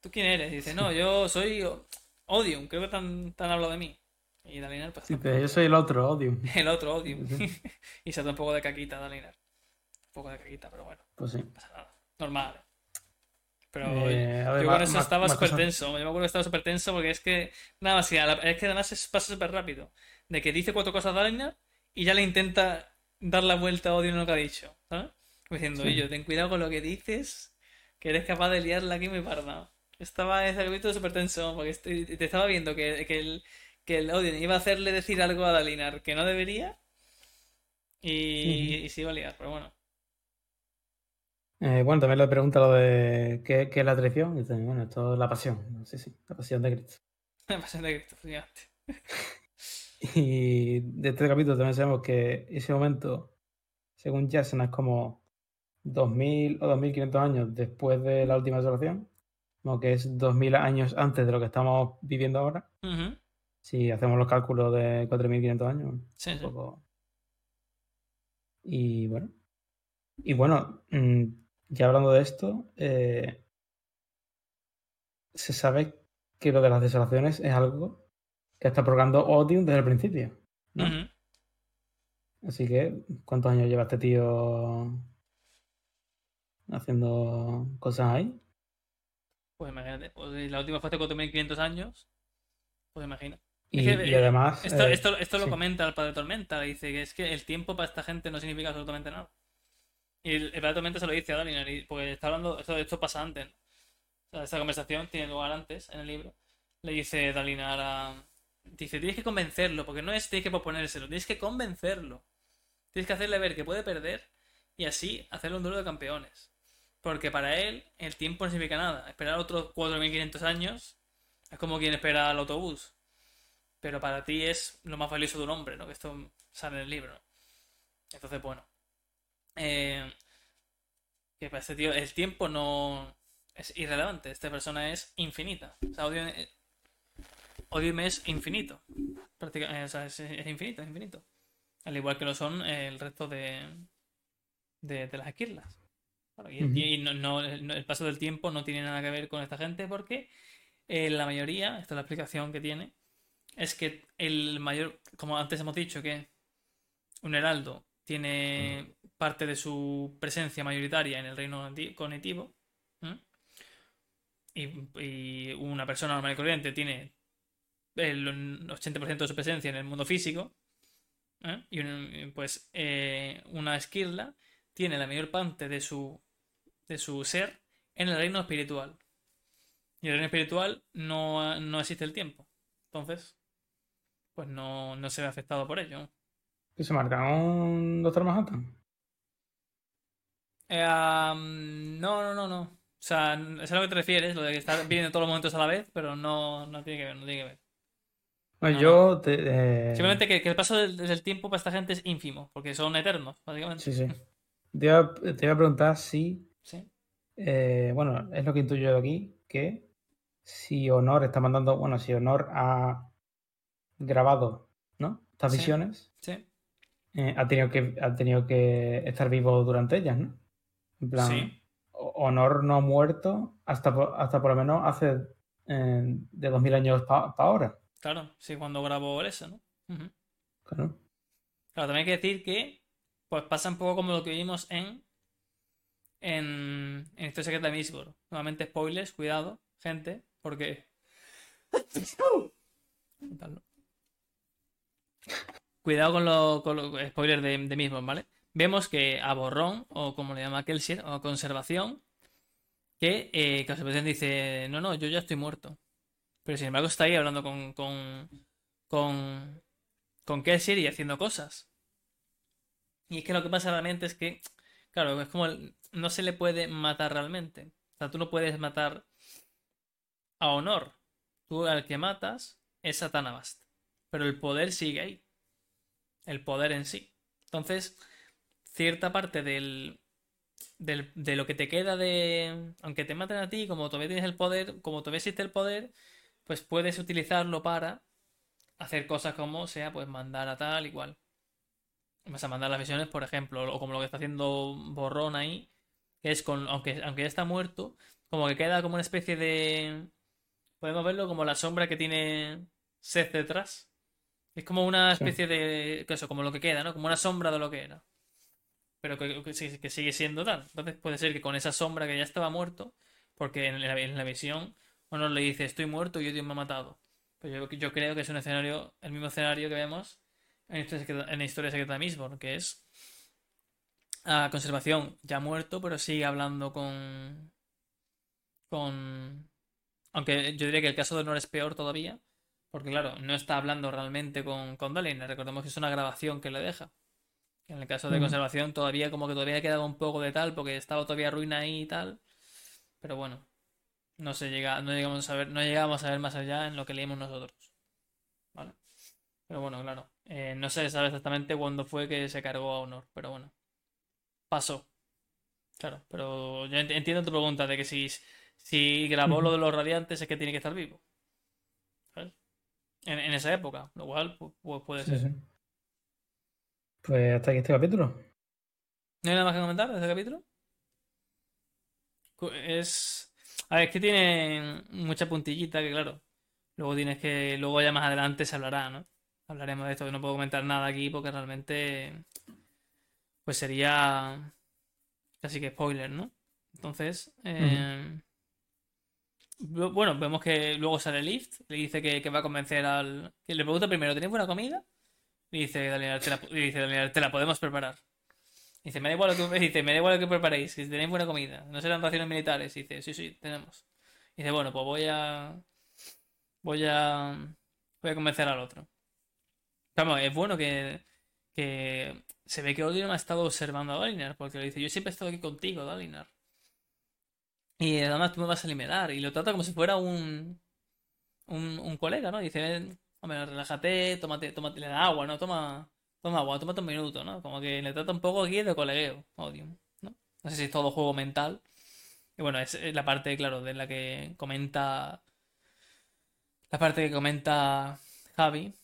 ¿Tú quién eres? Y dice, no, yo soy Odium, creo que te han hablado de mí. Y Dalinar, pues, Dice, yo soy el otro, Odium. el otro Odium. Sí. y se da un poco de caquita, Dalinar. Un poco de caquita, pero bueno, Pues sí. no pasa nada. Normal. Pero Eh, a ver, yo con eso estaba súper tenso. Yo me acuerdo que estaba súper tenso porque es que. Nada a la- es que además pasa súper rápido. De que dice cuatro cosas Dalinar y ya le intenta dar la vuelta a Odio en lo que ha dicho. ¿Sabes? Diciendo, Sí. oye, ten cuidado con lo que dices, que eres capaz de liarla aquí muy parda. Estaba ese capítulo súper tenso porque estoy- te estaba viendo que, que el, que el Odin iba a hacerle decir algo a Dalinar que no debería. Y, y se iba a liar, pero bueno. Eh, bueno, también le pregunta lo de qué, qué es la traición. Y bueno, esto es la pasión. Sí, sí, la pasión de Cristo. Me pasa de Cristo, efectivamente. Y de este capítulo también sabemos que ese momento, según Jason, es como 2000 o 2500 años después de la última desolación, como que es 2000 años antes de lo que estamos viviendo ahora. Si hacemos los cálculos de 4500 años, Sí, un sí. Y bueno. Y bueno, mm, ya hablando de esto, eh, se sabe que lo de las desolaciones es algo que está provocando Odium desde el principio. Así que, ¿cuántos años lleva este tío haciendo cosas ahí? Pues imagínate. la última fue hace 4.500 años. Pues imagina. Y, Es que, y eh, además. Esto, eh, esto, esto lo sí. comenta el padre Tormenta. Dice que es que el tiempo para esta gente no significa absolutamente nada. Y el, el padre Tormenta se lo dice a Dalinar. Porque está hablando. Esto, esto pasa antes. ¿no? O sea, esta conversación tiene lugar antes en el libro. Le dice Dalinar a. Dice: Tienes que convencerlo. Porque no es tienes que proponérselo. Tienes que convencerlo. Tienes que hacerle ver que puede perder. Y así hacerle un duelo de campeones. Porque para él el tiempo no significa nada. Esperar otros 4.500 años es como quien espera al autobús. Pero para ti es lo más valioso de un hombre, ¿no? Que esto sale en el libro. Entonces, bueno. Eh, que para este tío el tiempo no es irrelevante. Esta persona es infinita. O sea, Odium, es infinito. Práctica- eh, o sea, es, es infinito, es infinito. Al igual que lo son el resto de, de, de las esquirlas. Claro, y Ujú. y no- no- el paso del tiempo no tiene nada que ver con esta gente porque eh, la mayoría, esta es la explicación que tiene, es que el mayor, como antes hemos dicho, que un heraldo tiene parte de su presencia mayoritaria en el reino cognitivo, y, y una persona normal y corriente tiene el 80% de su presencia en el mundo físico, ¿eh? y un- pues eh, una esquirla tiene la mayor parte de su, de su ser en el reino espiritual. Y en el reino espiritual no, no existe el tiempo. Entonces, pues no, no se ve afectado por ello. ¿Qué se marca? ¿Un Doctor Manhattan? Eh, no, no, no, no. O sea, es a lo que te refieres, lo de que estar viendo todos los momentos a la vez, pero no, no tiene que ver, no tiene que ver. Bueno, No, yo te, eh, Simplemente que, que el paso del, del tiempo para esta gente es ínfimo, porque son eternos, básicamente. Sí, sí. Te iba, te iba a preguntar si. Sí. eh, bueno, es lo que intuyo de aquí, que si Honor está mandando. Bueno, si Honor ha grabado, ¿no? Estas Sí. visiones, Sí. eh, ha, tenido que, ha tenido que estar vivo durante ellas, ¿no? En plan, Sí. Honor no ha muerto hasta, hasta por lo menos hace de 2000 años para ahora. Claro, sí, cuando grabó eso, ¿no? Claro. Claro, también hay que decir que pues pasa un poco como lo que vimos en en, en Historia Secreta de Mistborn. Nuevamente spoilers, cuidado, gente, porque cuidado con los con los spoilers de, de Mistborn, ¿vale? Vemos que a Borrón, o como le llama Kelsier, o Conservación, que eh, Conservación dice, no, no, yo ya estoy muerto. Pero sin embargo está ahí hablando con, con, con, con y haciendo cosas. Y es que lo que pasa realmente es que, claro, es como el- no se le puede matar realmente. O sea, tú no puedes matar a Honor. Tú al que matas es a Tanabast. Pero el poder sigue ahí. El poder en sí. Entonces, cierta parte del, del- de lo que te queda de... Aunque te maten a ti, como todavía tienes el poder, como todavía existe el poder, pues puedes utilizarlo para hacer cosas como sea, pues mandar a tal igual. Vas a mandar las visiones, por ejemplo, o como lo que está haciendo Borrón ahí, que es con, aunque, aunque ya está muerto, como que queda como una especie de... Podemos verlo como la sombra que tiene Seth detrás. Es como una Sí. especie de... Eso, como lo que queda, ¿no? Como una sombra de lo que era. Pero que, que sigue siendo tal. Entonces puede ser que con esa sombra que ya estaba muerto, porque en la, en la visión uno le dice estoy muerto y Dios me ha matado. Pero yo, yo creo que es un escenario, el mismo escenario que vemos en Historia Secreta, en Historia Secreta de Mistborn, que es a conservación ya muerto, pero sigue hablando con. con. Aunque yo diría que el caso de Honor es peor todavía, porque claro, no está hablando realmente con, con. Recordemos que es una grabación que le deja. En el caso de conservación todavía como que todavía quedaba un poco de tal porque estaba todavía ruina ahí y tal. Pero bueno, no se llega, no llegamos a ver, no llegamos a ver más allá en lo que leímos nosotros. ¿Vale? Pero bueno, claro. eh, no se sabe exactamente cuándo fue que se cargó a Honor, pero bueno. Pasó. Claro, pero yo ent- entiendo tu pregunta de que si, si grabó lo de los radiantes es que tiene que estar vivo. ¿Sabes? En, en esa época, lo cual pu- pu- puede ser. sí. Pues hasta aquí este capítulo. ¿No hay nada más que comentar de este capítulo? Es. A ver, es que tiene mucha puntillita que, claro. Luego tienes que. Luego ya más adelante se hablará, ¿no? Hablaremos de esto. que No puedo comentar nada aquí porque realmente. Pues sería. Casi que spoiler, ¿no? Entonces. eh, bu- Bueno, vemos que luego sale Lift. Le dice que, que va a convencer al. Que le pregunta primero: ¿tenéis buena comida? Y dice Daniel, te la, y dice Daniel, te la podemos preparar. Dice, me da igual lo que, dice, que preparéis, que tenéis buena comida. No serán raciones militares. Dice, sí, sí, tenemos. Dice, bueno, pues voy a. Voy a. Voy a convencer al otro. Vamos, es bueno que. Que se ve que Odium ha estado observando a Dalinar, porque le dice, yo siempre he estado aquí contigo, Dalinar. Y además tú me vas a eliminar. Y lo trata como si fuera un. Un, un colega, ¿no? Dice, "Ven, hombre, relájate, tómate, tómate, le da agua, ¿no? Toma. Toma agua, tómate un minuto, ¿no? Como que le trata un poco aquí de colegueo, Odium, ¿no? No sé si es todo juego mental. Y bueno, es la parte, claro, de la que comenta. La parte que comenta Javi.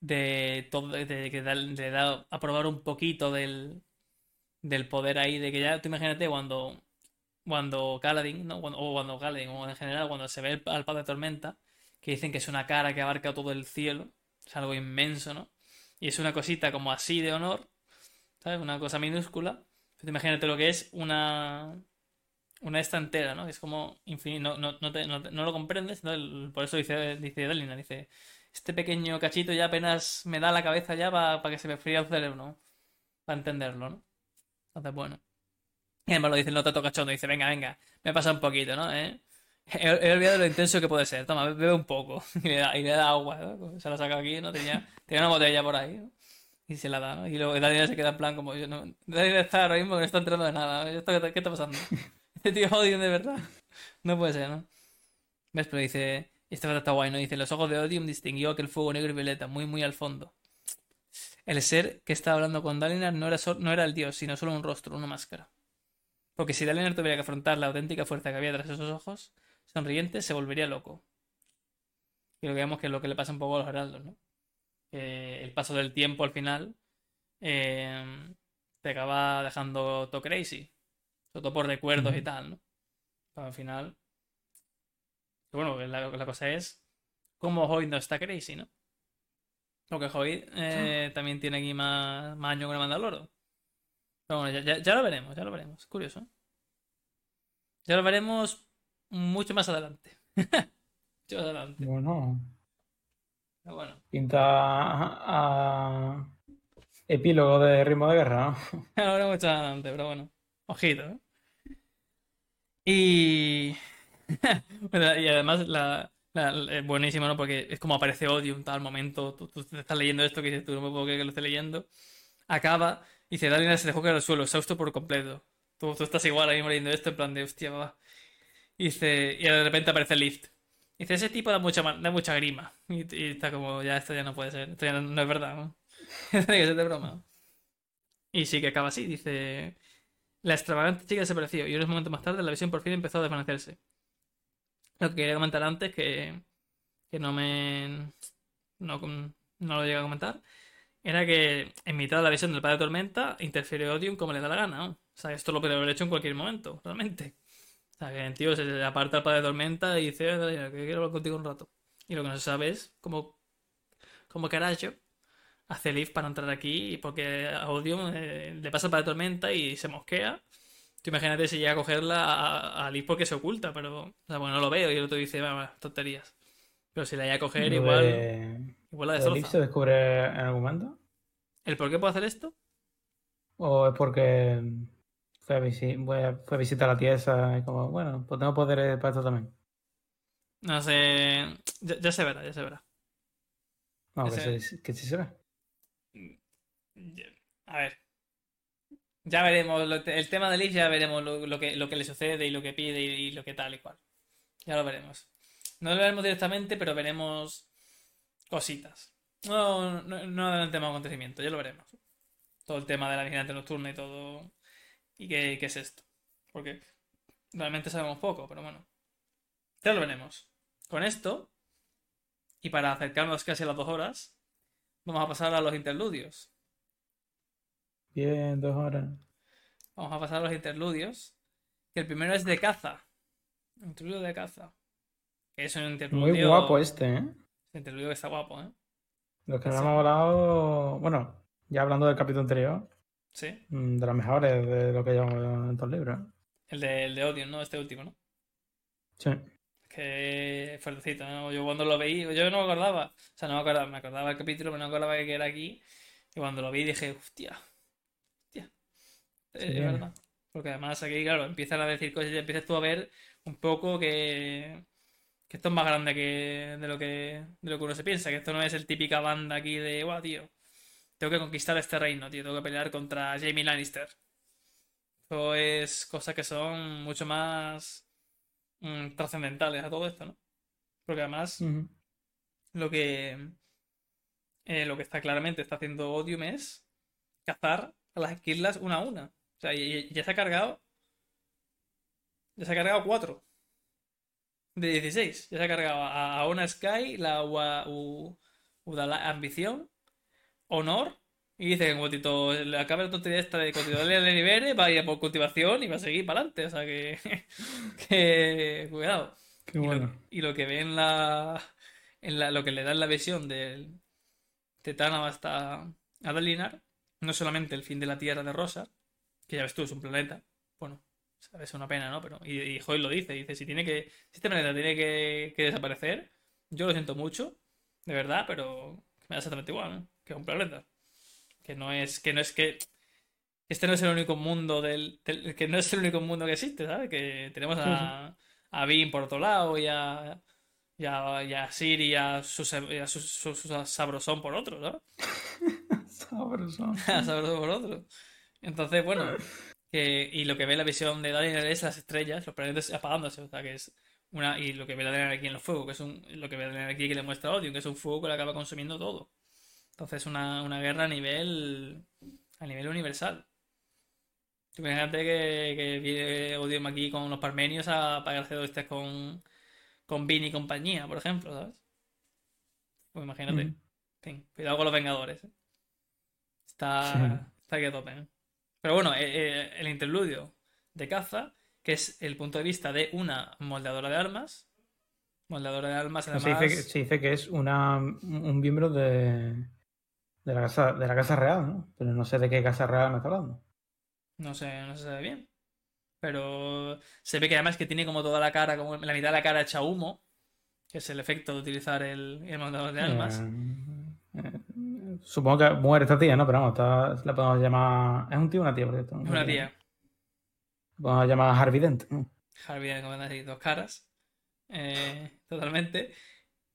De todo. De que le da a probar un poquito del. Del poder ahí. De que ya, tú imagínate cuando. Cuando Kaladin, ¿no? Cuando- o cuando Kaladin, o en general, cuando se ve el- al Padre Tormenta. Que dicen que es una cara que abarca todo el cielo. Es algo inmenso, ¿no? Y es una cosita como así de honor, ¿sabes? Una cosa minúscula. Pues imagínate lo que es una una esta entera, ¿no? Es como infinito, no, no, no, te- no te- no lo comprendes, ¿no? Por eso dice, dice dice, este pequeño cachito ya apenas me da la cabeza ya para que se me fría el cerebro, ¿no? Para entenderlo, ¿no? Entonces, bueno. Y además lo dice el notato cachondo, dice, venga, venga, me pasa un poquito, ¿no? ¿Eh? He, olvidado lo intenso que puede ser, toma, bebe un poco. Y le da, agua, ¿no? Se la saca aquí, ¿no? Tenía, tenía una botella por ahí, ¿no? Y se la da, ¿no? Y luego Daniel se queda en plan como yo, no. Daniel está ahora mismo que no está entrando de nada. ¿Esto qué, está pasando? Este tío Odium de verdad. No puede ser, ¿no? ¿Ves? Pero dice. Esta frase está guay, ¿no? Dice: Los ojos de Odium distinguió aquel fuego negro y violeta, muy, muy al fondo. El ser que estaba hablando con Dalinar no era, no era el dios, sino solo un rostro, una máscara. Porque si Dalinar tuviera que afrontar la auténtica fuerza que había tras esos ojos sonrientes, se volvería loco. Y lo que vemos que es lo que le pasa un poco a los heraldos, ¿no? Que el paso del tiempo al final eh, te acaba dejando todo crazy. Sobre todo por recuerdos y tal, ¿no? Pero al final. Bueno, la, la cosa es cómo Hoy no está crazy, ¿no? Porque Hoy eh, también tiene aquí más, más años que una Mandaloro. Pero bueno, ya, ya- ya lo veremos, ya lo veremos. Curioso. ¿eh? Ya lo veremos mucho más adelante. mucho más adelante. Bueno, Pero bueno. pinta a, a epílogo de ritmo de guerra, ¿no? Ahora mucho más adelante, pero bueno. Ojito, ¿eh? Y. Y además, la, la- la- es buenísimo, ¿no? Porque es como aparece Odium tal momento. Tú, tú estás leyendo esto que dices tú, no me puedo creer que lo esté leyendo. Acaba y dice: Dalinar se dejó caer al suelo, exhausto por completo. Tú, tú estás igual ahí leyendo esto, en plan de hostia, va. Y dice, y de repente aparece Lift. Y dice: Ese tipo da mucha, da mucha grima. Y, y está como, ya, esto ya no puede ser. Esto ya no, no es verdad, ¿no? Tiene que ser de broma. Y sí que acaba así, dice. La extravagante chica desapareció y unos momentos más tarde la visión por fin empezó a desvanecerse. Lo que quería comentar antes, que, que no me. No, no lo llegué a comentar, era que en mitad de la visión del padre de Tormenta interfiere Odium como le da la gana. ¿no? O sea, esto lo podría haber hecho en cualquier momento, realmente. O sea, que el tío se aparta al padre de Tormenta y dice, "Eh, Daniel, que quiero hablar contigo un rato. Y lo que no se sabe es cómo, cómo carajo hace Leaf para entrar aquí, porque a Odium eh, le pasa para tormenta y se mosquea. Tú imagínate si llega a cogerla a, a Leaf porque se oculta, pero o sea, bueno, no lo veo y el otro dice, va, tonterías. Pero si la llega a coger, igual, igual la destroza. se descubre en algún momento? ¿El por qué puede hacer esto? ¿O es porque fue a, visi- fue a- fue a visitar la tiesa y como, bueno, pues tengo poderes para esto también? No sé. Ya, ya se verá, ya se verá. No, que, Ese- sí- que sí se ve. Ya- A ver. Ya veremos. lo- el tema de Lich ya veremos lo, lo que, lo que le sucede y lo que pide y, y lo que tal y cual. Ya lo veremos. No lo veremos directamente, pero veremos cositas. No, no, no en el tema de acontecimiento, ya lo veremos. Todo el tema de la vigilante nocturna y todo. ¿Y qué, qué es esto? Porque realmente sabemos poco, pero bueno. Ya lo veremos. Con esto, y para acercarnos casi a las dos horas, vamos a pasar a los interludios. Bien, dos horas. Vamos a pasar a los interludios. Que el primero es de caza. Interludio de caza. Que es un interludio. Muy guapo este, ¿eh? Este interludio que está guapo, ¿eh? Los que Sí. nos hemos hablado, bueno, ya hablando del capítulo anterior, Sí. mm, de los mejores de lo que llevamos en estos libros. El de, el de Odium, ¿no? Este último, ¿no? Sí. Que fuertecito, ¿no? Yo cuando lo veí, yo no me acordaba. O sea, no me acordaba, me acordaba del capítulo, pero no me acordaba que era aquí. Y cuando lo vi dije, hostia, hostia. Sí. Es verdad. Porque además aquí, claro, empiezan a decir cosas y empiezas tú a ver un poco que, que esto es más grande que de lo que, de lo que uno se piensa. Que esto no es el típica banda aquí de, guau, tío. Tengo que conquistar este reino, tío. Tengo que pelear contra Jamie Lannister. Esto es cosas que son mucho más mm, trascendentales a todo esto, ¿no? Porque además lo que eh, lo que está claramente está haciendo Odium es cazar a las esquirlas una a una. O sea, ya se ha cargado. Ya se ha cargado cuatro. De 16. Ya se ha cargado a, a una Sky, la Ua- U- Udala Ambición, Honor. Y dice que en cuantito le acabe la tontería esta de cultivarle el libere, va a ir a por cultivación y va a seguir para adelante. O sea que. que. Cuidado. Qué Y lo, bueno. y lo que ve en la, en la, lo que le da en la visión del de Tana hasta a Dalinar, no solamente el fin de la Tierra de Rosa, que ya ves tú, es un planeta, bueno, es una pena, ¿no? Pero, y, y Hoyle lo dice, dice, si tiene que, si este planeta tiene que, que desaparecer, yo lo siento mucho, de verdad, pero me da exactamente igual, ¿no? Que es un planeta. Que no es, que no es que este no es el único mundo del, del- que no es el único mundo que existe, ¿sabes? Que tenemos a, a Vin por otro lado y a, y a, y a Siri y a su, y a su, su- su sabrosón por otro. Sabroso. A sabrosón por otro. Entonces, bueno, que, y lo que ve la visión de Daniel es las estrellas, los planetas apagándose, o sea, que es una, y lo que ve Daniel aquí en los fuegos, que es un, lo que ve Daniel aquí que le muestra odio, que es un fuego que le acaba consumiendo todo. Entonces, una, una guerra a nivel, a nivel universal. Imagínate que, que viene Odium aquí con los parmenios a pagarse dos este con, con Vin y compañía, por ejemplo, ¿sabes? Pues imagínate. Ujú. En fin, cuidado con los Vengadores. ¿eh? Está, Sí. está aquí a tope. ¿eh? Pero bueno, eh, eh, el interludio de caza, que es el punto de vista de una moldeadora de armas. Moldeadora de armas, Se además. dice, que, se dice que es una, un miembro de, de, la casa, de la Casa Real, ¿no? Pero no sé de qué Casa Real me está hablando. No sé, no se sabe bien. Pero se ve que además que tiene como toda la cara, como la mitad de la cara hecha humo, que es el efecto de utilizar el, el moldeador de armas. Eh, eh, supongo que muere esta tía, ¿no? Pero vamos, la podemos llamar. Es un tío o una tía, por cierto. Es una tía. La podemos llamar Harvey Dent. ¿no? Harvey como así, dos caras. eh, totalmente.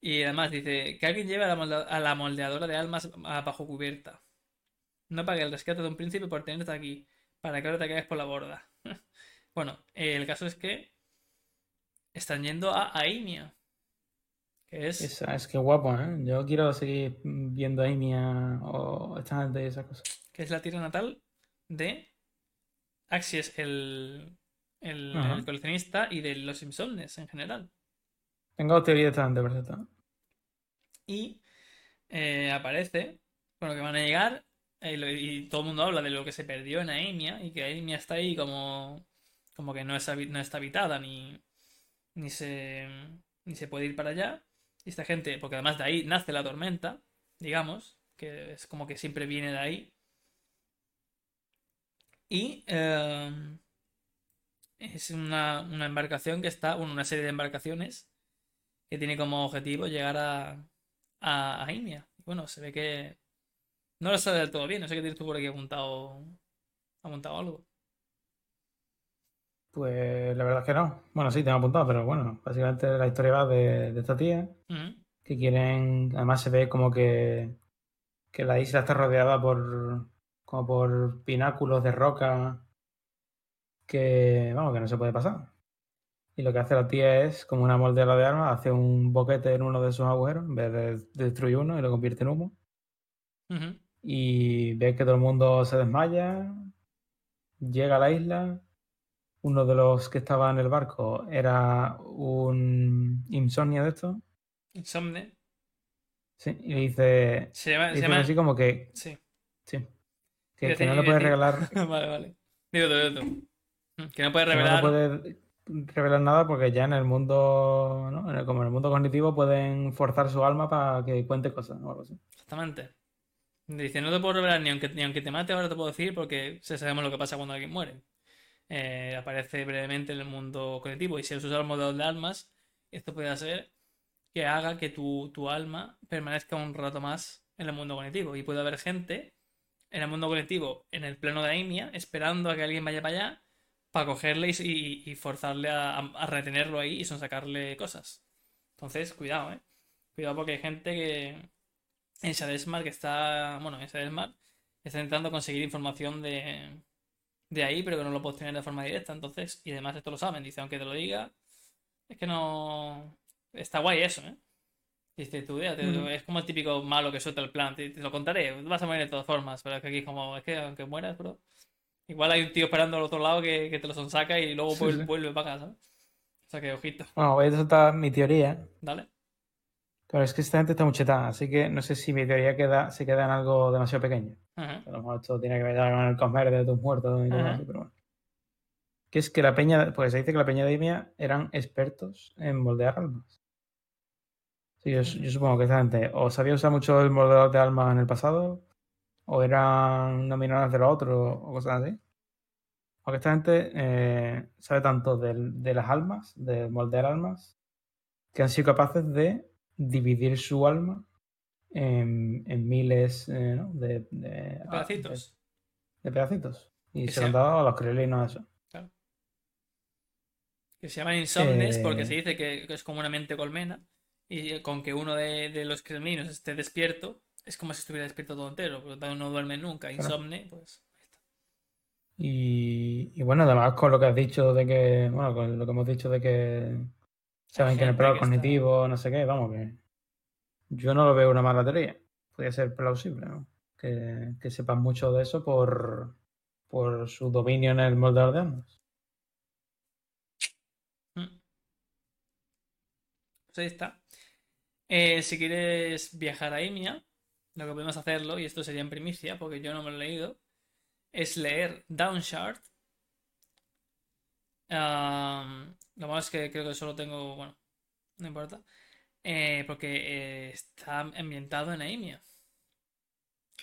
Y además dice que alguien lleve a la, moldeadora de almas bajo cubierta. No pague el rescate de un príncipe por tenerte aquí, para que ahora te caigas por la borda. Bueno, eh, el caso es que están yendo a Aimia, que es Esa, es que guapo, ¿eh? Yo quiero seguir viendo a Amy o esta gente y esas cosas. que es la tierra natal de Axies, el, el, coleccionista, y de los Simpsons en general. Tengo teoría de esta gente, por cierto. Y eh, aparece, bueno, que van a llegar, eh, y todo el mundo habla de lo que se perdió en Aemia, y que Aemia está ahí como, como que no, es, no está habitada, ni, ni, se, ni se puede ir para allá. Y esta gente, porque además de ahí nace la tormenta, digamos, que es como que siempre viene de ahí. Y eh, es una, una embarcación que está, bueno, una serie de embarcaciones que tiene como objetivo llegar a, a, a Aimia. Bueno, se ve que no lo sabe del todo bien. No sé qué tienes tú por aquí apuntado, apuntado algo. Pues la verdad es que no. Bueno, sí, tengo apuntado, pero bueno, básicamente la historia va de, de esta tía que quieren. Además, se ve como que, que la isla está rodeada por, como por pináculos de roca que, vamos, que no se puede pasar. Y lo que hace la tía es, como una moldera de armas, hace un boquete en uno de esos agujeros, en vez de destruir uno y lo convierte en humo. Y ve que todo el mundo se desmaya, llega a la isla. Uno de los que estaba en el barco era un insomnia de estos. Insomne. Sí, y le dice, Se llama. Se llama... así como que, Sí. sí, que, no le puede iba a decir- regalar vale, vale. Digo digo. Mm, Que no puede que no revelar. puede revelar nada porque ya en el mundo, ¿no? En el- como en el mundo cognitivo pueden forzar su alma para que cuente cosas o algo así. Exactamente. Dice, no te puedo revelar ni aunque, ni aunque te mate, ahora te puedo decir porque sabemos lo que pasa cuando alguien muere. Eh, aparece brevemente en el mundo cognitivo y si usas el modelo de almas, esto puede hacer que haga que tu, tu alma permanezca un rato más en el mundo cognitivo. Y puede haber gente en el mundo cognitivo, en el plano de Aimia, esperando a que alguien vaya para allá para cogerle y, y- y forzarle a, a retenerlo ahí y sonsacarle cosas. Entonces, cuidado, ¿eh? Cuidado porque hay gente que en Shadesmar que está, bueno, en Shadesmar está intentando conseguir información de, de ahí, pero que no lo puedes tener de forma directa. Entonces, y además esto lo saben, dice, aunque te lo diga, es que no... Está guay eso, ¿eh? Dice, tú, ya, te- Mm. es como el típico malo que suelta el plan, te, te lo contaré, vas a morir de todas formas, pero es que aquí como, es que aunque mueras, bro, igual hay un tío esperando al otro lado que, que te lo sonsaca y luego vuelve, sí. vuelve para casa, ¿sabes? O sea que, ojito, Bueno, voy a soltar mi teoría. dale. Pero es que esta gente está muy chetada, así que no sé si mi teoría queda, se queda en algo demasiado pequeño. Ajá. A lo mejor esto tiene que ver con el comer de tus muertos y todo Ajá. eso, pero bueno. Que es que la peña, pues se dice que la peña de Imia eran expertos en moldear almas. Sí, yo, yo supongo que esta gente o sabía usar mucho el moldeador de almas en el pasado, o eran nominadas de los otros, o cosas así. Porque esta gente eh, sabe tanto del- de las almas, de moldear almas, que han sido capaces de dividir su alma en, en miles eh, ¿no? de, de- Pedacitos. de- de pedacitos. Y se lo han dado a los crelinos eso. Que se llaman insomnes porque Eh. se dice que, que es como una mente colmena y con que uno de, de los cremlinos esté despierto es como si estuviera despierto todo entero, por lo tanto no duerme nunca. Insomne, pues. Y, y bueno, además con lo que has dicho de que, bueno, con lo que hemos dicho de que saben que en el está- cognitivo, no sé qué, vamos, que yo no lo veo una mala teoría. Podría ser plausible, ¿no? Que, que sepan mucho de eso por, por su dominio en el moldeador de almas. Mm. Pues ahí está. Eh, si quieres viajar a Imia, lo que podemos hacerlo, y esto sería en primicia porque yo no me lo he leído, es leer Downshard. Lo malo es que creo que solo tengo, bueno, no importa, eh, porque eh, está ambientado en Aimia.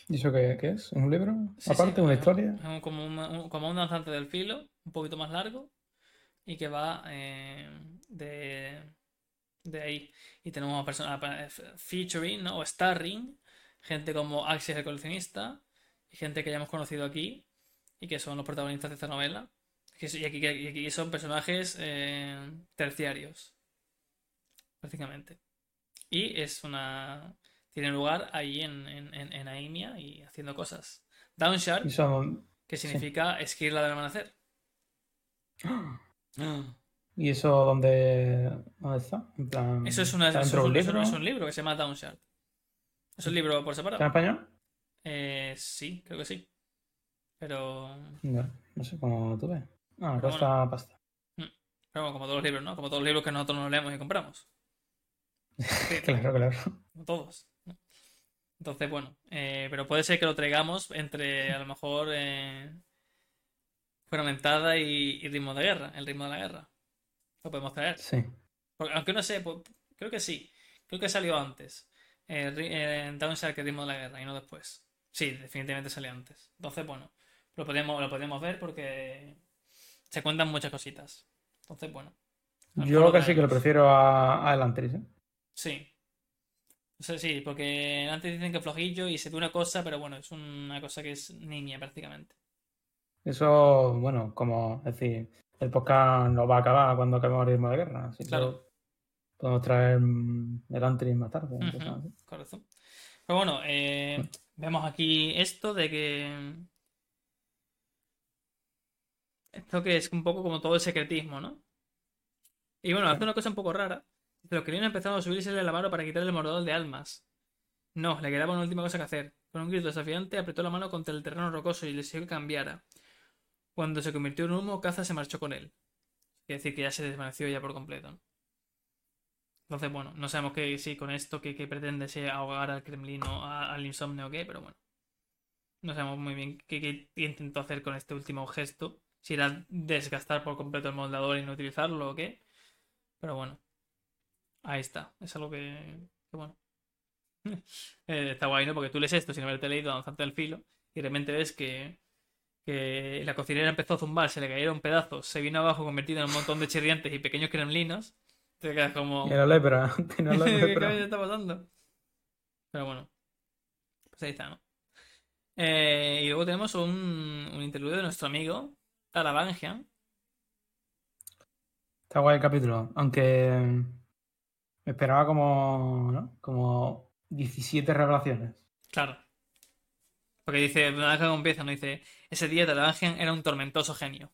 ¿Y eso qué, qué es? ¿Un libro? Sí, Aparte, sí, una historia. como, un, un- como un danzante del filo, un poquito más largo, y que va eh, de, de ahí. Y tenemos a personas featuring, ¿no? O starring, gente como Axis el coleccionista, y gente que ya hemos conocido aquí, y que son los protagonistas de esta novela. Y aquí, y aquí son personajes eh, terciarios, prácticamente. Y es una. Tiene lugar ahí en, en, en, en Aimia y haciendo cosas. Downshard, son- que significa esquirla del amanecer. ¿Y eso dónde, dónde está? En plan, Eso es, una, ¿está eso es un, un es un- libro? es un libro que se llama Downshard. ¿Es un libro por ¿Está en separado? español? Eh, sí, creo que sí. Pero, No, no sé cómo tú ves. Ah, Pero cuesta pasta. pero bueno, como todos los libros, ¿no? Como todos los libros que nosotros nos leemos y compramos. Sí, Claro, claro. como todos. ¿no? Entonces, bueno, eh, pero puede ser que lo traigamos entre a lo mejor eh, Fragmentada y, y Ritmo de Guerra, el ritmo de la guerra. Lo podemos traer. Sí. Porque- aunque no sé, pues, creo que sí. Creo que salió antes. Eh, eh, que el ritmo de la guerra y no después. Sí, definitivamente salió antes. Entonces, bueno, lo podemos, lo podemos ver porque se cuentan muchas cositas. Entonces, bueno. lo Yo lo casi que lo traemos. prefiero a, a Elantris, ¿eh? Sí. O sea, sí, porque antes dicen que es flojillo y se ve una cosa, pero bueno, es una cosa que es niña prácticamente. Eso, bueno, como es decir, el podcast no va a acabar cuando acabemos el ritmo de guerra. Así que Claro. Podemos traer mm, Elantris más tarde. Ujú, cosas así. correcto. Pero bueno, eh, vemos aquí esto de que Esto que es un poco como todo el secretismo, ¿no? Y bueno, hace una cosa un poco rara. Los queridos empezaron a subirse la mano para quitarle el mordedor de almas. No, le quedaba una última cosa que hacer. Con un grito desafiante apretó la mano contra el terreno rocoso y le exigió que cambiara. Cuando se convirtió en humo, Caza se marchó con él. Quiere decir que ya se desvaneció ya por completo. ¿no? Entonces, bueno, no sabemos que si con esto que, pretende se ahogar al Kremlin o al insomnio o qué, pero bueno. No sabemos muy bien qué, qué, intentó hacer con este último gesto. Si era desgastar por completo el moldador y no utilizarlo o qué. Pero bueno. Ahí está. Es algo que, que bueno. Eh, está guay, ¿no? Porque tú lees esto sin haberte leído avanzante el filo y de repente ves que, que la cocinera empezó a zumbar, se le cayeron pedazos, se vino abajo convertido en un montón de chirriantes y pequeños kremlinos. Te quedas como... Era lepra. Tiene la lepra. ¿Qué está pasando? Pero bueno. Pues ahí está, ¿no? Eh, y luego tenemos un, un interludio de nuestro amigo, Tarabangian. Está guay el capítulo, aunque me esperaba como, ¿no? Como 17 revelaciones. Claro. Porque dice, una vez que empieza, no dice, ese día Tarabangian era un tormentoso genio.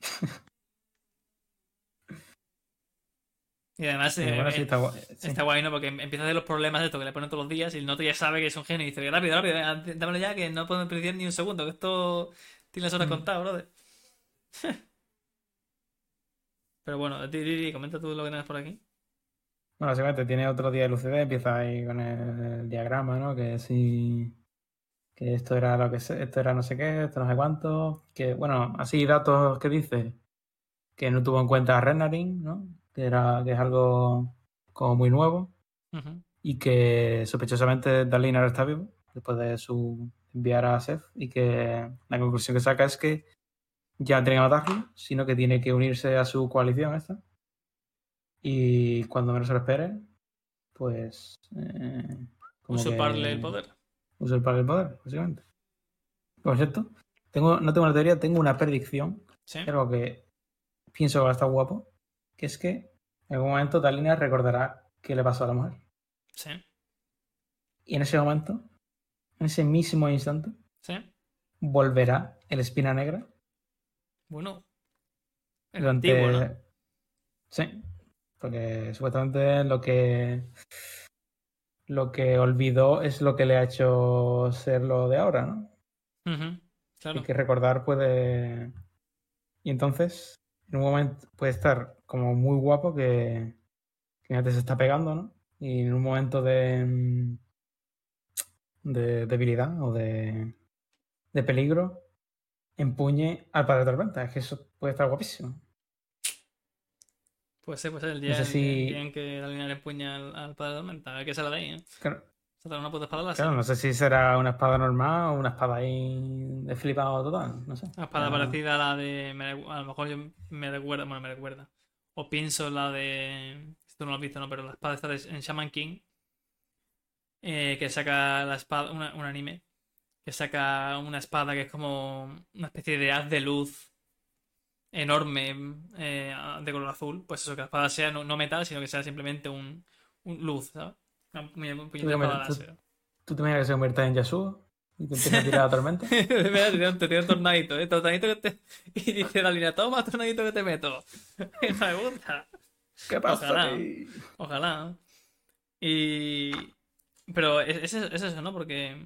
Y además eh, eh, está, guay. ¿no? Porque empieza a hacer los problemas de esto que le ponen todos los días y el noto ya sabe que es un genio y dice, rápido, rápido, dámelo ya que no puedo perder ni un segundo, que esto tiene las horas mm. contadas, brother. Pero bueno, comenta tú lo que tienes por aquí. Bueno, básicamente tiene otro día de UCD, empieza ahí con el, diagrama, ¿no? Que si que esto era lo que esto era no sé qué, esto no sé cuánto, que bueno, así datos que dice que no tuvo en cuenta Renarin, ¿no? Que era que es algo como muy nuevo y que sospechosamente Darlene ahora está vivo después de su enviar a Seth y que la conclusión que saca es que ya no tiene que matarlo, sino que tiene que unirse a su coalición esta y cuando menos se lo espere, pues. Eh, usurparle el poder. Usurparle el poder, básicamente. Por cierto, tengo, no tengo una teoría, tengo una predicción. ¿Sí? Algo que pienso que va a estar guapo. Que es que en algún momento Talina recordará qué le pasó a la mujer. Sí. Y en ese momento, en ese mismo instante, ¿Sí? volverá el espina negra. Bueno. El antiguo, ¿no? Sí. Porque supuestamente lo que lo que olvidó es lo que le ha hecho ser lo de ahora, ¿no? claro. Y que recordar puede. Y entonces, en un momento puede estar como muy guapo que, que antes se está pegando, ¿no? Y en un momento de, de debilidad o de, de peligro, empuñe al padre de tormenta. Es que eso puede estar guapísimo. Puede ser, puede ser el día, en que la línea le empuña al, padre de tormenta. A ver qué sale de ahí, ¿eh? Claro. Una puta espada Claro, no sé si será una espada normal o una espada ahí de flipado total. No sé. Una espada parecida a la de. a lo mejor yo me recuerda. Bueno, me recuerda. O pienso la de. Esto no lo has visto, ¿no? Pero la espada está en Shaman King. Eh, que saca la espada. un anime. Que saca una espada que es como una especie de haz de luz enorme eh, de color azul, pues eso, que la espada sea no, metal, sino que sea simplemente un, un luz, ¿sabes? Una, ¿Tú, ¿Tú, te imaginas que se convierta en Yasuo? Y te empieza a tirar la tormenta. te tira un tornadito, ¿eh? Tornadito que te... Y dice la línea, toma tornadito que te meto. me gusta. ¿Qué pasa? Ojalá. Ojalá. Y... Pero es, es, eso, ¿no? Porque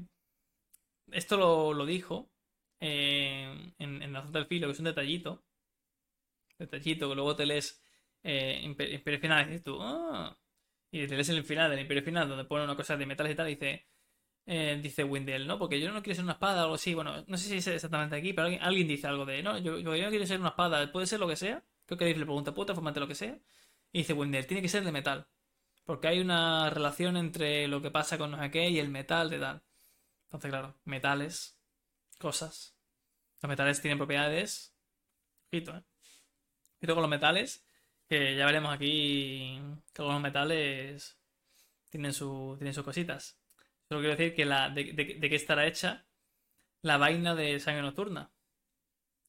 esto lo, lo dijo eh, en, en la zona del filo, que es un detallito detallito que luego te lees eh, Imperio Final y dices tú, ah". Y lees el final del Imperio Final donde pone una cosa de metales y tal dice, eh, dice Wendell, ¿no? Porque yo no quiero ser una espada o algo así. Bueno, no sé si es exactamente aquí, pero alguien, dice algo de, no, yo, yo, no quiero ser una espada, puede ser lo que sea. Creo que le pregunta, ¿puedo transformarte lo que sea? Y dice Wendell, tiene que ser de metal. Porque hay una relación entre lo que pasa con no y el metal de tal. Entonces, claro, metales, cosas. Los metales tienen propiedades. Ojito, ¿eh? Y con los metales, que ya veremos aquí que algunos metales tienen, su, tienen sus cositas. Solo quiero decir que la, de, qué estará hecha la vaina de sangre nocturna.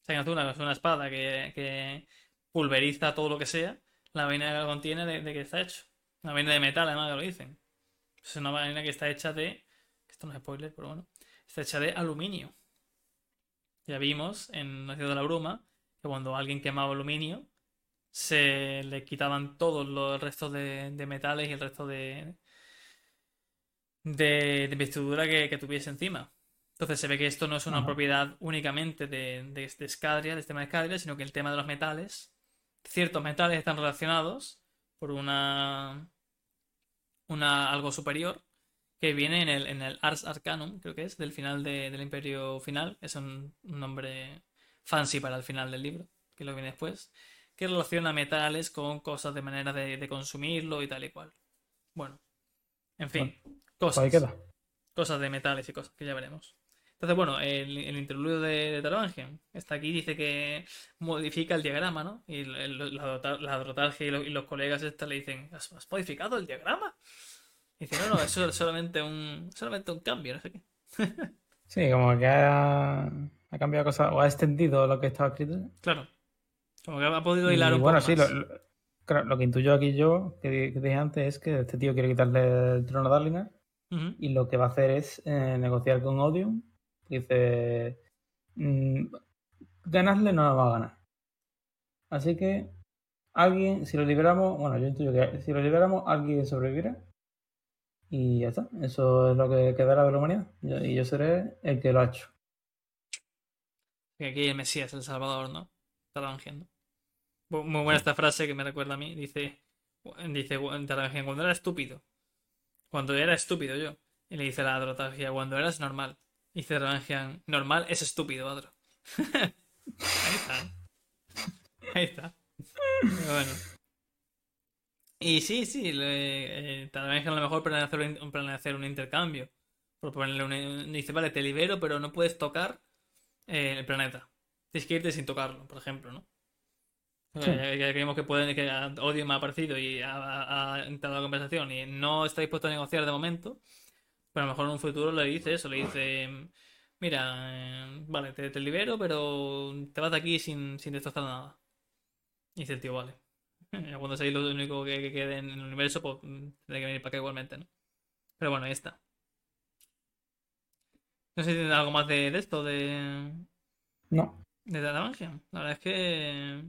Sangre nocturna es una espada que, pulveriza todo lo que sea. La vaina que contiene de, de qué está hecho. Una vaina de metal, además, que lo dicen. Es una vaina que está hecha de. Esto no es spoiler, pero bueno. Está hecha de aluminio. Ya vimos en Nacido de la Bruma que cuando alguien quemaba aluminio, se le quitaban todos los restos de, de metales y el resto de, de, de investidura que, que tuviese encima. Entonces se ve que esto no es una Ajá. propiedad únicamente de, de, de Escadria, de este tema de Escadria, sino que el tema de los metales, ciertos metales están relacionados por una, una algo superior que viene en el, en el Ars Arcanum, creo que es, del final de- del Imperio Final. Es un, un nombre fancy para el final del libro, que lo viene después, que relaciona metales con cosas de manera de, de consumirlo y tal y cual. Bueno, en fin, Pues ahí cosas queda. cosas de metales y cosas que ya veremos. Entonces, bueno, el, el interludio de, de Taravangian está aquí, dice que modifica el diagrama, ¿no? Y el- el- la, la y, lo- y los colegas esta le dicen, ¿has, has modificado el diagrama? Y dice, no, no, eso es solamente un, solamente un cambio, no sé qué. Sí, como que ha, ha cambiado cosas o ha extendido lo que estaba escrito. Claro, como que ha podido hilar Y un bueno, poco sí, más. lo, lo- claro, lo que intuyo aquí yo, que, di- que dije antes, es que este tío quiere quitarle el trono a Darlinger y lo que va a hacer es eh, negociar con Odium. Dice, mm, ganarle no nos va a ganar. Así que alguien, si lo liberamos, bueno, yo intuyo que si lo liberamos, alguien sobrevivirá. Y ya está. Eso es lo que quedará de la humanidad. Yo- y yo seré el que lo ha hecho. Que aquí el Mesías, el Salvador, ¿no? Taravangian, ¿no? Muy buena esta frase que me recuerda a mí. Dice, dice cuando era estúpido. Cuando era estúpido yo. Y le dice la Drotargia, cuando eras normal. Y dice Taravangian, normal es estúpido, Adro. Ahí está. Ahí está. Bueno. Y sí, sí, le, eh, a lo mejor planea hacer un, planea hacer un intercambio. Proponerle un, dice, vale, te libero, pero no puedes tocar eh, el planeta. Tienes que irte sin tocarlo, por ejemplo, ¿no? Sí. Eh, creemos que pueden que Odio me ha aparecido y ha, ha- entrado a la conversación y no está dispuesto a negociar de momento, pero a lo mejor en un futuro le dice eso, le dice, mira, eh, vale, te, te libero, pero te vas de aquí sin, sin destrozar nada. Y dice el tío, vale. Cuando seáis lo único que, que quede en el universo, pues mm, tendré que venir para acá igualmente, ¿no? Pero bueno, ahí está. No sé si tiene algo más de, de esto, de, No. de Taravangian. La verdad es que.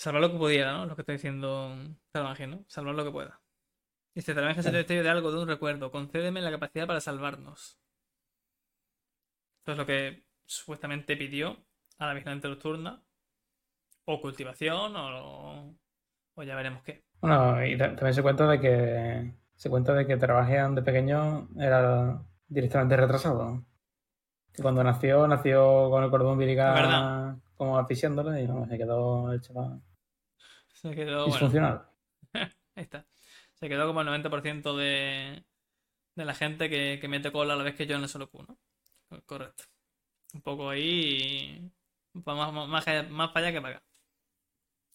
Salvar lo que pudiera, ¿no? Lo que está diciendo Taravangian, ¿no? Salvar lo que pueda. Dice: Taravangian se Claro. destello de algo, de un recuerdo. Concédeme la capacidad para salvarnos. Esto es lo que supuestamente pidió a la vigilante nocturna. O cultivación, o. O ya veremos qué. Bueno, y ta- también se cuenta de que se cuenta de que Trabajean de pequeño era directamente retrasado. Que cuando nació, nació con el cordón umbilical como asfixiándole y no, se quedó el chaval Se quedó, bueno. disfuncional. Ahí está. Se quedó como el 90% de, de la gente que, que mete cola a la vez que yo en el solo Q, Correcto. Un poco ahí. Más, más, más para allá que para acá.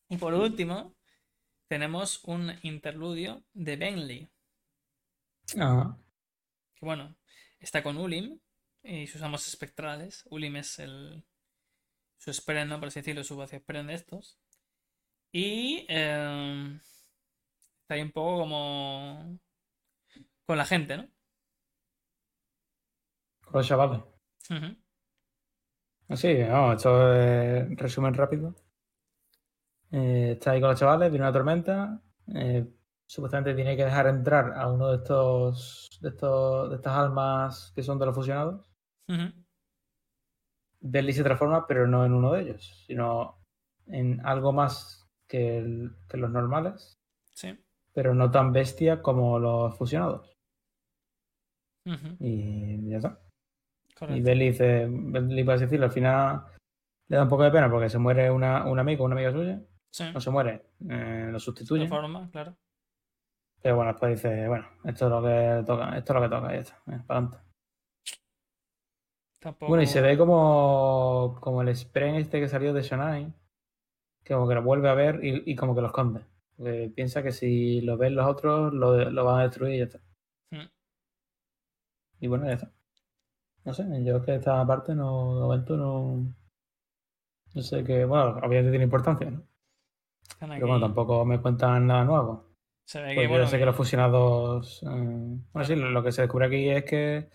Y por último, tenemos un interludio de Bentley. Ajá. Que bueno, está con Ulim y sus amos espectrales. Ulim es el. su esperen, ¿no? Por así decirlo, su vacío esperen de estos. Y. eh, está ahí un poco como. con la gente, ¿no? Con los chavales. Ujú. Así, no, esto es resumen rápido. Eh, está ahí con los chavales, viene una tormenta. eh, supuestamente tiene que dejar entrar a uno de estos, de estos, de estas almas que son de los fusionados. Bentley se transforma, pero no en uno de ellos, sino en algo más que, el- que los normales, Sí. pero no tan bestia como los fusionados. Y ya está. Y. Bentley dice, Bentley, por así decirlo, al final le da un poco de pena porque se muere una, un amigo, una amiga suya. Sí. No se muere, eh, lo De sustituye. forma, claro. Pero bueno, después dice, bueno, esto es lo que toca, esto es lo que toca, y ya está, eh, para adelante. Tampoco. Bueno, y se ve como, como el spray este que salió de Shonai, que como que lo vuelve a ver y, y como que lo esconde. Porque piensa que si lo ven los otros, lo, lo van a destruir y ya está. Mm. Y bueno, ya está. No sé, yo es que esta parte no, de momento no. No sé qué. Bueno, obviamente tiene importancia, ¿no? Pero bueno, tampoco me cuentan nada nuevo. Se ve que, bueno, yo sé que que- los fusionados. eh, Bueno, sí, lo, lo que se descubre aquí es que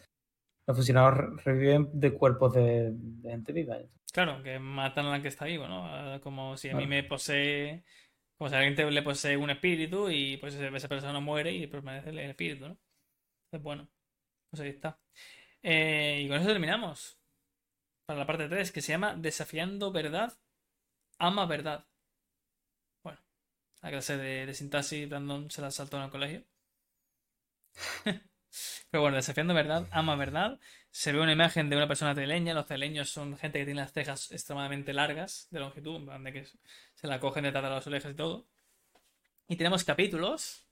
los fusionados re- reviven de cuerpos de, de gente viva. Claro, que matan a la que está vivo, ¿no? Ah, Como si a mí me posee. Como si a alguien le posee un espíritu y pues esa persona muere y permanece el espíritu, ¿no? Entonces, bueno, pues ahí está. Eh, y con eso terminamos. Para la parte 3, que se llama Desafiando Verdad, Ama Verdad. Bueno, la clase de, de sintaxis, Brandon se la saltó en el colegio. Pero bueno, desafiando verdad, ama verdad. Se ve una imagen de una persona teleña. Los teleños son gente que tiene las cejas extremadamente largas de longitud, en plan de que se la cogen detrás de las orejas y todo. Y tenemos capítulos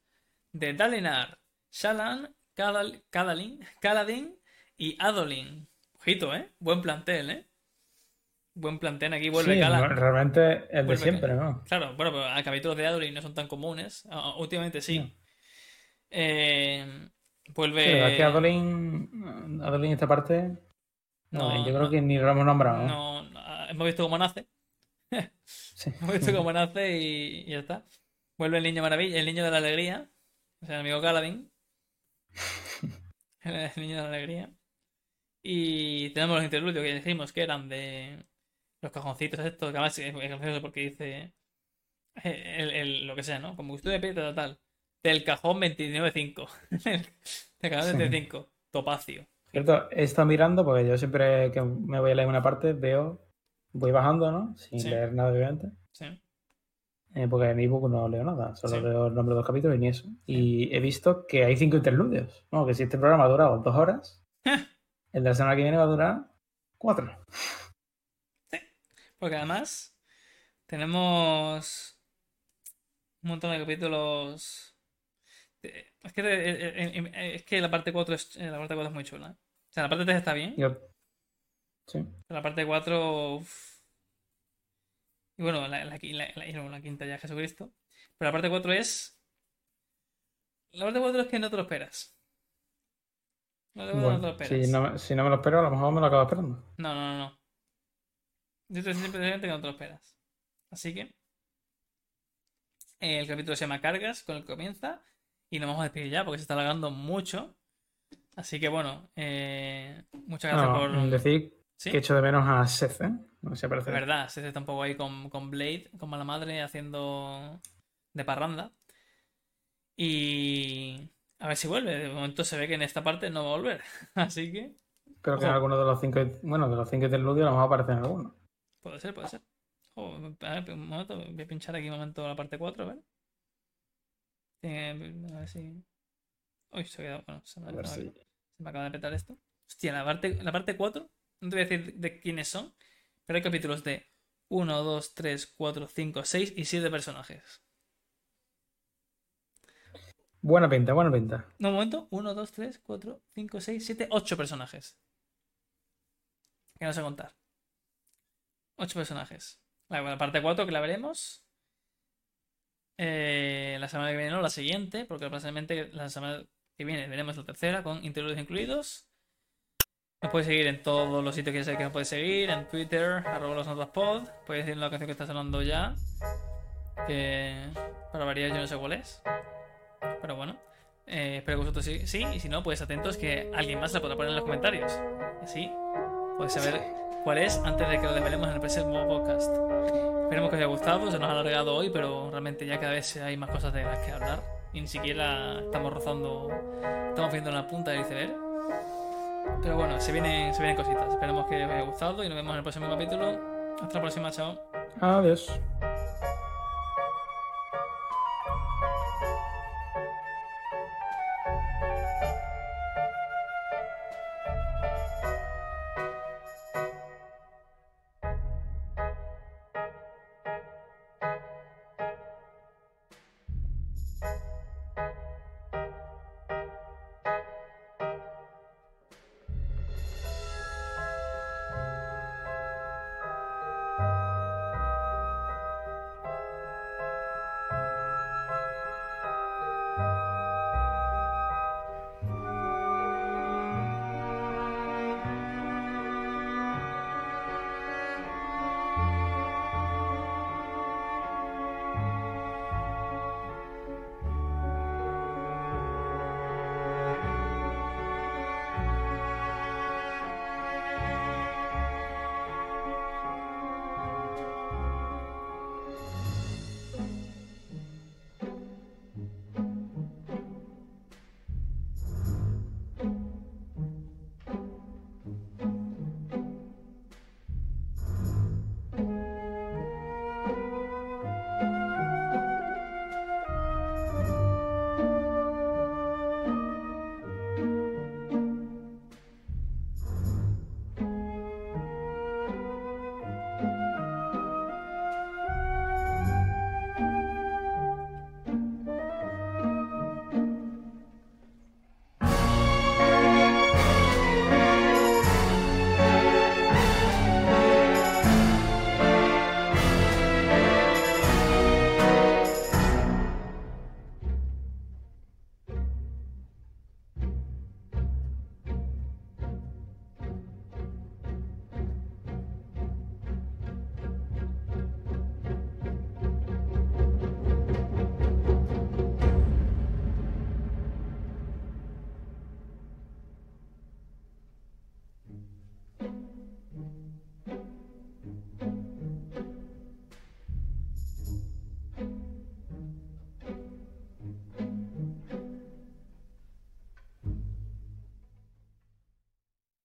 de Dalinar, Shalan, Kadal- Kadalin, Kaladin y Adolin. Ojito, ¿eh? Buen plantel, ¿eh? Buen plantel. Aquí vuelve Sí, realmente el de siempre, ¿no? Claro, bueno, pero a capítulos de Adolin no son tan comunes. Últimamente sí. No. Eh, Sí, vuelve. verdad es que Adolin, Adolin esta parte, no, No, yo creo no. que ni lo hemos nombrado. ¿no? Hemos visto cómo nace. Sí. Hemos visto cómo nace y, y ya está. Vuelve el niño maravilla, el niño de la alegría. O sea, el amigo Galadín. El niño de la alegría. Y tenemos los interludios que dijimos que eran de los cajoncitos estos, que además es gracioso porque dice eh, el, el- lo que sea, ¿no? Como usted de pie, tal, tal. Del cajón 29.5. Del cajón Sí. 25. Topacio. Cierto, he estado mirando porque yo siempre que me voy a leer una parte veo, voy bajando, ¿no? Sin Sí. leer nada, obviamente. Sí. Eh, porque en ebook no leo nada, solo Sí. leo el nombre de los capítulos y ni eso. Y he visto que hay cinco interludios. No, que si este programa ha durado dos horas, el de la semana que viene va a durar cuatro. Porque además tenemos un montón de capítulos. Es que, eh, eh, eh, es que la parte 4 es, la parte 4 es muy chula. O sea, la parte 3 está bien, Yo- Sí. pero la parte 4. uf. Y bueno, la, la, la- la- quinta ya Jesucristo. Pero la parte 4 es. La parte 4 es que no te lo esperas. La parte 4 no te lo Bueno, esperas. si no, me- si no me lo espero, a lo mejor me lo acabo esperando. No, no, no, no. Yo te simplemente que no te lo esperas. Así que. El capítulo se llama Cargas, con el que comienza. Y nos vamos a despedir ya porque se está alargando mucho. Así que bueno, eh, muchas gracias No, por. decir ¿Sí? que echo de menos a Seth, ¿eh? No sé si Es aparece. verdad, se está un poco ahí con, con Blade, con mala madre, haciendo de parranda. Y. A ver si vuelve. De momento se ve que en esta parte no va a volver. Así que. Creo que en alguno de los cinco, bueno, de los cinco interludios a lo mejor aparece en alguno. Puede ser, puede ser. Oh, a ver, un momento, voy a pinchar aquí un momento la parte 4, a ver. Eh, a ver si. Uy, se ha quedado. Bueno, se me, si. se me acaba de petar esto. Hostia, la parte, la parte 4, no te voy a decir de quiénes son, pero hay capítulos de 1, 2, 3, 4, 5, 6 y 7 personajes. Buena pinta, buena pinta. No, un momento. 1, 2, 3, 4, 5, 6, 7, 8 personajes. Que no sé contar. 8 personajes. La, la parte 4 que la veremos. Eh, la semana que viene, no, la siguiente, porque probablemente la semana que viene veremos la tercera con interludios incluidos. Nos puedes seguir en todos los sitios que ya sabes que nos puedes seguir, en Twitter, arroba los notas pod. Puedes decir la canción que está sonando ya. Que para variar yo no sé cuál es. Pero bueno. eh, espero que vosotros sí, sí, y si no, pues atentos que alguien más la podrá poner en los comentarios. Así podéis saber cuál es antes de que lo desvelemos en el próximo podcast. Esperemos que os haya gustado, se nos ha alargado hoy, pero realmente ya cada vez hay más cosas de las que hablar. Y ni siquiera estamos rozando, estamos viendo la punta del iceberg. Pero bueno, se vienen, se vienen cositas. Esperemos que os haya gustado y nos vemos en el próximo capítulo. Hasta la próxima, chao. Adiós.